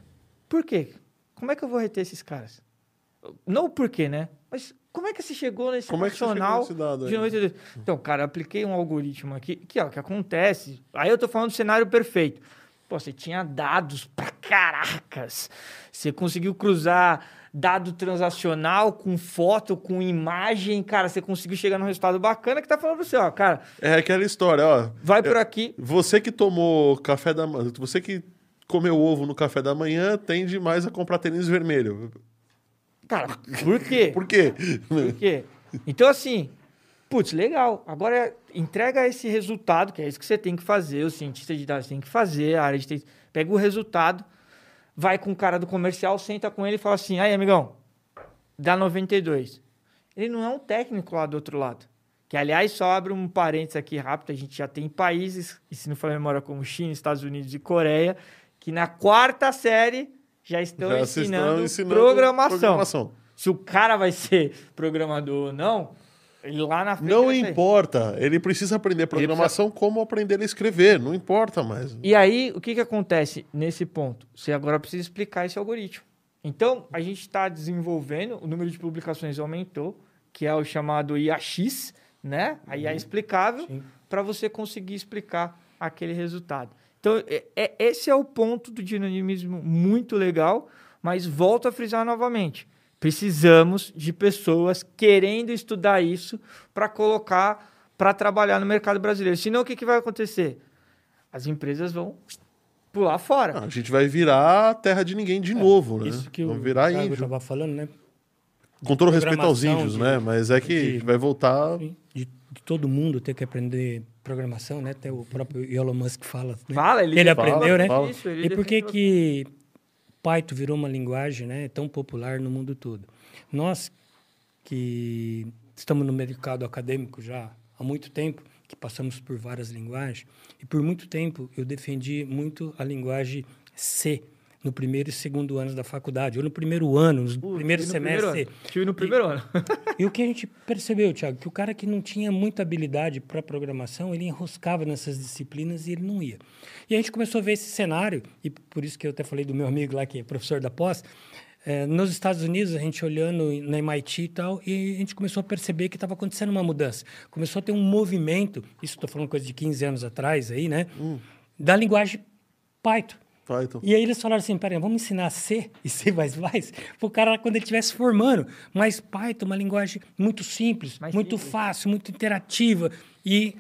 Por quê? Como é que eu vou reter esses caras? Não o porquê, né? Mas como é que você chegou nesse Como é racional nesse dado de 92%? Então, cara, eu apliquei um algoritmo aqui, que é o que acontece. Aí eu tô falando do cenário perfeito. Pô, você tinha dados pra caracas. Você conseguiu cruzar dado transacional com foto, com imagem. Cara, você conseguiu chegar num resultado bacana que tá falando pra você, ó, cara, É aquela história, ó. vai por aqui. Você que tomou café da manhã, você que comeu ovo no café da manhã, tende mais a comprar tênis vermelho. Cara, por quê? Por quê? Por quê? Então, assim, putz, legal. Agora entrega esse resultado, que é isso que você tem que fazer, o cientista de dados tem que fazer, a área de TI. Pega o resultado, vai com o cara do comercial, senta com ele e fala assim: aí, amigão, dá 92. Ele não é um técnico lá do outro lado. Que, aliás, só abre um parênteses aqui rápido: a gente já tem países, e se não for memória, como China, Estados Unidos e Coreia, que na quarta série já estão Já ensinando, estão ensinando programação. programação. Se o cara vai ser programador ou não, lá na frente. Não importa. Ele precisa aprender programação como aprender a escrever. Não importa mais. E aí, o que, que acontece nesse ponto? Você agora precisa explicar esse algoritmo. Então, a gente está desenvolvendo, o número de publicações aumentou, que é o chamado IAX, né? A IA explicável, Sim. para você conseguir explicar aquele resultado. Então, é- é- esse é o ponto do dinamismo muito legal, mas volto a frisar novamente. Precisamos de pessoas querendo estudar isso para colocar, para trabalhar no mercado brasileiro. Senão, o que, que vai acontecer? As empresas vão pular fora. Ah, a gente vai virar a terra de ninguém de novo, né? Isso que Vamos o virar índio. estava falando, né? Com todo respeito aos índios, de- né? Mas é que a de- gente vai voltar. De, de todo mundo ter que aprender programação, né? Até o próprio Elon Musk fala. Né? Fala, ele, Ele fala, aprendeu, né? fala. Isso, ele E por que que Python virou uma linguagem né, tão popular no mundo todo? Nós que estamos no mercado acadêmico já há muito tempo, que passamos por várias linguagens, e por muito tempo eu defendi muito a linguagem C no primeiro e segundo anos da faculdade, ou no primeiro ano, no Putz, primeiro tive no semestre. primeiro ano. Tive no primeiro ano. E o que a gente percebeu, Thiago, que o cara que não tinha muita habilidade para programação, ele enroscava nessas disciplinas e ele não ia. E a gente começou a ver esse cenário, e por isso que eu até falei do meu amigo lá, que é professor da pós, eh, nos Estados Unidos, a gente olhando na MIT e tal, e a gente começou a perceber que estava acontecendo uma mudança. Começou a ter um movimento, isso estou falando coisa de 15 anos atrás aí, né? Da linguagem Python. Python. E aí eles falaram assim, peraí, vamos ensinar C e C++ para o cara quando ele estiver se formando. Mas Python é uma linguagem muito simples, Mais muito simples. fácil, muito interativa. E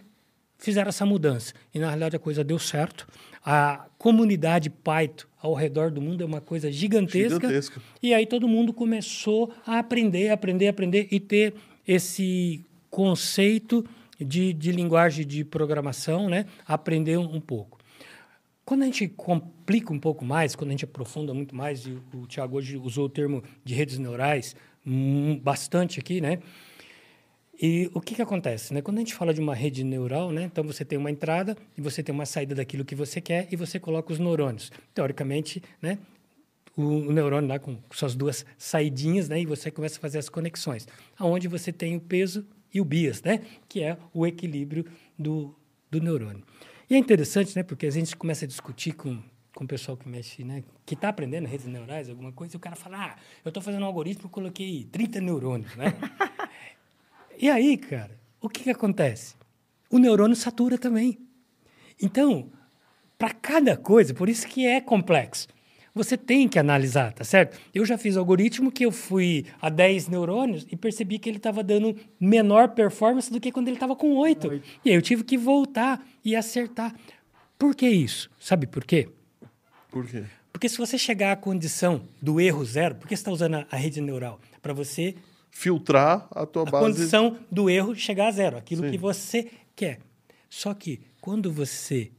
fizeram essa mudança. E na realidade a coisa deu certo. A comunidade Python ao redor do mundo é uma coisa gigantesca. Gigantesca. E aí todo mundo começou a aprender, aprender, aprender e ter esse conceito de, de linguagem de programação, né? Aprender um, um pouco. Quando a gente complica um pouco mais, quando a gente aprofunda muito mais, e o, Tiago hoje usou o termo de redes neurais hum, bastante aqui, né? E o que, que acontece? Né? Quando a gente fala de uma rede neural, né? então você tem uma entrada e você tem uma saída daquilo que você quer e você coloca os neurônios. Teoricamente, né? o, o neurônio lá com suas duas saidinhas, né? E você começa a fazer as conexões. Aonde você tem o peso e o bias, né? Que é o equilíbrio do, do neurônio. E é interessante, né? Porque a gente começa a discutir com, com o pessoal que mexe, né? Que está aprendendo redes neurais, alguma coisa, e o cara fala, ah, eu estou fazendo um algoritmo, eu coloquei 30 neurônios, né? e aí, cara, o que, que acontece? O neurônio satura também. Então, para cada coisa, por isso que é complexo. Você tem que analisar, tá certo? Eu já fiz algoritmo que eu fui a 10 neurônios e percebi que ele estava dando menor performance do que quando ele estava com 8. E aí eu tive que voltar e acertar. Por que isso? Sabe por quê? Por quê? Porque se você chegar à condição do erro zero, por que você está usando a- a rede neural? Para você Filtrar a tua a base. condição do erro chegar a zero, aquilo Sim. que você quer. Só que quando você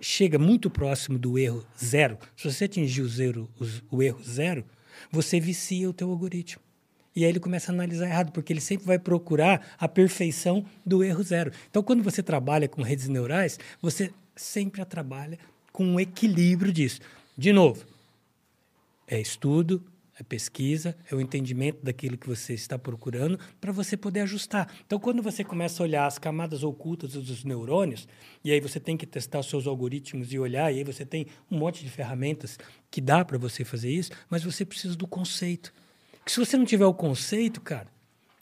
chega muito próximo do erro zero, se você atingir o, zero, os- o erro zero, você vicia o teu algoritmo. E aí ele começa a analisar errado, porque ele sempre vai procurar a perfeição do erro zero. Então, quando você trabalha com redes neurais, você sempre trabalha com um equilíbrio disso. De novo, é estudo, é pesquisa, é o entendimento daquilo que você está procurando para você poder ajustar. Então, quando você começa a olhar as camadas ocultas dos neurônios, e aí você tem que testar os seus algoritmos e olhar, e aí você tem um monte de ferramentas que dá para você fazer isso, mas você precisa do conceito. Que se você não tiver o conceito, cara,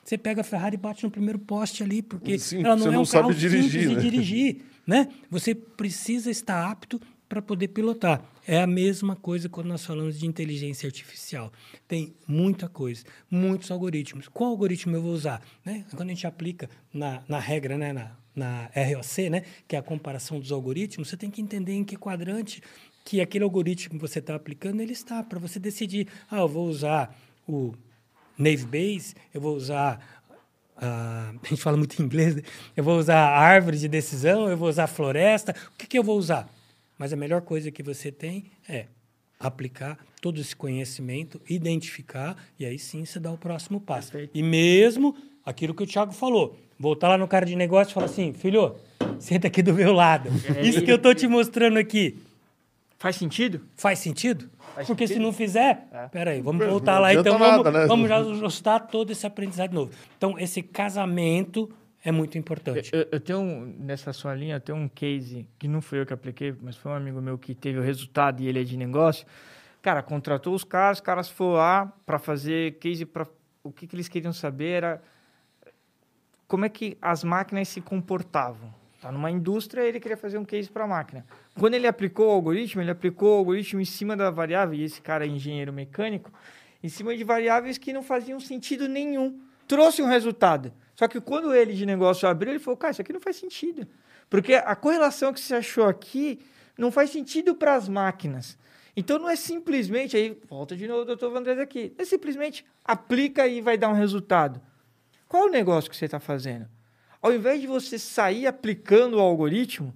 você pega a Ferrari e bate no primeiro poste ali, porque Sim, ela não é não um sabe carro dirigir, simples de né? dirigir, né? Você precisa estar apto para poder pilotar. É a mesma coisa quando nós falamos de inteligência artificial. Tem muita coisa, muitos algoritmos. Qual algoritmo eu vou usar? Né? Quando a gente aplica na, na regra, né? na, na ROC, né? que é a comparação dos algoritmos, você tem que entender em que quadrante que aquele algoritmo que você está aplicando ele está, para você decidir, ah, eu vou usar o Nave Base, eu vou usar ah, a gente fala muito em inglês, né? eu vou usar árvore de decisão, eu vou usar floresta, o que, que eu vou usar? Mas a melhor coisa que você tem é aplicar todo esse conhecimento, identificar, e aí sim você dá o próximo passo. Perfeito. E mesmo aquilo que o Thiago falou, voltar lá no cara de negócio e falar assim, filho, senta aqui do meu lado. Isso que eu tô te mostrando aqui. Faz sentido? Faz sentido? Faz Porque sentido. se não fizer, É. peraí, vamos Não voltar lá então, vamos, nada, né? vamos já ajustar todo esse aprendizado novo. Então, esse casamento é muito importante. Eu, eu tenho nessa sua linha, tenho um case que não foi eu que apliquei, mas foi um amigo meu que teve o resultado e ele é de negócio. Cara, contratou os caras, os caras foram lá para fazer case para o que, que eles queriam saber era como é que as máquinas se comportavam. Tá numa indústria, ele queria fazer um case para a máquina. Quando ele aplicou o algoritmo, ele aplicou o algoritmo em cima da variável, e esse cara é engenheiro mecânico, em cima de variáveis que não faziam sentido nenhum. Trouxe um resultado. Só que quando ele de negócio abriu, ele falou, cara, isso aqui não faz sentido. Porque a correlação que você achou aqui não faz sentido para as máquinas. Então não é simplesmente, aí volta de novo o doutor Vandrés aqui, não é simplesmente aplica e vai dar um resultado. Qual é o negócio que você está fazendo? Ao invés de você sair aplicando o algoritmo,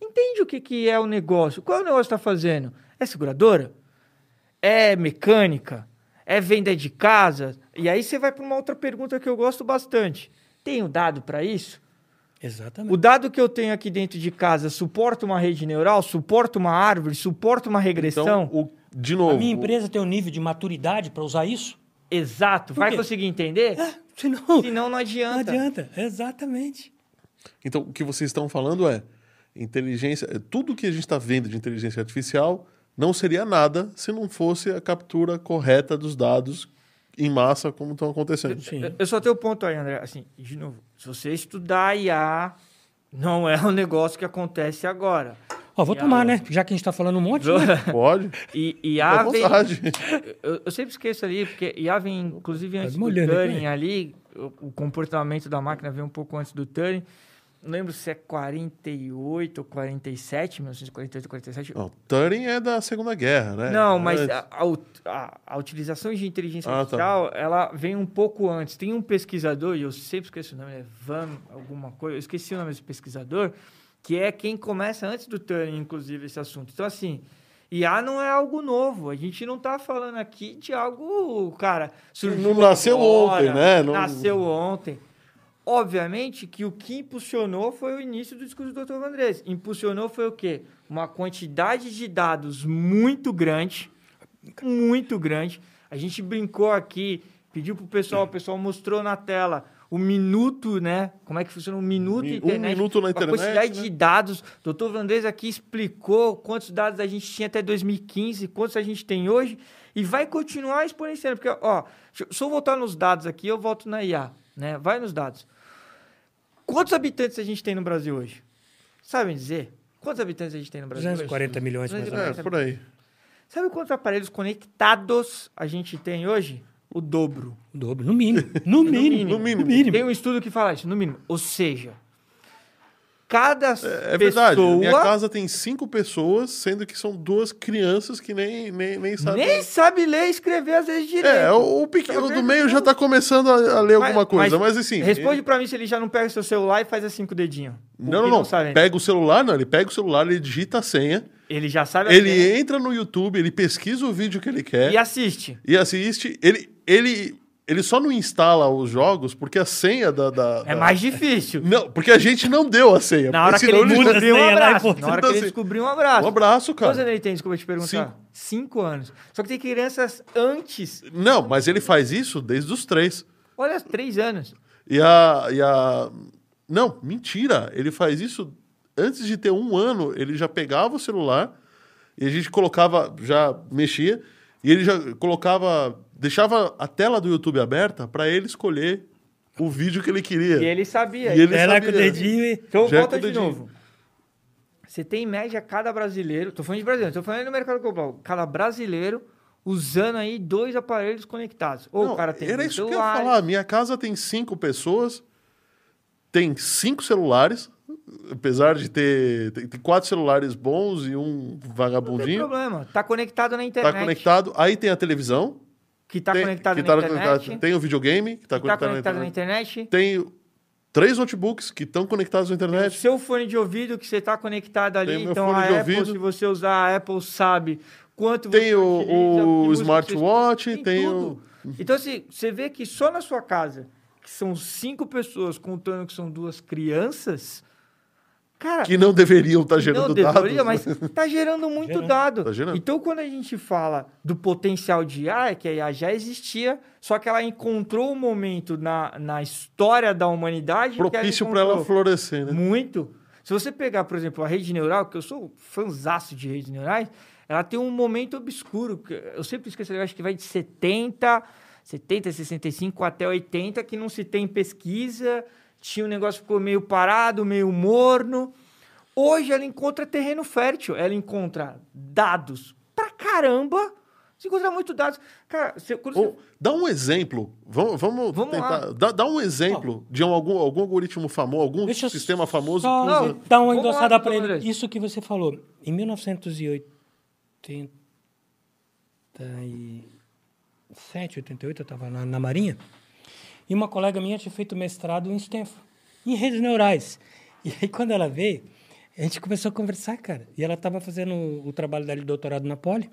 entende o que, que é o negócio. Qual é o negócio que está fazendo? É seguradora? É mecânica? É venda de casa? E aí você vai para uma outra pergunta que eu gosto bastante. Tem o dado para isso? Exatamente. O dado que eu tenho aqui dentro de casa suporta uma rede neural, suporta uma árvore, suporta uma regressão? Então, o, de novo. A minha empresa tem um nível de maturidade para usar isso? Exato. Por Vai quê? conseguir entender? Senão, Senão não não adianta. adianta. Exatamente. Então, o que vocês estão falando é inteligência. é, Tudo que a gente está vendo de inteligência artificial não seria nada se não fosse a captura correta dos dados em massa, como estão acontecendo. Sim. Eu- Eu só tenho um ponto aí, André. Assim, de novo, se você estudar IA, não é um negócio que acontece agora. Ó, vou E tomar, a- né? Já que a gente tá falando um monte, né? Pode? E IA vem, eu, eu sempre esqueço ali, porque IA vem, inclusive, antes me do Turing né? ali, o, o comportamento da máquina vem um pouco antes do Turing. Não lembro se é 48 ou 47, 1948 ou 47. Não, Turing é da Segunda Guerra, né? Não, mas Antes. a, a a- utilização de inteligência Ah, tá. artificial, ela vem um pouco antes. Tem um pesquisador, e eu sempre esqueço o nome, é Van alguma coisa, eu esqueci o nome desse pesquisador, que é quem começa antes do Turing, inclusive, esse assunto. Então, assim, IA não é algo novo. A gente não está falando aqui de algo, cara, Não nasceu agora, ontem, né? Não- Nasceu ontem. Obviamente que o que impulsionou foi o início do discurso do Dr. Vandrés. Impulsionou foi o quê? Uma quantidade de dados muito grande, muito grande. A gente brincou aqui, pediu pro pessoal, o pessoal mostrou na tela o minuto, né? Como é que funciona um minuto Um internet. minuto na A internet, quantidade né? de dados. O Dr. Vandrés aqui explicou quantos dados a gente tinha até 2015, quantos a gente tem hoje, e vai continuar exponenciando. Porque, ó, se eu voltar nos dados aqui, eu volto na IA, né? Vai nos dados. Quantos habitantes a gente tem no Brasil hoje? Sabem dizer? Quantos habitantes a gente tem no Brasil hoje? 240 milhões mais ou menos. É, por aí. Sabe quantos aparelhos conectados a gente tem hoje? O dobro. O dobro, no mínimo. No mínimo. No mínimo. No mínimo. Tem um estudo que fala isso, no mínimo. Ou seja, cada É pessoa... verdade. Minha casa tem cinco pessoas, sendo que são duas crianças que nem, nem, nem sabem. nem sabe ler e escrever às vezes direito. É, o, o pequeno Tá do meio já tá começando a, a ler alguma coisa, mas, assim. Responde pra mim se ele já não pega seu celular e faz assim com o dedinho. Não, não, não. sabe. Pega o celular, não. Ele pega o celular, ele digita a senha, Ele já sabe a ele entra no YouTube, ele pesquisa o vídeo que ele quer e assiste. e assiste. Ele, ele, ele só não instala os jogos porque a senha da. da- É da- mais difícil. Não, porque a gente não deu a senha. Na hora que ele descobriu um lá e abraço. Na hora que ele assim, descobriu um abraço. Um abraço, Quantos cara. anos ele tem, desculpa te perguntar? Cinco. Cinco anos. Só que tem crianças antes. Não, mas ele faz isso desde os três. Olha, três anos. E a, e a. Não, mentira. Ele faz isso antes de ter um ano. Ele já pegava o celular e a gente colocava, já mexia, e ele já colocava. Deixava a tela do YouTube aberta para ele escolher o vídeo que ele queria. E ele sabia. E ele É lá sabia. com o dedinho e... Então, Já volta com o de dedinho. novo. Você tem em média cada brasileiro, tô falando de brasileiro, tô falando no mercado global, cada brasileiro usando aí dois aparelhos conectados. Ou Não, o cara tem era isso que eu ia falar. Minha casa tem cinco pessoas, tem cinco celulares, apesar de ter tem, tem quatro celulares bons e um Não tem vagabundinho. problema. Tá conectado na internet. Tá conectado. Aí tem a televisão. Que tá tem, conectado que na tá internet. conectado- Tem o videogame que tá que tá conectado, conectado na na internet. internet. Tem três notebooks que estão conectados na O internet. seu fone de ouvido que você tá conectado ali. Tem Então fone a de Apple, ouvido. se você usar a Apple, sabe quanto Tem você o, utiliza, o smartwatch, tem, tudo. o. Então, assim, você vê que só na sua casa, que são cinco pessoas, contando que são duas crianças, Cara, que não deveriam estar não gerando deveria, dados. mas tá gerando muito Gerando. dado. Tá gerando. Então, quando a gente fala do potencial de IA, é que a IA já existia, só que ela encontrou um momento na, na história da humanidade Propício para ela florescer, né? Muito. Se você pegar, por exemplo, a rede neural, que eu sou fanzaço de redes neurais, ela tem um momento obscuro. que Eu sempre esqueço, eu acho que vai de 70, 70, 65 até 80, que não se tem pesquisa, tinha um negócio que ficou meio parado, meio morno. Hoje ela encontra terreno fértil, ela encontra dados pra caramba. Você encontra muito dados. Cara, você, quando você- dá um exemplo. Vamos, vamos, Vamos tentar. lá. Dá, dá um exemplo de um- algum, algum algoritmo famoso, algum Deixa sistema famoso só que usa. dar uma endossada para ele. Isso que você falou. Em 1987, 88, eu estava na, na Marinha, e uma colega minha tinha feito mestrado em Stanford, em redes neurais. E aí, quando ela veio, a gente começou a conversar, cara. E ela estava fazendo o, trabalho dela de doutorado na Poli.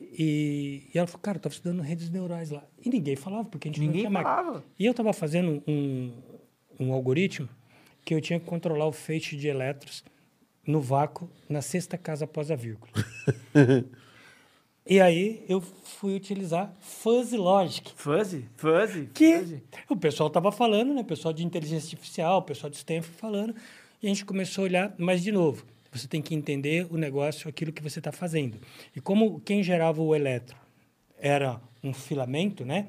E, e ela falou, cara, eu estava estudando redes neurais lá. E ninguém falava, porque a gente Ninguém não tinha falava. E eu estava fazendo um, um algoritmo que eu tinha que controlar o feixe de elétrons no vácuo na sexta casa após a vírgula. e aí eu fui utilizar fuzzy logic. Fuzzy, fuzzy, Que fuzzy. o pessoal estava falando, né? O pessoal de inteligência artificial, o pessoal de Stanford falando. E a gente começou a olhar, mas de novo, você tem que entender o negócio, aquilo que você está fazendo. E como quem gerava o elétron era um filamento, né?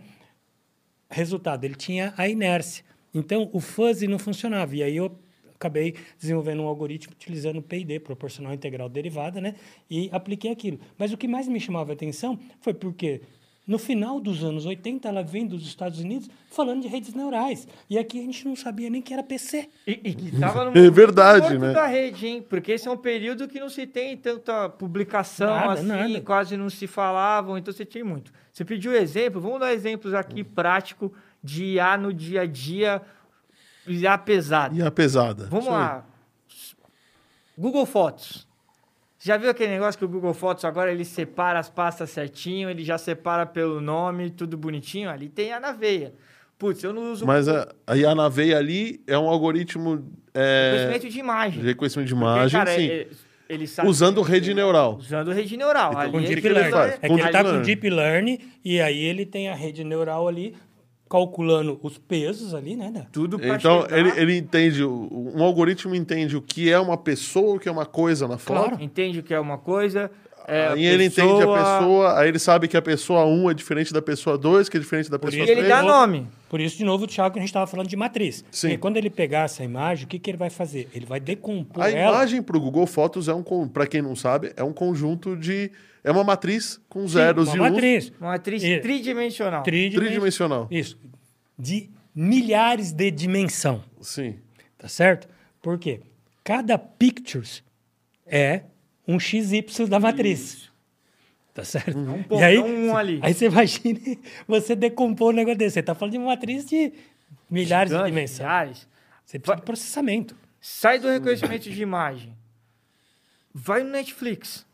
Resultado, ele tinha a inércia. Então, o fuzzy não funcionava. E aí eu acabei desenvolvendo um algoritmo utilizando o PID, proporcional integral derivada, né? E apliquei aquilo. Mas o que mais me chamava a atenção foi porque no final dos anos 80 ela vem dos Estados Unidos falando de redes neurais. E aqui a gente não sabia nem que era PC. E, e que tava no É verdade, né? da rede, hein? Porque esse é um período que não se tem tanta publicação Nada, assim, nada. quase não se falavam, então você tinha muito. Você pediu exemplo, vamos dar exemplos aqui prático de IA no dia a dia, IA pesado. E a pesada. Vamos Isso aí. lá. Google Fotos. Já viu aquele negócio que o Google Fotos agora ele separa as pastas certinho, ele já separa pelo nome, tudo bonitinho? Ali tem a na veia. Putz, eu não uso Mas a, a IA na veia ali é um algoritmo é, conhecimento de imagem. reconhecimento de Porque, imagem, cara, sim. é- ele sabe usando rede neural. Usando rede neural. Então, Ali Com é Deep que ele Learning. É Com que ele Deep está com Learning. Deep Learning e aí ele tem a rede neural ali calculando os pesos ali, né? Tudo pra Então, chegar, ele, ele entende, o- um algoritmo entende o que é uma pessoa, o que é uma coisa na foto. Claro. entende o que é uma coisa. É, aí ele entende a pessoa- pessoa, aí ele sabe que a pessoa 1 é diferente da pessoa 2, que é diferente da Por pessoa isso E ele 3. dá nome. Por isso, de novo, Thiago, que a gente estava falando de matriz. Sim. Porque quando ele pegar essa imagem, o que, que ele vai fazer? Ele vai decompor A ela. imagem para o Google Fotos é um, para quem não sabe, é um conjunto de, é uma matriz com zeros uma e uns, matriz. Uma atriz E- tridimensional. Tridimensional. tridimensional. Isso. De milhares de dimensão. Sim. Tá certo? Por quê? Cada pictures é um XY da matriz. Tá certo? Um ponto, um ali. Aí você imagina você decompor um negócio desse. Você tá falando de uma matriz de milhares de Gigante, dimensões. milhares. Você precisa de processamento. Sai do reconhecimento de imagem. Vai no Netflix.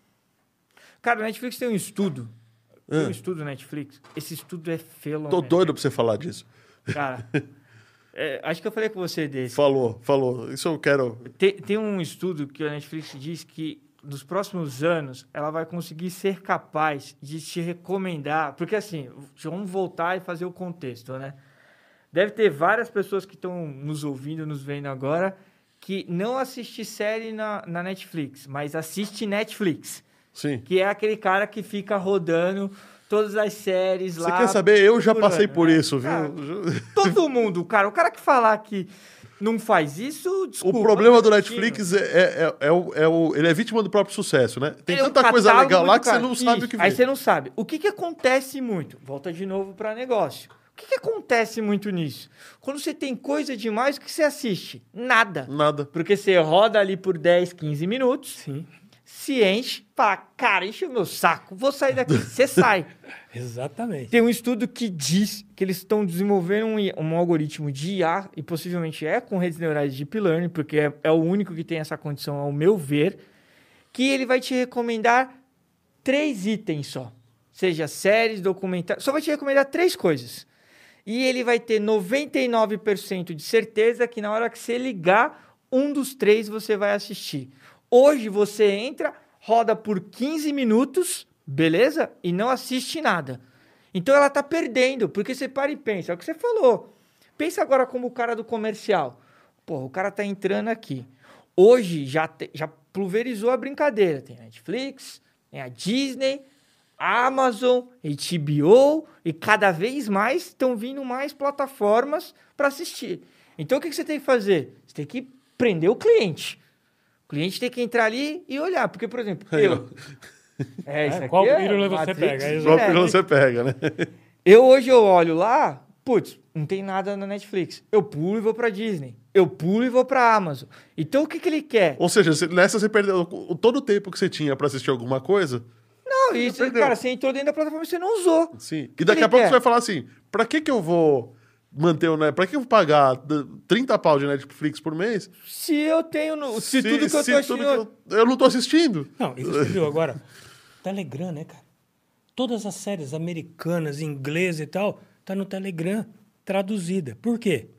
Cara, o Netflix tem um estudo. Tem um estudo no Netflix. Esse estudo é Tô fenomenal. doido para você falar disso. Cara, é, acho que eu falei com você desse. Falou, falou. Isso eu quero. Tem, tem um estudo que a Netflix diz que nos próximos anos ela vai conseguir ser capaz de te recomendar. Porque assim, vamos voltar e fazer o contexto, né? Deve ter várias pessoas que estão nos ouvindo, nos vendo agora, que não assiste série na, na Netflix, mas assiste Netflix. Sim. Que é aquele cara que fica rodando todas as séries Você lá. quer saber? Eu já passei por né? isso, viu? Cara, todo mundo, cara. O cara que falar que não faz isso, O desculpa. problema do Netflix é, é, é, é o, é o- Ele é vítima do próprio sucesso, né? Tem é um tanta coisa legal lá que você não sabe Isso. o que Aí vê. você não sabe. O que, que acontece muito? Volta de novo para negócio. O que, que acontece muito nisso? Quando você tem coisa demais, o que você assiste? Nada. Nada. Porque você roda ali por 10, 15 minutos, Sim. se enche, fala, cara, enche o meu saco, vou sair daqui. Você sai. Exatamente. Tem um estudo que diz que eles estão desenvolvendo um, um algoritmo de IA, e possivelmente é com redes neurais de Deep Learning, porque é, é o único que tem essa condição, ao meu ver, que ele vai te recomendar três itens só. Seja séries, documentários, só vai te recomendar três coisas. E ele vai ter 99% de certeza que na hora que você ligar, um dos três você vai assistir. Hoje você entra, roda por 15 minutos, beleza? E não assiste nada. Então ela tá perdendo, porque você para e pensa, é o que você falou. Pensa agora como o cara do comercial. Porra, o cara tá entrando aqui. Hoje já, te, já pulverizou a brincadeira. Tem Netflix, tem a Disney, Amazon, HBO e cada vez mais estão vindo mais plataformas para assistir. Então o que, que você tem que fazer? Você tem que prender o cliente. O cliente tem que entrar ali e olhar. Porque, por exemplo, eu. É, isso é, qual pílula você pega? É qual pílula você pega, né? Eu hoje eu olho lá, putz, não tem nada na Netflix. Eu pulo e vou pra Disney. Eu pulo e vou pra Amazon. Então o que, que ele quer? Ou seja, nessa você perdeu todo o tempo que você tinha para assistir alguma coisa. Não, isso, cara, você entrou dentro da plataforma e você não usou. Sim. E daqui a pouco quer? você vai falar assim: pra que, que eu vou manter o. Né? Pra que eu vou pagar 30 pau de Netflix por mês? Se eu tenho. No, se, se, tudo que eu tô assistindo. Eu, eu, não tô assistindo. Não, isso você viu agora. Telegram, né, cara? Todas as séries americanas, inglesas e tal, tá no Telegram traduzida. Por quê?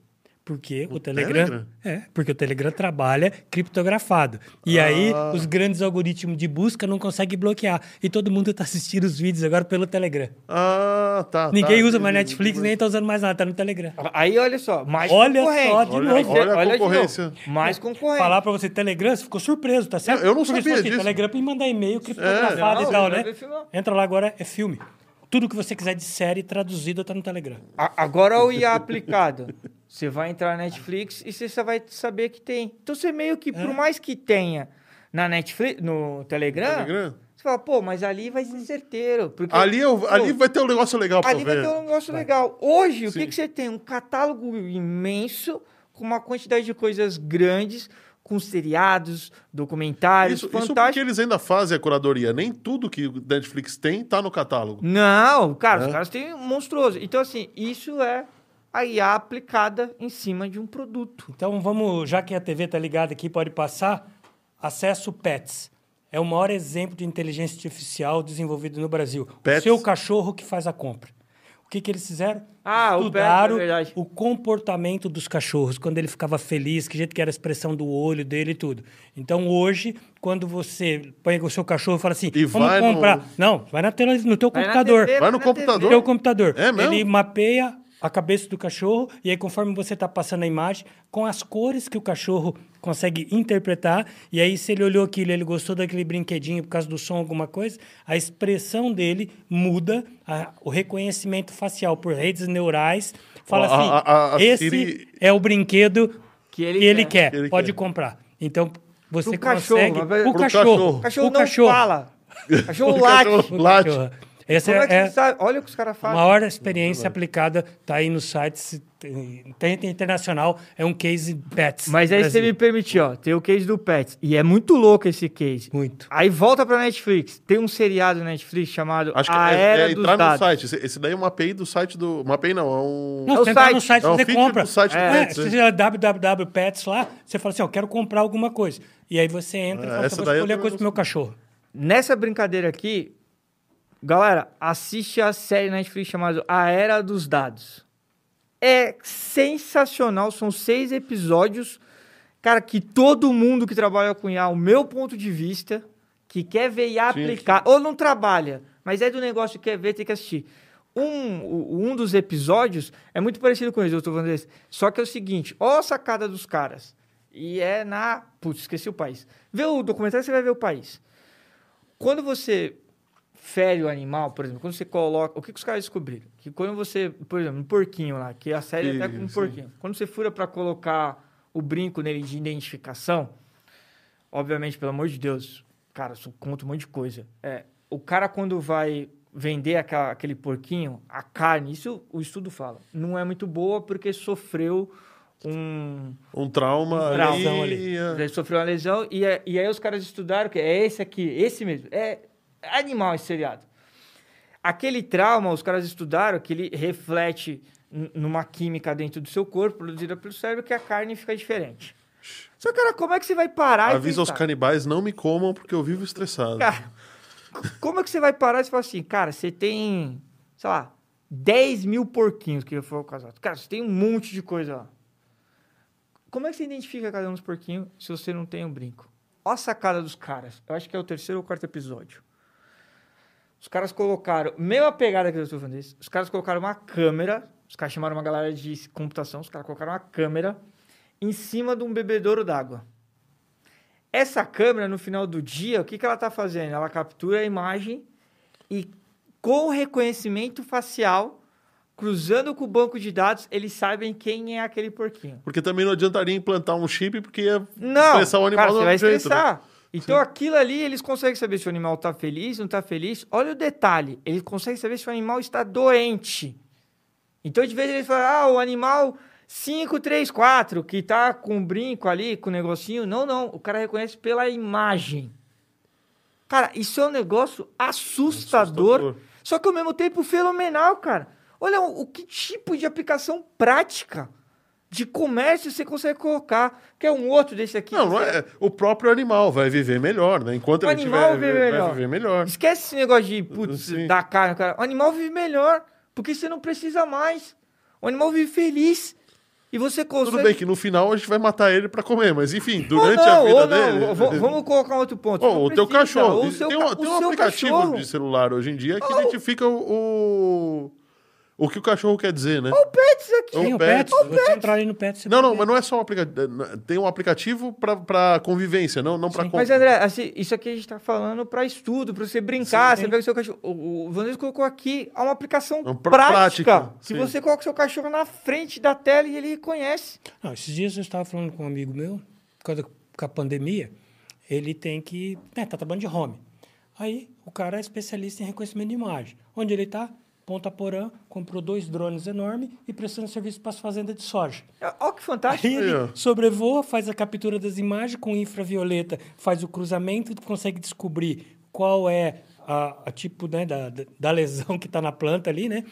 Porque o, o Telegram, Telegram, É, porque o Telegram trabalha criptografado. E ah. aí os grandes algoritmos de busca não conseguem bloquear. E todo mundo está assistindo os vídeos agora pelo Telegram. Ah, tá. Ninguém tá, usa mais Netflix, nem está usando mais nada, tá no Telegram. Aí olha só, mais olha só, de olha, novo. Olha, olha a concorrência. Mais concorrência. Falar para você Telegram, você ficou surpreso, tá certo? Eu, eu não porque sabia assim, disso. Telegram para mandar e-mail criptografado é. e tal, né? Entra lá agora, é filme. Tudo que você quiser de série traduzido está no Telegram. A, agora o IA aplicado. Você vai entrar na Netflix e você só vai saber que tem. Então você meio que, é. por mais que tenha na Netflix, no Telegram, Telegram, você fala, pô, mas ali vai ser certeiro. Porque, ali, eu, pô, ali vai ter um negócio legal pra Ali ver. vai ter um negócio vai. legal. Hoje, Sim. o que, que você tem? Um catálogo imenso, com uma quantidade de coisas grandes com seriados, documentários, isso, fantásticos. Isso porque eles ainda fazem a curadoria. Nem tudo que o Netflix tem tá no catálogo. Não, cara, é. os caras têm um monstruoso. Então, assim, isso é a IA aplicada em cima de um produto. Então, vamos, já que a TV tá ligada aqui, pode passar, acesso Pets. É o maior exemplo de inteligência artificial desenvolvido no Brasil. Pets. O seu cachorro que faz a compra. O que, que eles fizeram? Ah, Estudaram o, é o comportamento dos cachorros, quando ele ficava feliz, que jeito que era a expressão do olho dele e tudo. Então, hoje, quando você põe o seu cachorro e fala assim, e vamos comprar... No... Não, vai na tela, no teu vai computador. TV, vai no computador. No teu computador. É mesmo? Ele mapeia a cabeça do cachorro, e aí conforme você está passando a imagem, com as cores que o cachorro consegue interpretar, e aí se ele olhou aquilo, ele gostou daquele brinquedinho por causa do som, alguma coisa, a expressão dele muda, a, o reconhecimento facial por redes neurais fala a, assim, a, a, esse Siri... é o brinquedo que ele, que ele quer, quer. Ele pode quer. comprar. Então, você pro consegue... Cachorro, o cachorro. O cachorro, não cachorro. fala. Cachorro late. late. Essa Como é, é sabe? Olha o que os caras fazem. A maior experiência aplicada está aí no site tem, internacional, é um case Pets. Mas aí você me permitiu, ó, tem o case do Pets. E é muito louco esse case. Muito. Aí volta pra Netflix. Tem um seriado na Netflix chamado Acho que A é, Era é dos entrar Dados. no site. Esse, esse daí é uma API do site do... Uma API não, é um... Não, é você entra no site, é um você compra. Do site é, do Pets, você é www.pets lá, você fala assim, ó, quero comprar alguma coisa. E aí você entra e fala, assim, vou escolher a coisa pro meu cachorro. Nessa brincadeira aqui, Galera, assiste a série Netflix chamada A Era dos Dados. É sensacional, são seis episódios. Cara, que todo mundo que trabalha com IA, o meu ponto de vista, que quer ver e aplicar, sim. ou não trabalha, mas é do negócio que quer ver, tem que assistir. Um, um dos episódios é muito parecido com esse, eu tô falando desse. Só que é o seguinte, ó a sacada dos caras. E é na... Putz, esqueci o país. Vê o documentário, você vai ver o país. Quando você fere o animal, por exemplo, quando você coloca. O que, que os caras descobriram? Que quando você, por exemplo, um porquinho lá, que a série sim, até com um porquinho. Quando você fura para colocar o brinco nele de identificação, obviamente, pelo amor de Deus, cara, isso conta um monte de coisa. É, o cara, quando vai vender aquela, aquele porquinho, a carne, isso o estudo fala, não é muito boa porque sofreu um... Um trauma, um trauma ali. ali. Ele sofreu uma lesão e, é, e aí os caras estudaram que é esse aqui, esse mesmo. É, animal esse seriado. Aquele trauma, os caras estudaram que ele reflete numa química dentro do seu corpo, produzida pelo cérebro, que a carne fica diferente. Só, cara, como é que você vai parar Avisa os canibais, não me comam porque eu vivo estressado. Cara, como é que você vai parar e você fala assim, cara, você tem, sei lá, 10 mil porquinhos que foi o casal. Cara, você tem um monte de coisa lá. Como é que você identifica cada um dos porquinhos se você não tem um brinco? Olha a sacada dos caras. Eu acho que é o terceiro ou quarto episódio. Os caras colocaram, mesma pegada que eu estou falando isso, os caras colocaram uma câmera, os caras chamaram uma galera de computação, os caras colocaram uma câmera em cima de um bebedouro d'água. Essa câmera, no final do dia, o que, que ela está fazendo? Ela captura a imagem e, com reconhecimento facial, cruzando com o banco de dados, eles sabem quem é aquele porquinho. Porque também não adiantaria implantar um chip, porque ia Não, estressar o animal cara, você vai jeito, né? Então, aquilo ali, eles conseguem saber se o animal está feliz, não está feliz. Olha o detalhe, eles conseguem saber se o animal está doente. Então, de vez em eles falam, ah, o animal 534, que tá com um brinco ali, com o negocinho. Não, não, o cara reconhece pela imagem. Cara, isso é um negócio assustador, Assustador. só que ao mesmo tempo fenomenal, cara. Olha o, o que tipo de aplicação prática de comércio você consegue colocar. Quer um outro desse aqui? Não, não é. O próprio animal vai viver melhor, né? Enquanto O ele animal tiver, vive vai melhor. viver melhor. Esquece esse negócio de, putz, Sim. dar carne, cara. O animal vive melhor, porque você não precisa mais. O animal vive feliz. E você consegue... Tudo bem que no final a gente vai matar ele pra comer, mas enfim, durante não, a vida não. dele. V- Vamos colocar um outro ponto. O teu precisa. cachorro. Ou o seu tem ca- um, tem um aplicativo cachorro. de celular hoje em dia que identifica o, o, o que o cachorro quer dizer, né? O Pets aqui. Tem o Pets. Pets. Você entrar ali no Pets. você Não, vai não, ver. mas não é só um aplicativo. Tem um aplicativo pra, pra convivência, não, não compra. Mas, André, assim, isso aqui a gente tá falando para estudo, para você brincar. Sim. Você pega o seu cachorro. O, o Vanessa colocou aqui uma aplicação É um pr- prática. prática, que você coloca o seu cachorro na frente da tela e ele reconhece. Não, esses dias eu estava falando com um amigo meu, por causa com a pandemia, ele tem que. Né, tá trabalhando de home. Aí o cara é especialista em reconhecimento de imagem. Onde ele está? Ponta Porã, comprou dois drones enormes e prestando serviço para as fazendas de soja. Olha que fantástico. Aí ele sobrevoa, faz a captura das imagens com infravioleta, faz o cruzamento, consegue descobrir qual é a, a tipo né, da, da- da lesão que está na planta ali, né?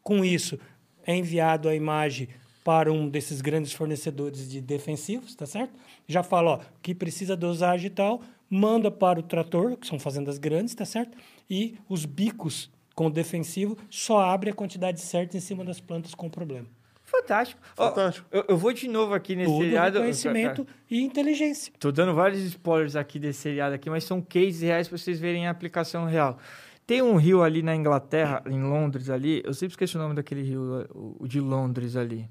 Com isso, é enviado a imagem para um desses grandes fornecedores de defensivos, tá certo? Já fala, ó, que precisa dosagem e tal, manda para o trator, que são fazendas grandes, tá certo? E os bicos com o defensivo só abre a quantidade certa em cima das plantas com problema. Fantástico. Fantástico. eu, eu vou de novo aqui nesse Tudo seriado. reconhecimento e inteligência. Tô dando vários spoilers aqui desse seriado aqui, mas são cases reais para vocês verem a aplicação real. Tem um rio ali na Inglaterra, em Londres ali. Eu sempre esqueci o nome daquele rio, o de Londres ali.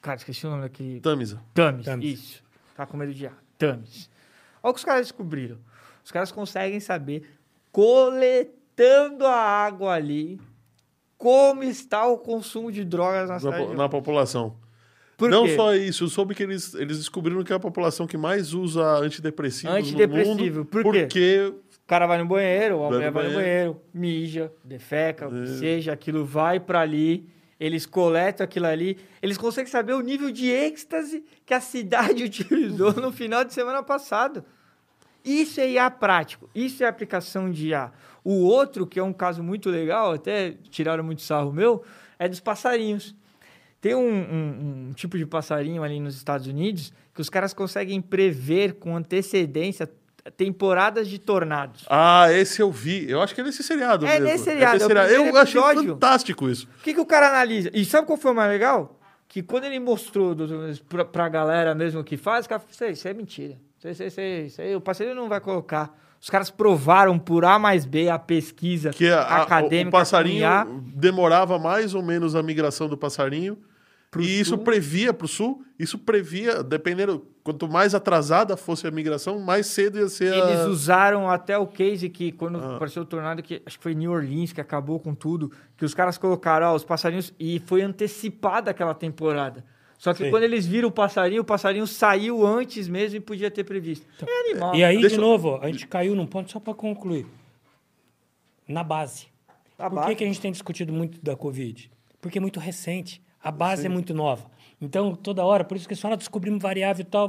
Cara, esqueci o nome daquele. Tamisa. Thames, Thames. isso. Tá com medo de ar. Thames. Olha o que os caras descobriram. Os caras conseguem saber, coletando a água ali, como está o consumo de drogas na Na, cidade. po- na população. Por não quê? só isso, eu soube que eles, eles descobriram que é a população que mais usa antidepressivos Antidepressivo, no mundo. por quê? Porque O cara vai no banheiro, a Vai mulher no vai no banheiro, mija, defeca, que seja, aquilo vai pra ali, eles coletam aquilo ali, eles conseguem saber o nível de êxtase que a cidade utilizou no final de semana passado. Isso é IA prático, isso é aplicação de IA. O outro, que é um caso muito legal, até tiraram muito sarro meu, é dos passarinhos. Tem um, um- um tipo de passarinho ali nos Estados Unidos que os caras conseguem prever com antecedência temporadas de tornados. Ah, esse eu vi. Eu acho que é nesse seriado É mesmo. nesse seriado, nesse é o primeiro Eu achei episódio. fantástico isso. O que, que o cara analisa? E sabe qual foi o mais legal? Que quando ele mostrou pra, pra galera mesmo que faz, o cara falou, isso é mentira. Isso, isso, isso, aí, isso aí, o parceiro não vai colocar. Os caras provaram por A mais B a pesquisa Que a- a- acadêmica. o passarinho IA. demorava mais ou menos a migração do passarinho. Pro e isso sul. previa para o sul, isso previa, dependendo, quanto mais atrasada fosse a migração, mais cedo ia ser a... Eles usaram até o case que, quando Ah. apareceu o tornado, que acho que foi New Orleans que acabou com tudo, que os caras colocaram ó, os passarinhos e foi antecipada aquela temporada. Só que Sim. quando eles viram o passarinho, o passarinho saiu antes mesmo e podia ter previsto. É animal. E aí, Deixa de eu- novo, a gente caiu num ponto, só para concluir. Na base. A Por base. que, que a gente tem discutido muito da Covid? Porque é muito recente. A base é muito nova. Então, toda hora, por isso que eles falam, descobrimos variável e tal,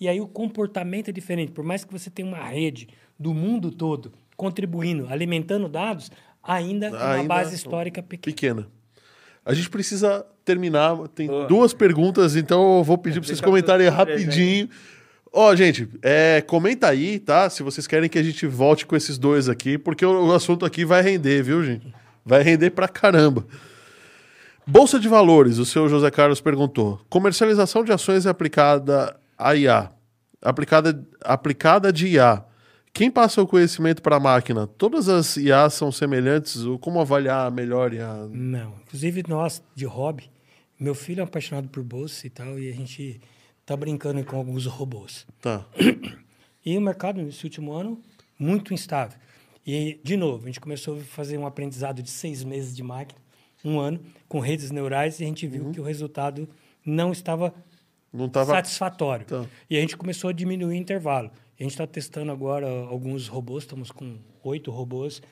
e aí o comportamento é diferente. Por mais que você tenha uma rede do mundo todo contribuindo, alimentando dados, ainda, é uma Ainda base histórica pequena. pequena. A gente precisa terminar. Tem duas perguntas, então eu vou pedir para vocês comentarem rapidinho. Ó, gente, é, comenta aí, tá? Se vocês querem que a gente volte com esses dois aqui, porque o, o assunto aqui vai render, viu, gente? Vai render pra caramba. Bolsa de Valores, o seu José Carlos perguntou. Comercialização de ações é aplicada a IA. Aplicada, aplicada de IA. Quem passa o conhecimento para a máquina? Todas as IAs são semelhantes? Ou como avaliar a melhor IA? Não. Inclusive, nós, de hobby, meu filho é apaixonado por bolsa e tal, e a gente tá brincando com alguns robôs. Tá. E o mercado, nesse último ano, muito instável. E, de novo, a gente começou a fazer um aprendizado de seis meses de máquina, um ano, com redes neurais, e a gente viu que o resultado não estava Não estava. satisfatório. Tá. E a gente começou a diminuir o intervalo. A gente está testando agora alguns robôs, estamos com oito robôs,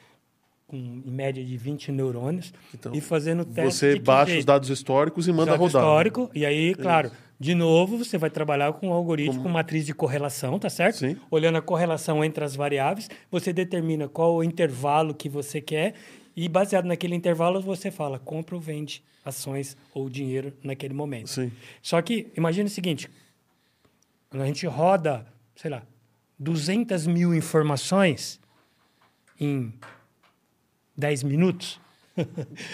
com em média de 20 neurônios, Então, e fazendo teste. Você baixa jeito? os dados históricos e manda Dado rodar. histórico, e aí, claro, de novo, você vai trabalhar com um algoritmo, com matriz de correlação, tá certo? Sim. Olhando a correlação entre as variáveis, você determina qual o intervalo que você quer e baseado naquele intervalo você fala compra ou vende ações ou dinheiro naquele momento. Sim. Só que imagine o seguinte, quando a gente roda, sei lá, 200 mil informações em 10 minutos,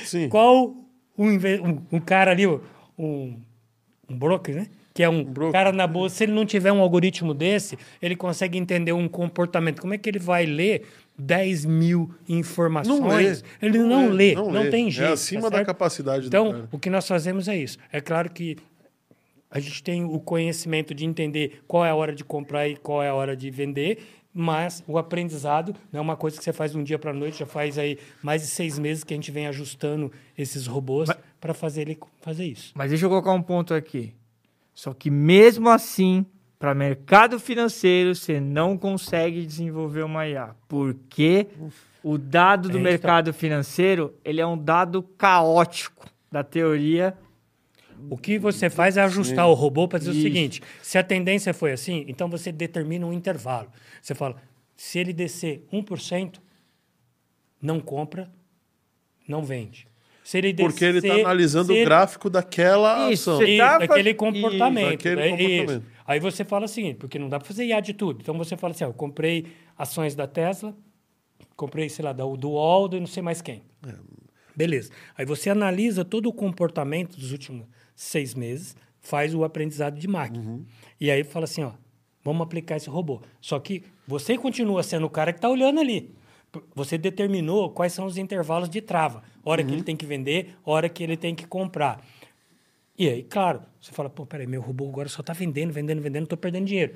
Sim. qual um, um, um cara ali, um, um broker, né? Que é um broker. cara na bolsa, se ele não tiver um algoritmo desse, ele consegue entender um comportamento. Como é que ele vai ler 10 mil informações? Não lê. Ele não, lê, não, tem jeito. É acima tá da certo? capacidade do Então, o que nós fazemos é isso. É claro que a gente tem o conhecimento de entender qual é a hora de comprar e qual é a hora de vender, mas o aprendizado não é uma coisa que você faz de um dia para a noite, já faz aí mais de seis meses que a gente vem ajustando esses robôs para fazer ele fazer isso. Mas deixa eu colocar um ponto aqui. Só que mesmo assim, para mercado financeiro, você não consegue desenvolver uma IA. Porque o dado do É, mercado financeiro, ele é um dado caótico da teoria. O que você faz é ajustar o robô para dizer Isso. o seguinte: se a tendência foi assim, então você determina um intervalo. Você fala, se ele descer 1%, não compra, não vende. Se ele descer, Porque ele está analisando se o ele- gráfico daquela Isso, ação. E tá daquele comportamento. Daquele né? comportamento. Isso. Aí você fala o seguinte, porque não dá para fazer IA de tudo. Então você fala assim, ó, eu comprei ações da Tesla, comprei, sei lá, da- do Aldo e não sei mais quem. É. Beleza. Aí você analisa todo o comportamento dos últimos seis meses, faz o aprendizado de máquina. Uhum. E aí fala assim, ó, vamos aplicar esse robô. Só que você continua sendo o cara que está olhando ali. Você determinou quais são os intervalos de trava. Hora Uhum. que ele tem que vender, hora que ele tem que comprar. E aí, claro, você fala, pô, peraí, meu robô agora só está vendendo, vendendo, vendendo, estou perdendo dinheiro.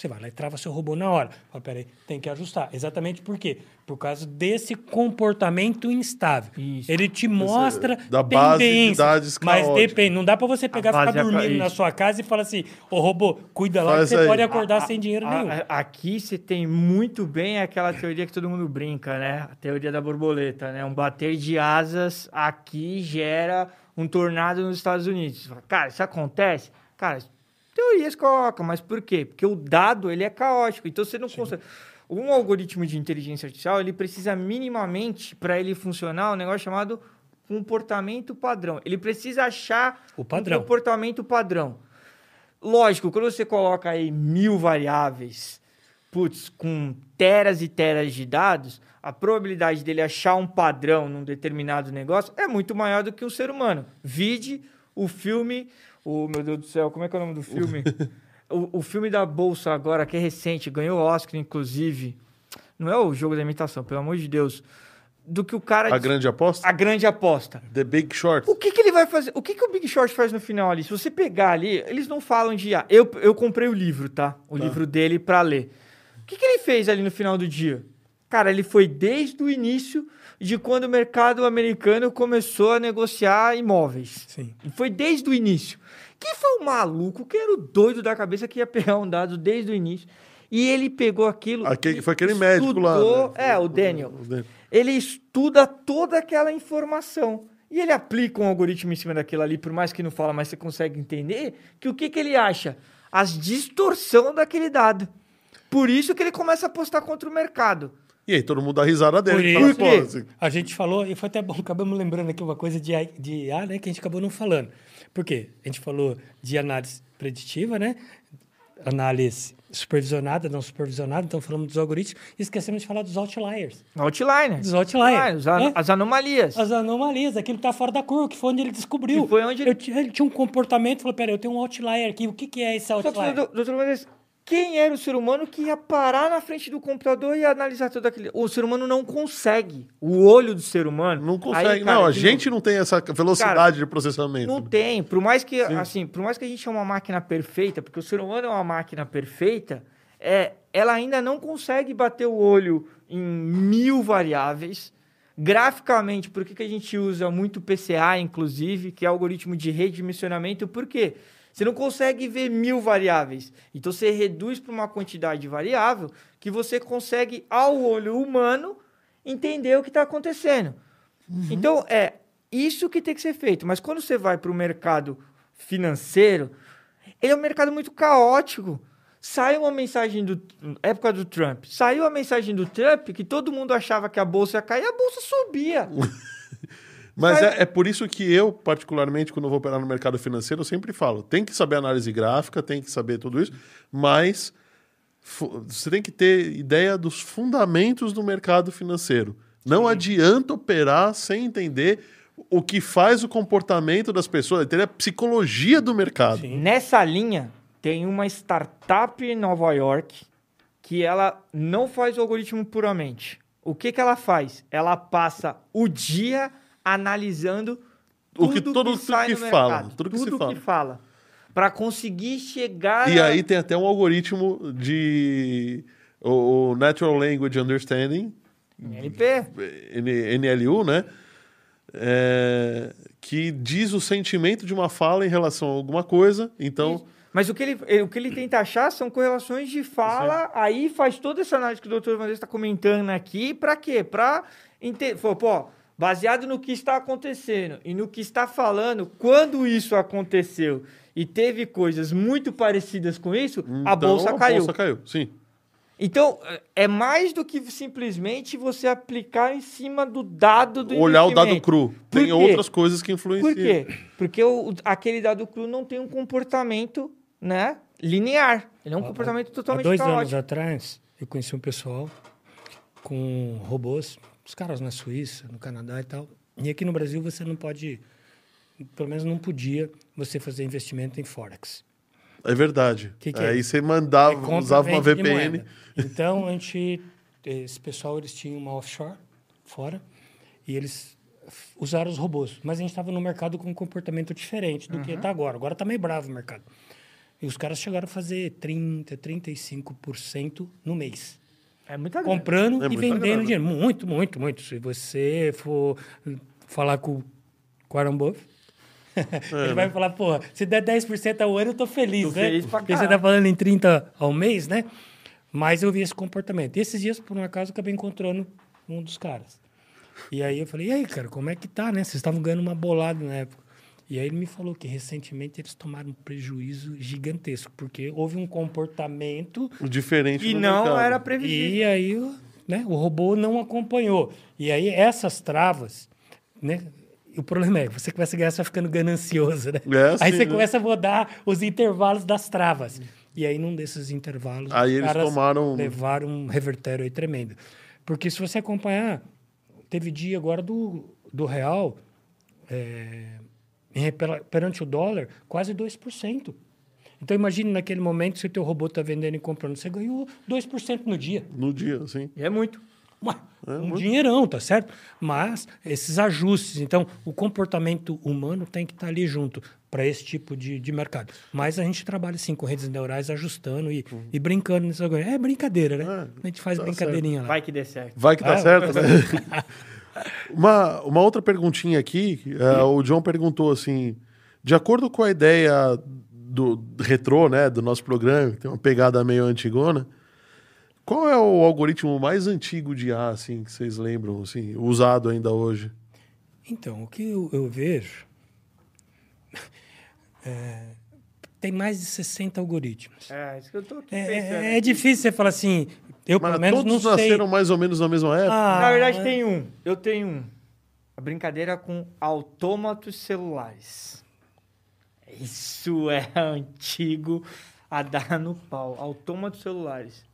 Você vai lá e trava seu robô na hora. Fala, peraí, tem que ajustar. Exatamente por quê? Por causa desse comportamento instável. Isso. Ele te mostra da base dados mas depende. Não dá para você pegar e ficar é dormindo na isso. sua casa e falar assim, ô robô, cuida lá Faz que você aí. pode acordar A- sem dinheiro a- nenhum. a- Aqui você tem muito bem aquela teoria que todo mundo brinca, né? A teoria da borboleta, né? Um bater de asas aqui gera um tornado nos Estados Unidos. Você fala, Cara, isso acontece? Cara, teorias colocam, mas por quê? Porque o dado, ele é caótico, então você não consegue... Um algoritmo de inteligência artificial, ele precisa minimamente, para ele funcionar, um negócio chamado comportamento padrão. Ele precisa achar O padrão. um comportamento padrão. Lógico, quando você coloca aí mil variáveis, putz, com teras e teras de dados, a probabilidade dele achar um padrão num determinado negócio é muito maior do que um ser humano. Vide o filme. O meu Deus do céu, como é que é o nome do filme? o, o filme da Bolsa agora, que é recente, ganhou Oscar, inclusive. Não é o jogo da imitação, pelo amor de Deus. Do que o cara. A grande aposta? a grande aposta. The Big Short. O que, que ele vai fazer? O que, que o Big Short faz no final ali? Se você pegar ali, eles não falam de IA. Eu, eu comprei o livro, tá? O livro dele pra ler. O que, que ele fez ali no final do dia? Cara, ele foi desde o início de quando o mercado americano começou a negociar imóveis. Sim. Foi desde o início. Quem foi o maluco, que era o doido da cabeça que ia pegar um dado desde o início? E ele pegou aquilo. Aquele- foi aquele médico lá, estudou- né? É, o Daniel O Daniel. ele estuda toda aquela informação. E ele aplica um algoritmo em cima daquilo ali, por mais que não fala, mas você consegue entender que o que, que ele acha? As distorção daquele dado. Por isso que ele começa a apostar contra o mercado. E aí todo mundo dá risada Por dele. isso, Fala, pô, assim, a gente falou, e foi até bom, acabamos lembrando aqui uma coisa de, de IA, né, que a gente acabou não falando. Por quê? A gente falou de análise preditiva, né? análise supervisionada, não supervisionada, então falamos dos algoritmos e esquecemos de falar dos outliers. Outlier. Dos outliers. Ah, as, né? as anomalias. As anomalias, aquilo que está fora da curva, que foi onde ele descobriu. Que foi onde ele- ele tinha um comportamento, falou, peraí, eu tenho um outlier aqui, o que, que é esse Só que, outlier? doutor, doutor Mendes, quem era o ser humano que ia parar na frente do computador e analisar tudo aquilo? O ser humano não consegue. O olho do ser humano. Não Aí, consegue. cara, não, a gente não tem essa velocidade Cara, de processamento. Não tem. Por mais que, assim, por mais que a gente é uma máquina perfeita, porque o ser humano é uma máquina perfeita, é, ela ainda não consegue bater o olho em mil variáveis. Graficamente, por que, que a gente usa muito PCA, inclusive, que é algoritmo de redimensionamento? Por quê? Você não consegue ver mil variáveis. Então você reduz para uma quantidade variável que você consegue, ao olho humano, entender o que está acontecendo. Então, é isso que tem que ser feito. Mas quando você vai para o mercado financeiro, ele é um mercado muito caótico. Saiu uma mensagem do. Época do Trump. Saiu a mensagem do Trump que todo mundo achava que a bolsa ia cair, a bolsa subia. Mas é, é por isso que eu, particularmente, quando vou operar no mercado financeiro, eu sempre falo: tem que saber análise gráfica, tem que saber tudo isso, mas você tem que ter ideia dos fundamentos do mercado financeiro. Não adianta operar sem entender o que faz o comportamento das pessoas, entender a psicologia do mercado. Sim. Nessa linha, tem uma startup em Nova York que ela não faz o algoritmo puramente. O que, que ela faz? Ela passa o dia analisando O que- tudo tudo- tudo que fala, mercado, tudo que se fala. fala. Para conseguir chegar E a- aí tem até um algoritmo de o, Natural Language Understanding, NLP. NLU, né? É, que diz o sentimento de uma fala em relação a alguma coisa. Então, Isso. Mas o que, ele, o que ele tenta achar são correlações de fala, aí faz toda essa análise que o doutor Vanessa está comentando aqui, para quê? Para entender, pô, baseado no que está acontecendo e no que está falando, quando isso aconteceu e teve coisas muito parecidas com isso, a então, bolsa caiu. bolsa caiu, sim. Então, é- mais do que simplesmente você aplicar em cima do dado do Olhar o dado cru. Por Tem quê? outras coisas que influenciam. Por quê? Porque o- aquele dado cru não tem um comportamento né, linear. Ele é um comportamento Há totalmente dois anos caótico. atrás, eu conheci um pessoal com robôs, os caras na Suíça, no Canadá e tal. E aqui no Brasil você não pode, pelo menos não podia, você fazer investimento em Forex. É verdade. Que que é? Aí você mandava, É usava uma VPN. Então, a gente... Esse pessoal, eles tinham uma offshore fora e eles usaram os robôs. Mas a gente estava no mercado com um comportamento diferente do que está agora. Agora está meio bravo o mercado. E os caras chegaram a fazer 30%, 35% no mês. É muita grana. Comprando É e vendendo grana. dinheiro. Muito, muito, muito. Se você for falar com o Warren Buffett, ele vai falar, pô, se der 10% ao ano, eu tô feliz, Tô né? feliz pra Porque você tá falando em 30 ao mês, né? Mas eu vi esse comportamento. E esses dias, por um acaso, eu acabei encontrando um dos caras. E aí eu falei, e aí, cara, como é que tá, né? Vocês estavam ganhando uma bolada na época. E aí ele me falou que recentemente eles tomaram um prejuízo gigantesco, porque houve um comportamento Diferente E não mercado. era previsível. e aí o- né, o robô não acompanhou. E aí essas travas, né? O problema é que você começa a ganhar, você vai ficando ganancioso, né? É, aí sim, você né? começa a rodar os intervalos das travas. E aí, num desses intervalos, Aí eles tomaram- levaram um revertério aí tremendo. Porque se você acompanhar, teve dia agora do, do real, é, perante o dólar, quase 2%. Então, imagine naquele momento, se o teu robô está vendendo e comprando, você ganhou 2% no dia. No dia, assim. E é muito. Ué, um dinheirão, tá certo? Mas esses ajustes, então, o comportamento humano tem que estar ali junto para esse tipo de, de mercado. Mas a gente trabalha assim com redes neurais, ajustando e, e brincando nisso. agora. É brincadeira, né? É, a gente faz tá brincadeirinha lá. Vai que dê certo. Vai que tá Ah, certo, né? uma, uma outra perguntinha aqui. é, o John perguntou assim: de acordo com a ideia do retrô, né, do nosso programa, tem uma pegada meio antigona, qual é o algoritmo mais antigo de A, assim, que vocês lembram, assim, usado ainda hoje? Então, o que eu, eu vejo. é, tem mais de 60 algoritmos. É, isso que eu tô aqui É, pensando. é- é difícil você falar assim, eu Mas pelo menos todos não sei. nasceram mais ou menos na mesma época? Ah, Na verdade, tem um. Eu tenho um. A brincadeira com autômatos celulares. Isso é antigo. a dar no pau. Autômatos celulares.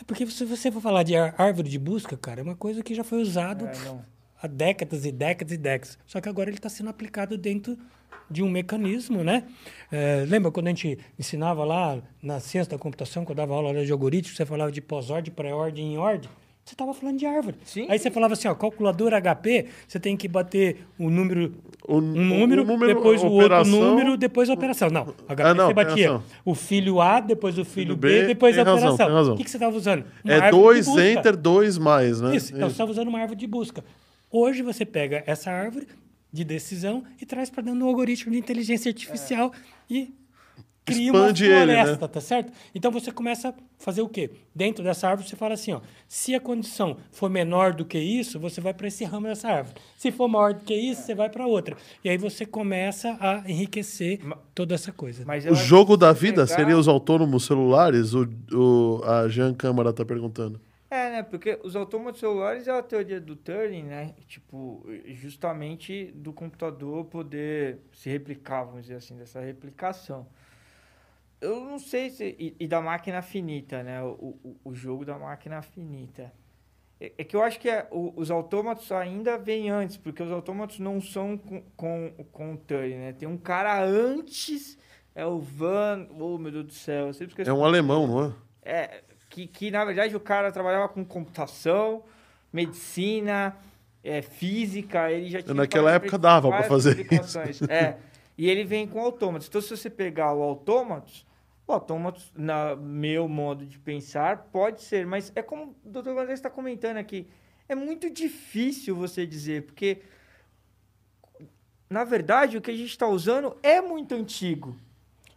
É porque se você for falar de árvore de busca, cara, é uma coisa que já foi usado É, há décadas e décadas e décadas. Só que agora ele está sendo aplicado dentro de um mecanismo, né? É, lembra quando a gente ensinava lá na ciência da computação, quando eu dava aula de algoritmo, você falava de pós-ordem, pré-ordem e ordem? Você estava falando de árvore. Sim. Aí você falava assim, ó, calculadora HP, você tem que bater o número, O- um número, o número, depois o operação- outro número, depois a operação. Não, HP Ah, não, você batia o filho A, depois o filho, Filho B, B, depois a razão, operação. tem razão. O que, que você estava usando? Uma É dois enter, dois mais, né? Isso, então você estava usando uma árvore de busca. Hoje você pega essa árvore de decisão e traz para dentro do algoritmo de inteligência artificial e cria Expande uma ele, né? floresta, tá certo? Então você começa a fazer o quê? Dentro dessa árvore você fala assim, ó, se a condição for menor do que isso, você vai para esse ramo dessa árvore. Se for maior do que isso, você vai para outra. E aí você começa a enriquecer toda essa coisa. O jogo da vida pegar- seria os autônomos celulares? O, o- a Jean Câmara tá perguntando. É, né? Porque os autômatos celulares é a teoria do Turing, né? Tipo, justamente do computador poder se replicar, vamos dizer assim, dessa replicação. Eu não sei se. E, e da máquina finita, né? O, o, o jogo da máquina finita. É, é que eu acho que é- o- os autômatos ainda vêm antes, porque os autômatos não são com, com, com o Turing, né? Tem um cara antes, é o Van. Oh, meu Deus do céu, eu sempre esqueço É um alemão, não é? é, que, que na verdade o cara trabalhava com computação, medicina, é, física, ele já tinha. Naquela época dava várias fazer aplicações. É, e ele vem com autômatos. Então, se você pegar o autômatos, o autômatos, na meu modo de pensar, pode ser, mas é como o Dr. Vanessa está comentando aqui, é muito difícil você dizer, porque na verdade o que a gente está usando é muito antigo.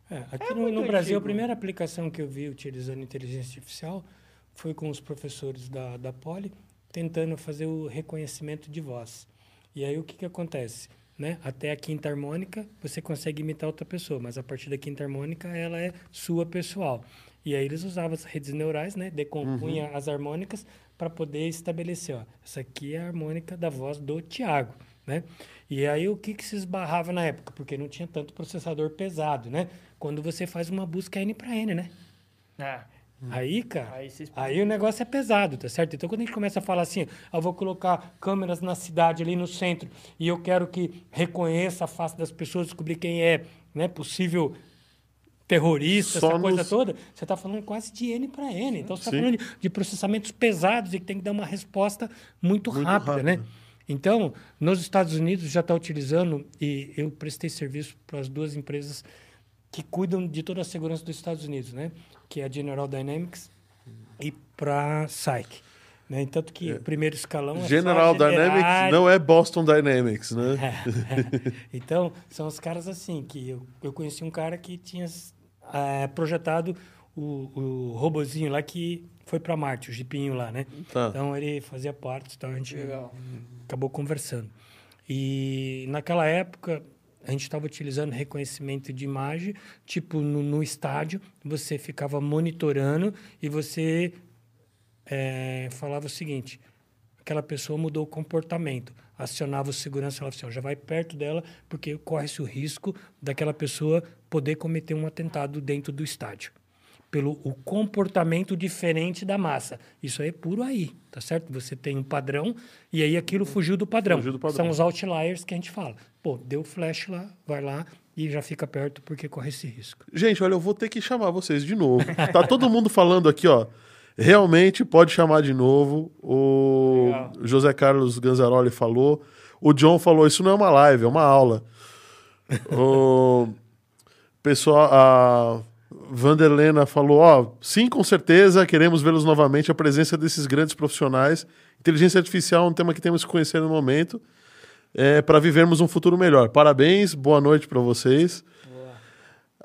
É, aqui É no, no Brasil, a primeira aplicação que eu vi utilizando inteligência artificial foi com os professores da, da Poli, tentando fazer o reconhecimento de voz. E aí, o que, que acontece? Né? Até a quinta harmônica, você consegue imitar outra pessoa, mas a partir da quinta harmônica, ela é sua pessoal. E aí, eles usavam as redes neurais, né? decompunha as harmônicas para poder estabelecer, ó, essa aqui é a harmônica da voz do Tiago, né? E aí o que que se esbarrava na época? Porque não tinha tanto processador pesado, né? Quando você faz uma busca N para N, né? É. Aí, cara, Aí aí o negócio é pesado, tá certo? Então, quando a gente começa a falar assim, eu vou colocar câmeras na cidade, ali no centro, e eu quero que reconheça a face das pessoas, descobrir quem é né, possível terrorista, Só essa coisa nos- toda, você está falando quase de N para N. Então, você está falando de, de processamentos pesados e que tem que dar uma resposta muito, Muito rápida, né? Então, nos Estados Unidos já está utilizando, e eu prestei serviço para as duas empresas que cuidam de toda a segurança dos Estados Unidos, né? Que é a General Dynamics e para a Psych. Né? Tanto que o primeiro escalão é General Dynamics generar- não é Boston Dynamics, né? então, são os caras assim, que eu, eu conheci um cara que tinha eh, projetado o, o robozinho lá que foi para Marte, o jipinho lá, né? Tá. Então, ele fazia parte, então a gente Legal. Acabou conversando. E naquela época, a gente estava utilizando reconhecimento de imagem, tipo no, no estádio, você ficava monitorando e você eh, falava o seguinte: aquela pessoa mudou o comportamento. Acionava o segurança falava assim: já vai perto dela, porque corre-se o risco daquela pessoa poder cometer um atentado dentro do estádio. Pelo o comportamento diferente da massa. Isso aí é puro aí, tá certo? Você tem um padrão e aí aquilo fugiu do padrão. Fugiu do padrão. São os outliers que a gente fala. Pô, deu flash lá, vai lá e já fica perto porque corre esse risco. Gente, olha, eu vou ter que chamar vocês de novo. Tá todo mundo falando aqui, ó. Realmente pode chamar de novo. O Legal. José Carlos Ganzaroli falou. O John falou: Isso não é uma live, é uma aula. o pessoal, a Vanderlena falou: Ó, sim, com certeza, queremos vê-los novamente. A presença desses grandes profissionais. Inteligência artificial é um tema que temos que conhecer no momento. É, para vivermos um futuro melhor. Parabéns, boa noite para vocês.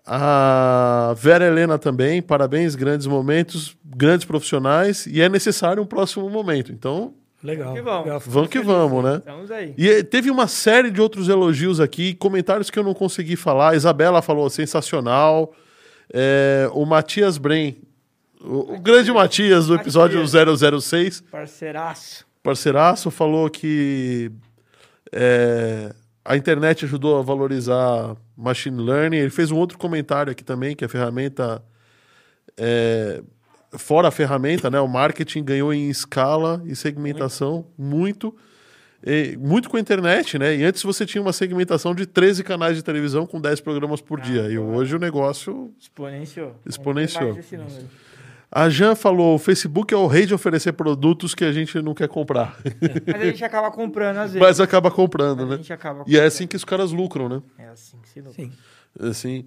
A Vera Helena também, parabéns, grandes momentos, grandes profissionais, e é necessário um próximo momento. Então, Legal. que vamos. legal. vamos que vamos, né? Estamos aí. E eh, teve uma série de outros elogios aqui, comentários que eu não consegui falar. A Isabela falou sensacional. É, o Matias Bren, o, o grande Matias do episódio 006, Parceiraço. parceiraço, falou que é, a internet ajudou a valorizar machine learning. Ele fez um outro comentário aqui também, que a ferramenta é, fora a ferramenta, né? O marketing ganhou em escala e segmentação muito. E, muito com a internet, né? E antes você tinha uma segmentação de 13 canais de televisão com 10 programas por Ah, dia. E hoje o negócio Exponenciou. Exponenciou. A Jan falou: o Facebook é o rei de oferecer produtos que a gente não quer comprar. Mas a gente acaba comprando às vezes. Mas acaba comprando, A né? gente acaba E é comprando. assim que os caras lucram, né? É assim que se lucra. Sim. Assim.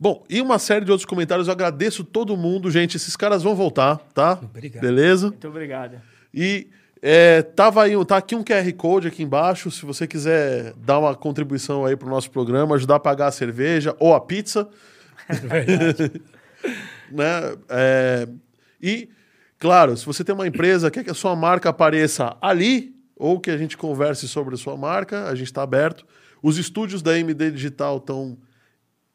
Bom, e uma série de outros comentários. Eu agradeço todo mundo, gente. Esses caras vão voltar, tá? Obrigado. Beleza? Muito obrigado. E é, tava aí, tá aqui um QR Code aqui embaixo. Se você quiser dar uma contribuição aí pro nosso programa, ajudar a pagar a cerveja ou a pizza. né? É, e, claro, se você tem uma empresa, quer que a sua marca apareça ali, ou que a gente converse sobre a sua marca, a gente está aberto. Os estúdios da MD Digital estão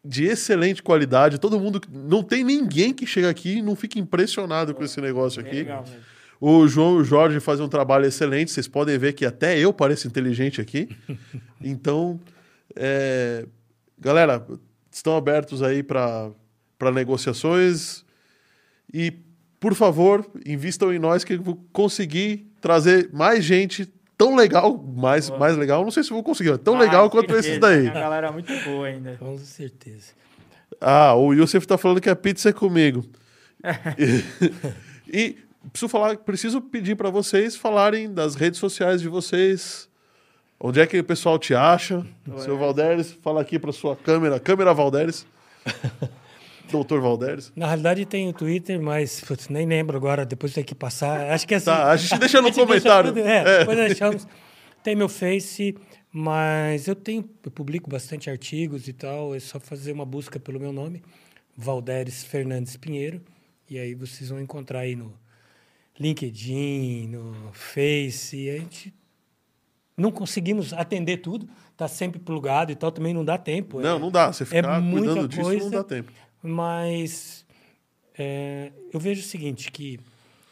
de excelente qualidade. Todo mundo. Não tem ninguém que chega aqui e não fica impressionado com esse negócio Bem aqui. legal mesmo. O João e o Jorge fazem um trabalho excelente. Vocês podem ver que até eu pareço inteligente aqui. Então, é, galera, estão abertos aí para negociações. E, por favor, invistam em nós que eu vou conseguir trazer mais gente tão legal, mais, Boa. mais legal. Não sei se vou conseguir, mas tão Ah, legal quanto certeza. esses daí. Uma galera muito boa ainda. Com certeza. Ah, o Yusuf tá falando que a pizza é comigo. e preciso falar, preciso pedir para vocês falarem das redes sociais de vocês. Onde é que o pessoal te acha? Seu Valderes, fala aqui para sua câmera, câmera Valderes. Doutor Valderes. Na realidade tem o Twitter, mas putz, nem lembro agora, depois tem que passar. Acho que é assim. Tá, a gente deixa no gente comentário. tudo- é, É. depois deixamos. Tem meu Face, mas eu tenho, eu publico bastante artigos e tal. É só fazer uma busca pelo meu nome, Valderes Fernandes Pinheiro, e aí vocês vão encontrar aí no LinkedIn, no Face. A gente não conseguimos atender tudo, tá sempre plugado e tal, também não dá tempo. Não, é- não dá. Você ficar muita cuidando disso não dá tempo. Mas é, eu vejo o seguinte, que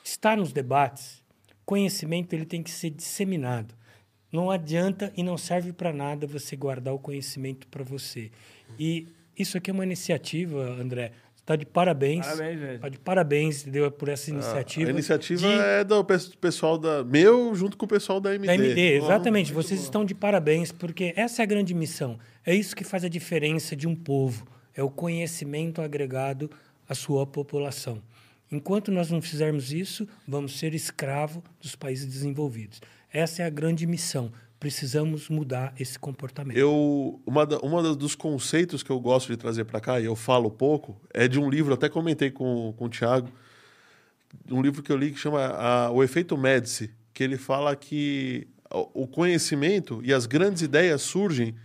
estar nos debates, conhecimento ele tem que ser disseminado. Não adianta e não serve para nada você guardar o conhecimento para você. E isso aqui é uma iniciativa, André. Está de parabéns. Parabéns mesmo. Tá de parabéns deu por essa iniciativa. A iniciativa de- é do pe- pessoal da meu junto com o pessoal da MD. da MD, exatamente. Vocês bom. estão de parabéns, porque essa é a grande missão. É isso que faz a diferença de um povo. É o conhecimento agregado à sua população. Enquanto nós não fizermos isso, vamos ser escravo dos países desenvolvidos. Essa é a grande missão. Precisamos mudar esse comportamento. Eu, uma, da, uma dos conceitos que eu gosto de trazer para cá, e eu falo pouco, é de um livro, até comentei com, com o Thiago, um livro que eu li que chama a- O Efeito Médici, que ele fala que o o conhecimento e as grandes ideias surgem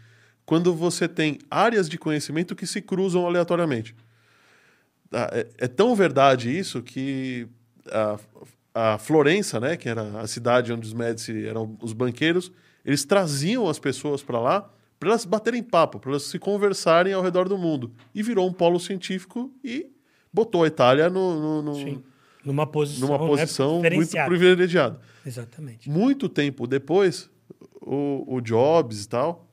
quando você tem áreas de conhecimento que se cruzam aleatoriamente. Ah, É, é tão verdade isso que a, a Florença, né, que era a cidade onde os Médici eram os banqueiros, eles traziam as pessoas para lá para elas baterem papo, para elas se conversarem ao redor do mundo. E virou um polo científico e botou a Itália no, no- no-. Numa posição, numa né, posição muito diferenciada. privilegiada. Exatamente. Muito tempo depois, o, o Jobs e tal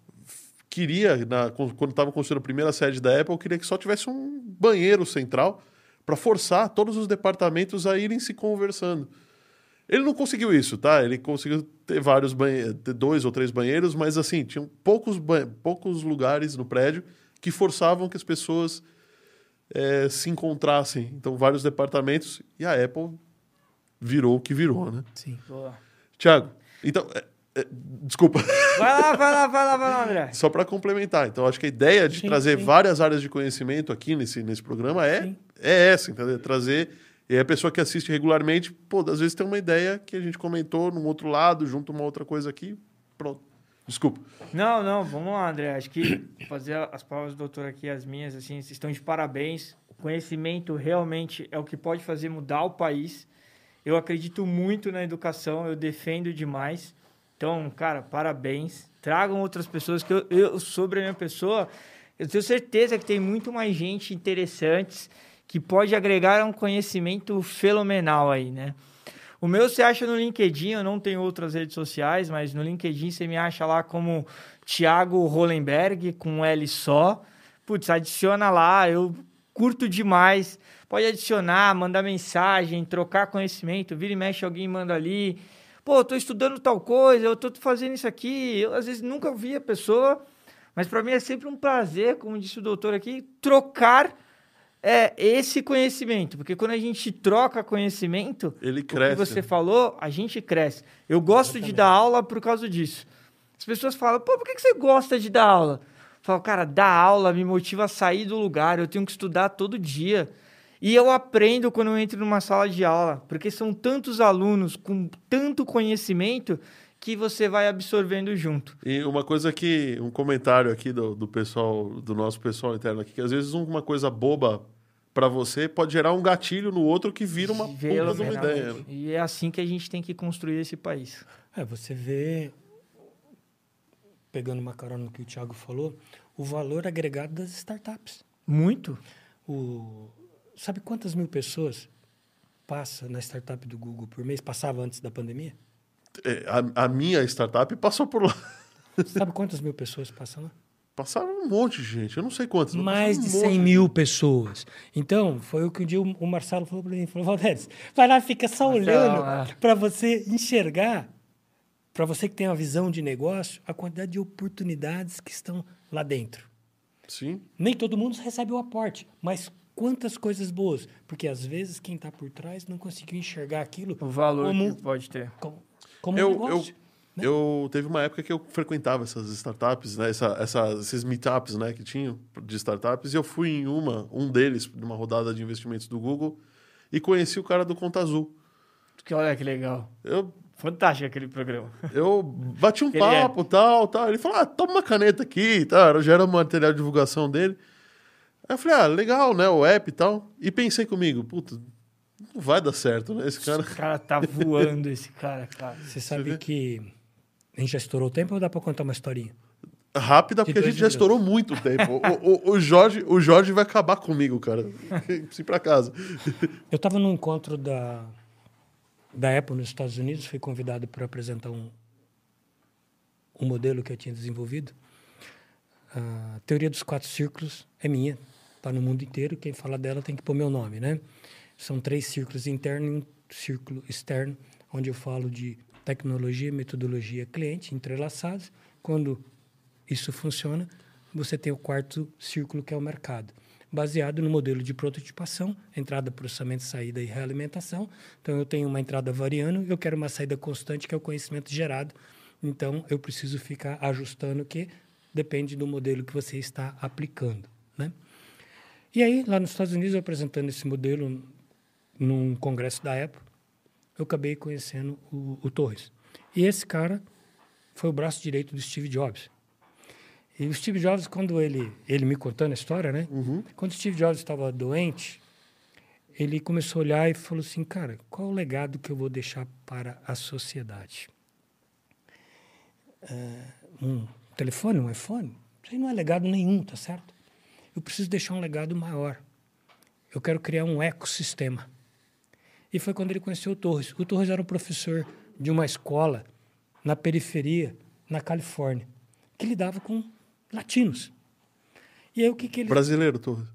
queria, na- quando estava construindo a primeira sede da Apple, queria que só tivesse um banheiro central para forçar todos os departamentos a irem se conversando. Ele não conseguiu isso, tá? Ele conseguiu ter vários banheiros, ter dois ou três banheiros, mas assim, tinham poucos, ban- poucos lugares no prédio que forçavam que as pessoas eh, se encontrassem. Então, vários departamentos, e a Apple virou o que virou, né? Sim. Boa. Tiago, então, é, é, desculpa, Vai lá, vai lá, vai lá, vai lá, André. só para complementar. Então, acho que a ideia de Sim, trazer sim. várias áreas de conhecimento aqui nesse, nesse programa é, Sim. é essa, entendeu? Trazer. E aí a pessoa que assiste regularmente, pô, às vezes tem uma ideia que a gente comentou num outro lado, junto uma outra coisa aqui, pronto. Desculpa. Não, não, vamos lá, André. Acho que fazer as palavras do doutor aqui, as minhas, assim, estão de parabéns. O conhecimento realmente é o que pode fazer mudar o país. Eu acredito muito na educação, eu defendo demais. Então, cara, parabéns. Tragam outras pessoas, que eu, eu sobre a minha pessoa, eu tenho certeza que tem muito mais gente interessante que pode agregar um conhecimento fenomenal aí, né? O meu você acha no LinkedIn, eu não tenho outras redes sociais, mas no LinkedIn você me acha lá como Thiago Hollenberg, com um L só. Putz, adiciona lá, eu curto demais. Pode adicionar, mandar mensagem, trocar conhecimento. Vira e mexe, alguém manda ali. Pô, eu tô estudando tal coisa, eu tô fazendo isso aqui. Eu, às vezes, nunca vi a pessoa, mas para mim é sempre um prazer, como disse o doutor aqui, trocar é, esse conhecimento. Porque quando a gente troca conhecimento, Ele o que cresce. você falou, a gente cresce. Eu gosto de dar aula por causa disso. As pessoas falam, pô, por que você gosta de dar aula? Eu falo, cara, dar aula me motiva a sair do lugar, eu tenho que estudar todo dia. E eu aprendo quando eu entro numa sala de aula, porque são tantos alunos com tanto conhecimento que você vai absorvendo junto. E uma coisa que, um comentário aqui do, do pessoal, do nosso pessoal interno aqui, que às vezes uma coisa boba pra você pode gerar um gatilho no outro que vira uma puta de uma ideia. né? E é assim que a gente tem que construir esse país. É, você vê, pegando uma carona no que o Thiago falou, o valor agregado das startups. Muito. O, sabe quantas mil pessoas passa na startup do Google por mês? Passava antes da pandemia? É, A, a minha startup passou por lá. Sabe quantas mil pessoas passam lá? Passaram um monte de gente, eu não sei quantas. Mais de um 100 monte. mil pessoas. Então, foi o que um dia o o Marcelo falou para mim. Falou, Valdez, vai lá, fica só Marcelo, olhando é. para você enxergar, para você que tem uma visão de negócio, a quantidade de oportunidades que estão lá dentro. Sim. Nem todo mundo recebe o aporte, mas quantas coisas boas. Porque às vezes quem está por trás não conseguiu enxergar aquilo O valor como, que pode ter. como, como Eu, um eu, negócio. né? eu teve uma época que eu frequentava essas startups, né? Essa, essas, esses meetups, né? Que tinham de startups. E eu fui em uma, um deles, numa rodada de investimentos do Google, e conheci o cara do Conta Azul. Que olha que legal. Eu, Fantástico aquele programa. eu bati um é- papo, tal, tal. Ele falou, ah, toma uma caneta aqui, tal. Já era o material de divulgação dele. Aí eu falei, ah, legal, né? O app e tal. E pensei comigo, puta, não vai dar certo, né? Esse cara... O cara tá voando, esse cara, cara. Você sabe vê? que a gente já estourou o tempo ou dá para contar uma historinha? Rápida, porque a gente já minutos. estourou muito tempo. o, o, o Jorge, o Jorge vai acabar comigo, cara. Ir pra casa. Eu estava num encontro da, da Apple nos Estados Unidos, fui convidado para apresentar um, um modelo que eu tinha desenvolvido. A teoria dos quatro círculos é minha, está no mundo inteiro. Quem fala dela tem que pôr meu nome, né? São três círculos internos e um círculo externo, onde eu falo de tecnologia, metodologia, cliente entrelaçados. Quando isso funciona, você tem o quarto círculo, que é o mercado, baseado no modelo de prototipação, entrada, processamento, saída e realimentação. Então, eu tenho uma entrada variando, eu quero uma saída constante, que é o conhecimento gerado. Então, eu preciso ficar ajustando, que depende do modelo que você está aplicando. Né? E aí, lá nos Estados Unidos, apresentando esse modelo num congresso da Apple, eu acabei conhecendo o, o Torres. E esse cara foi o braço direito do Steve Jobs. E o Steve Jobs, quando ele, ele me contando a história, né? Quando o Steve Jobs estava doente, ele começou a olhar e falou assim, cara, qual o legado que eu vou deixar para a sociedade? É, um telefone, um iPhone? Isso aí não é legado nenhum, tá certo? Eu preciso deixar um legado maior. Eu quero criar um ecossistema. E foi quando ele conheceu o Torres. O Torres era um professor de uma escola na periferia, na Califórnia, que lidava com latinos. E aí o que, que ele. Brasileiro, Torres.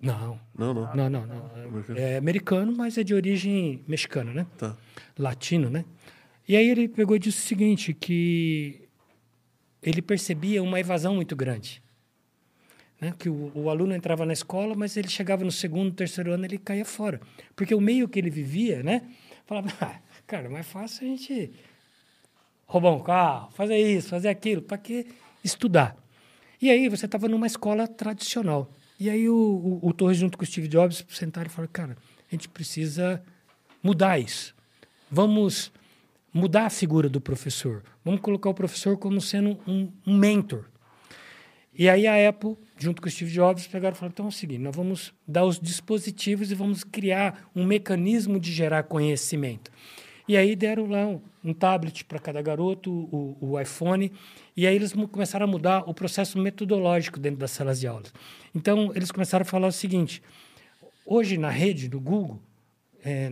Não, Não, não. não, não, não. É americano, mas é de origem mexicana, né? Tá. Latino, né? E aí ele pegou e disse o seguinte, que ele percebia uma evasão muito grande. Né? Que o, o aluno entrava na escola, mas ele chegava no segundo, terceiro ano, ele caía fora. Porque o meio que ele vivia, né? Falava, ah, cara, mais fácil a gente roubar um carro, fazer isso, fazer aquilo, para que estudar? E aí você estava numa escola tradicional. E aí o, o, o Torres, junto com o Steve Jobs, sentaram e falaram, cara, a gente precisa mudar isso. Vamos mudar a figura do professor. Vamos colocar o professor como sendo um, um mentor. E aí a Apple, junto com o Steve Jobs, pegaram e falaram, então é o seguinte, nós vamos dar os dispositivos e vamos criar um mecanismo de gerar conhecimento. E aí deram lá um, um tablet para cada garoto, o, o iPhone, e aí eles começaram a mudar o processo metodológico dentro das salas de aulas. Então, eles começaram a falar o seguinte, hoje na rede, no Google, é,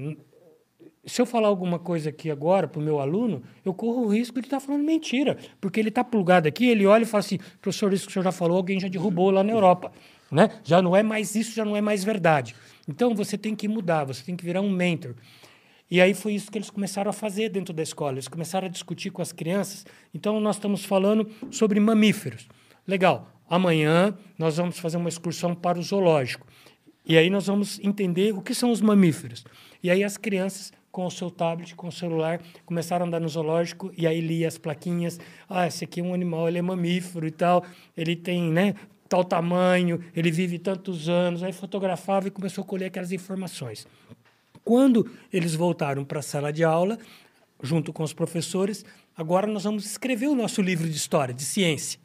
se eu falar alguma coisa aqui agora para o meu aluno, eu corro o risco de estar falando mentira, porque ele está plugado aqui, ele olha e fala assim, professor, isso que o senhor já falou, alguém já derrubou lá na Europa. né? Já não é mais isso, já não é mais verdade. Então você tem que mudar, você tem que virar um mentor. E aí foi isso que eles começaram a fazer dentro da escola. Eles começaram a discutir com as crianças. Então nós estamos falando sobre mamíferos. Legal. Amanhã nós vamos fazer uma excursão para o zoológico. E aí nós vamos entender o que são os mamíferos. E aí as crianças com o seu tablet, com o celular, começaram a andar no zoológico e aí lia as plaquinhas. Ah, esse aqui é um animal, ele é mamífero e tal, ele tem, né, tal tamanho, ele vive tantos anos. Aí fotografava e começou a colher aquelas informações. Quando eles voltaram para a sala de aula, junto com os professores, agora nós vamos escrever o nosso livro de história, de ciência,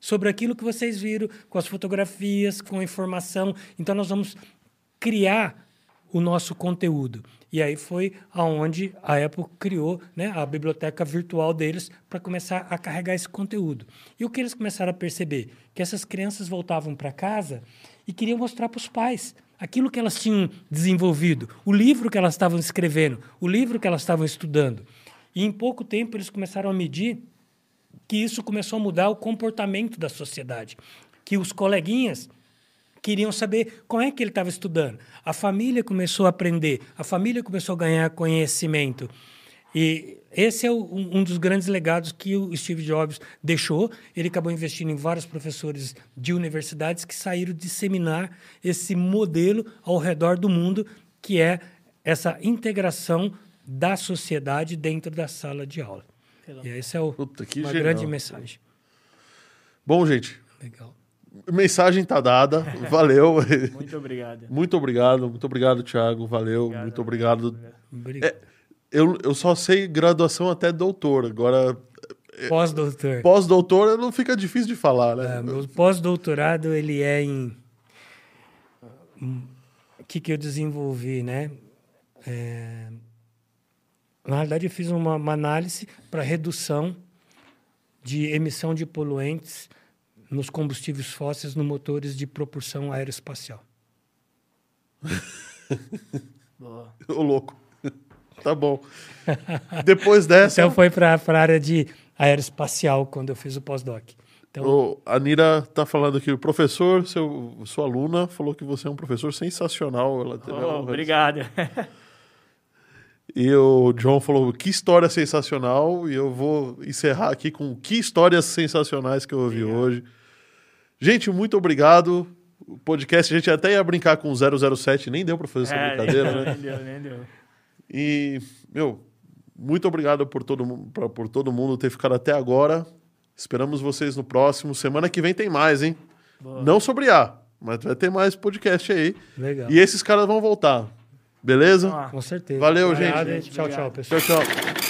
sobre aquilo que vocês viram, com as fotografias, com a informação. Então nós vamos criar o nosso conteúdo. E aí foi aonde a Apple criou né, a biblioteca virtual deles para começar a carregar esse conteúdo. E o que eles começaram a perceber? Que essas crianças voltavam para casa e queriam mostrar para os pais aquilo que elas tinham desenvolvido, o livro que elas estavam escrevendo, o livro que elas estavam estudando. E em pouco tempo eles começaram a medir que isso começou a mudar o comportamento da sociedade, que os coleguinhas queriam saber como é que ele estava estudando. A família começou a aprender, a família começou a ganhar conhecimento. E esse é o, um dos grandes legados que o Steve Jobs deixou. Ele acabou investindo em vários professores de universidades que saíram disseminar esse modelo ao redor do mundo, que é essa integração da sociedade dentro da sala de aula. E esse é o, Puta, uma genial. grande mensagem. Bom, gente, Legal. Mensagem tá dada. Valeu. Muito obrigado. muito obrigado, muito obrigado, Thiago. Valeu, muito obrigado. Obrigado. Eu, eu só sei graduação até doutor. Agora, Pós-doutor. pós-doutor não fica difícil de falar, né? É, meu pós-doutorado ele é em o que que eu desenvolvi, né? É, na realidade, eu fiz uma, uma análise para redução de emissão de poluentes nos combustíveis fósseis no motores de propulsão aeroespacial. Boa. Ô, louco. tá bom. Depois dessa, Então foi para a área de aeroespacial quando eu fiz o pós-doc. Então, a Nira tá falando aqui, o professor, seu, sua aluna, falou que você é um professor sensacional. Ela teve Oh, obrigado. E o John falou, que história sensacional. E eu vou encerrar aqui com que histórias sensacionais que eu ouvi hoje. Gente, muito obrigado. O podcast, a gente até ia brincar com o 007, nem deu pra fazer essa É, brincadeira, né? Nem deu, nem deu. E, meu, muito obrigado por todo, pra- por todo mundo ter ficado até agora. Esperamos vocês no próximo. Semana que vem tem mais, hein? Boa. Não sobre A, mas vai ter mais podcast aí. legal. E esses caras vão voltar. Beleza? Com certeza. Valeu, Obrigado gente. e Tchau, tchau, Obrigado. pessoal. Tchau, tchau.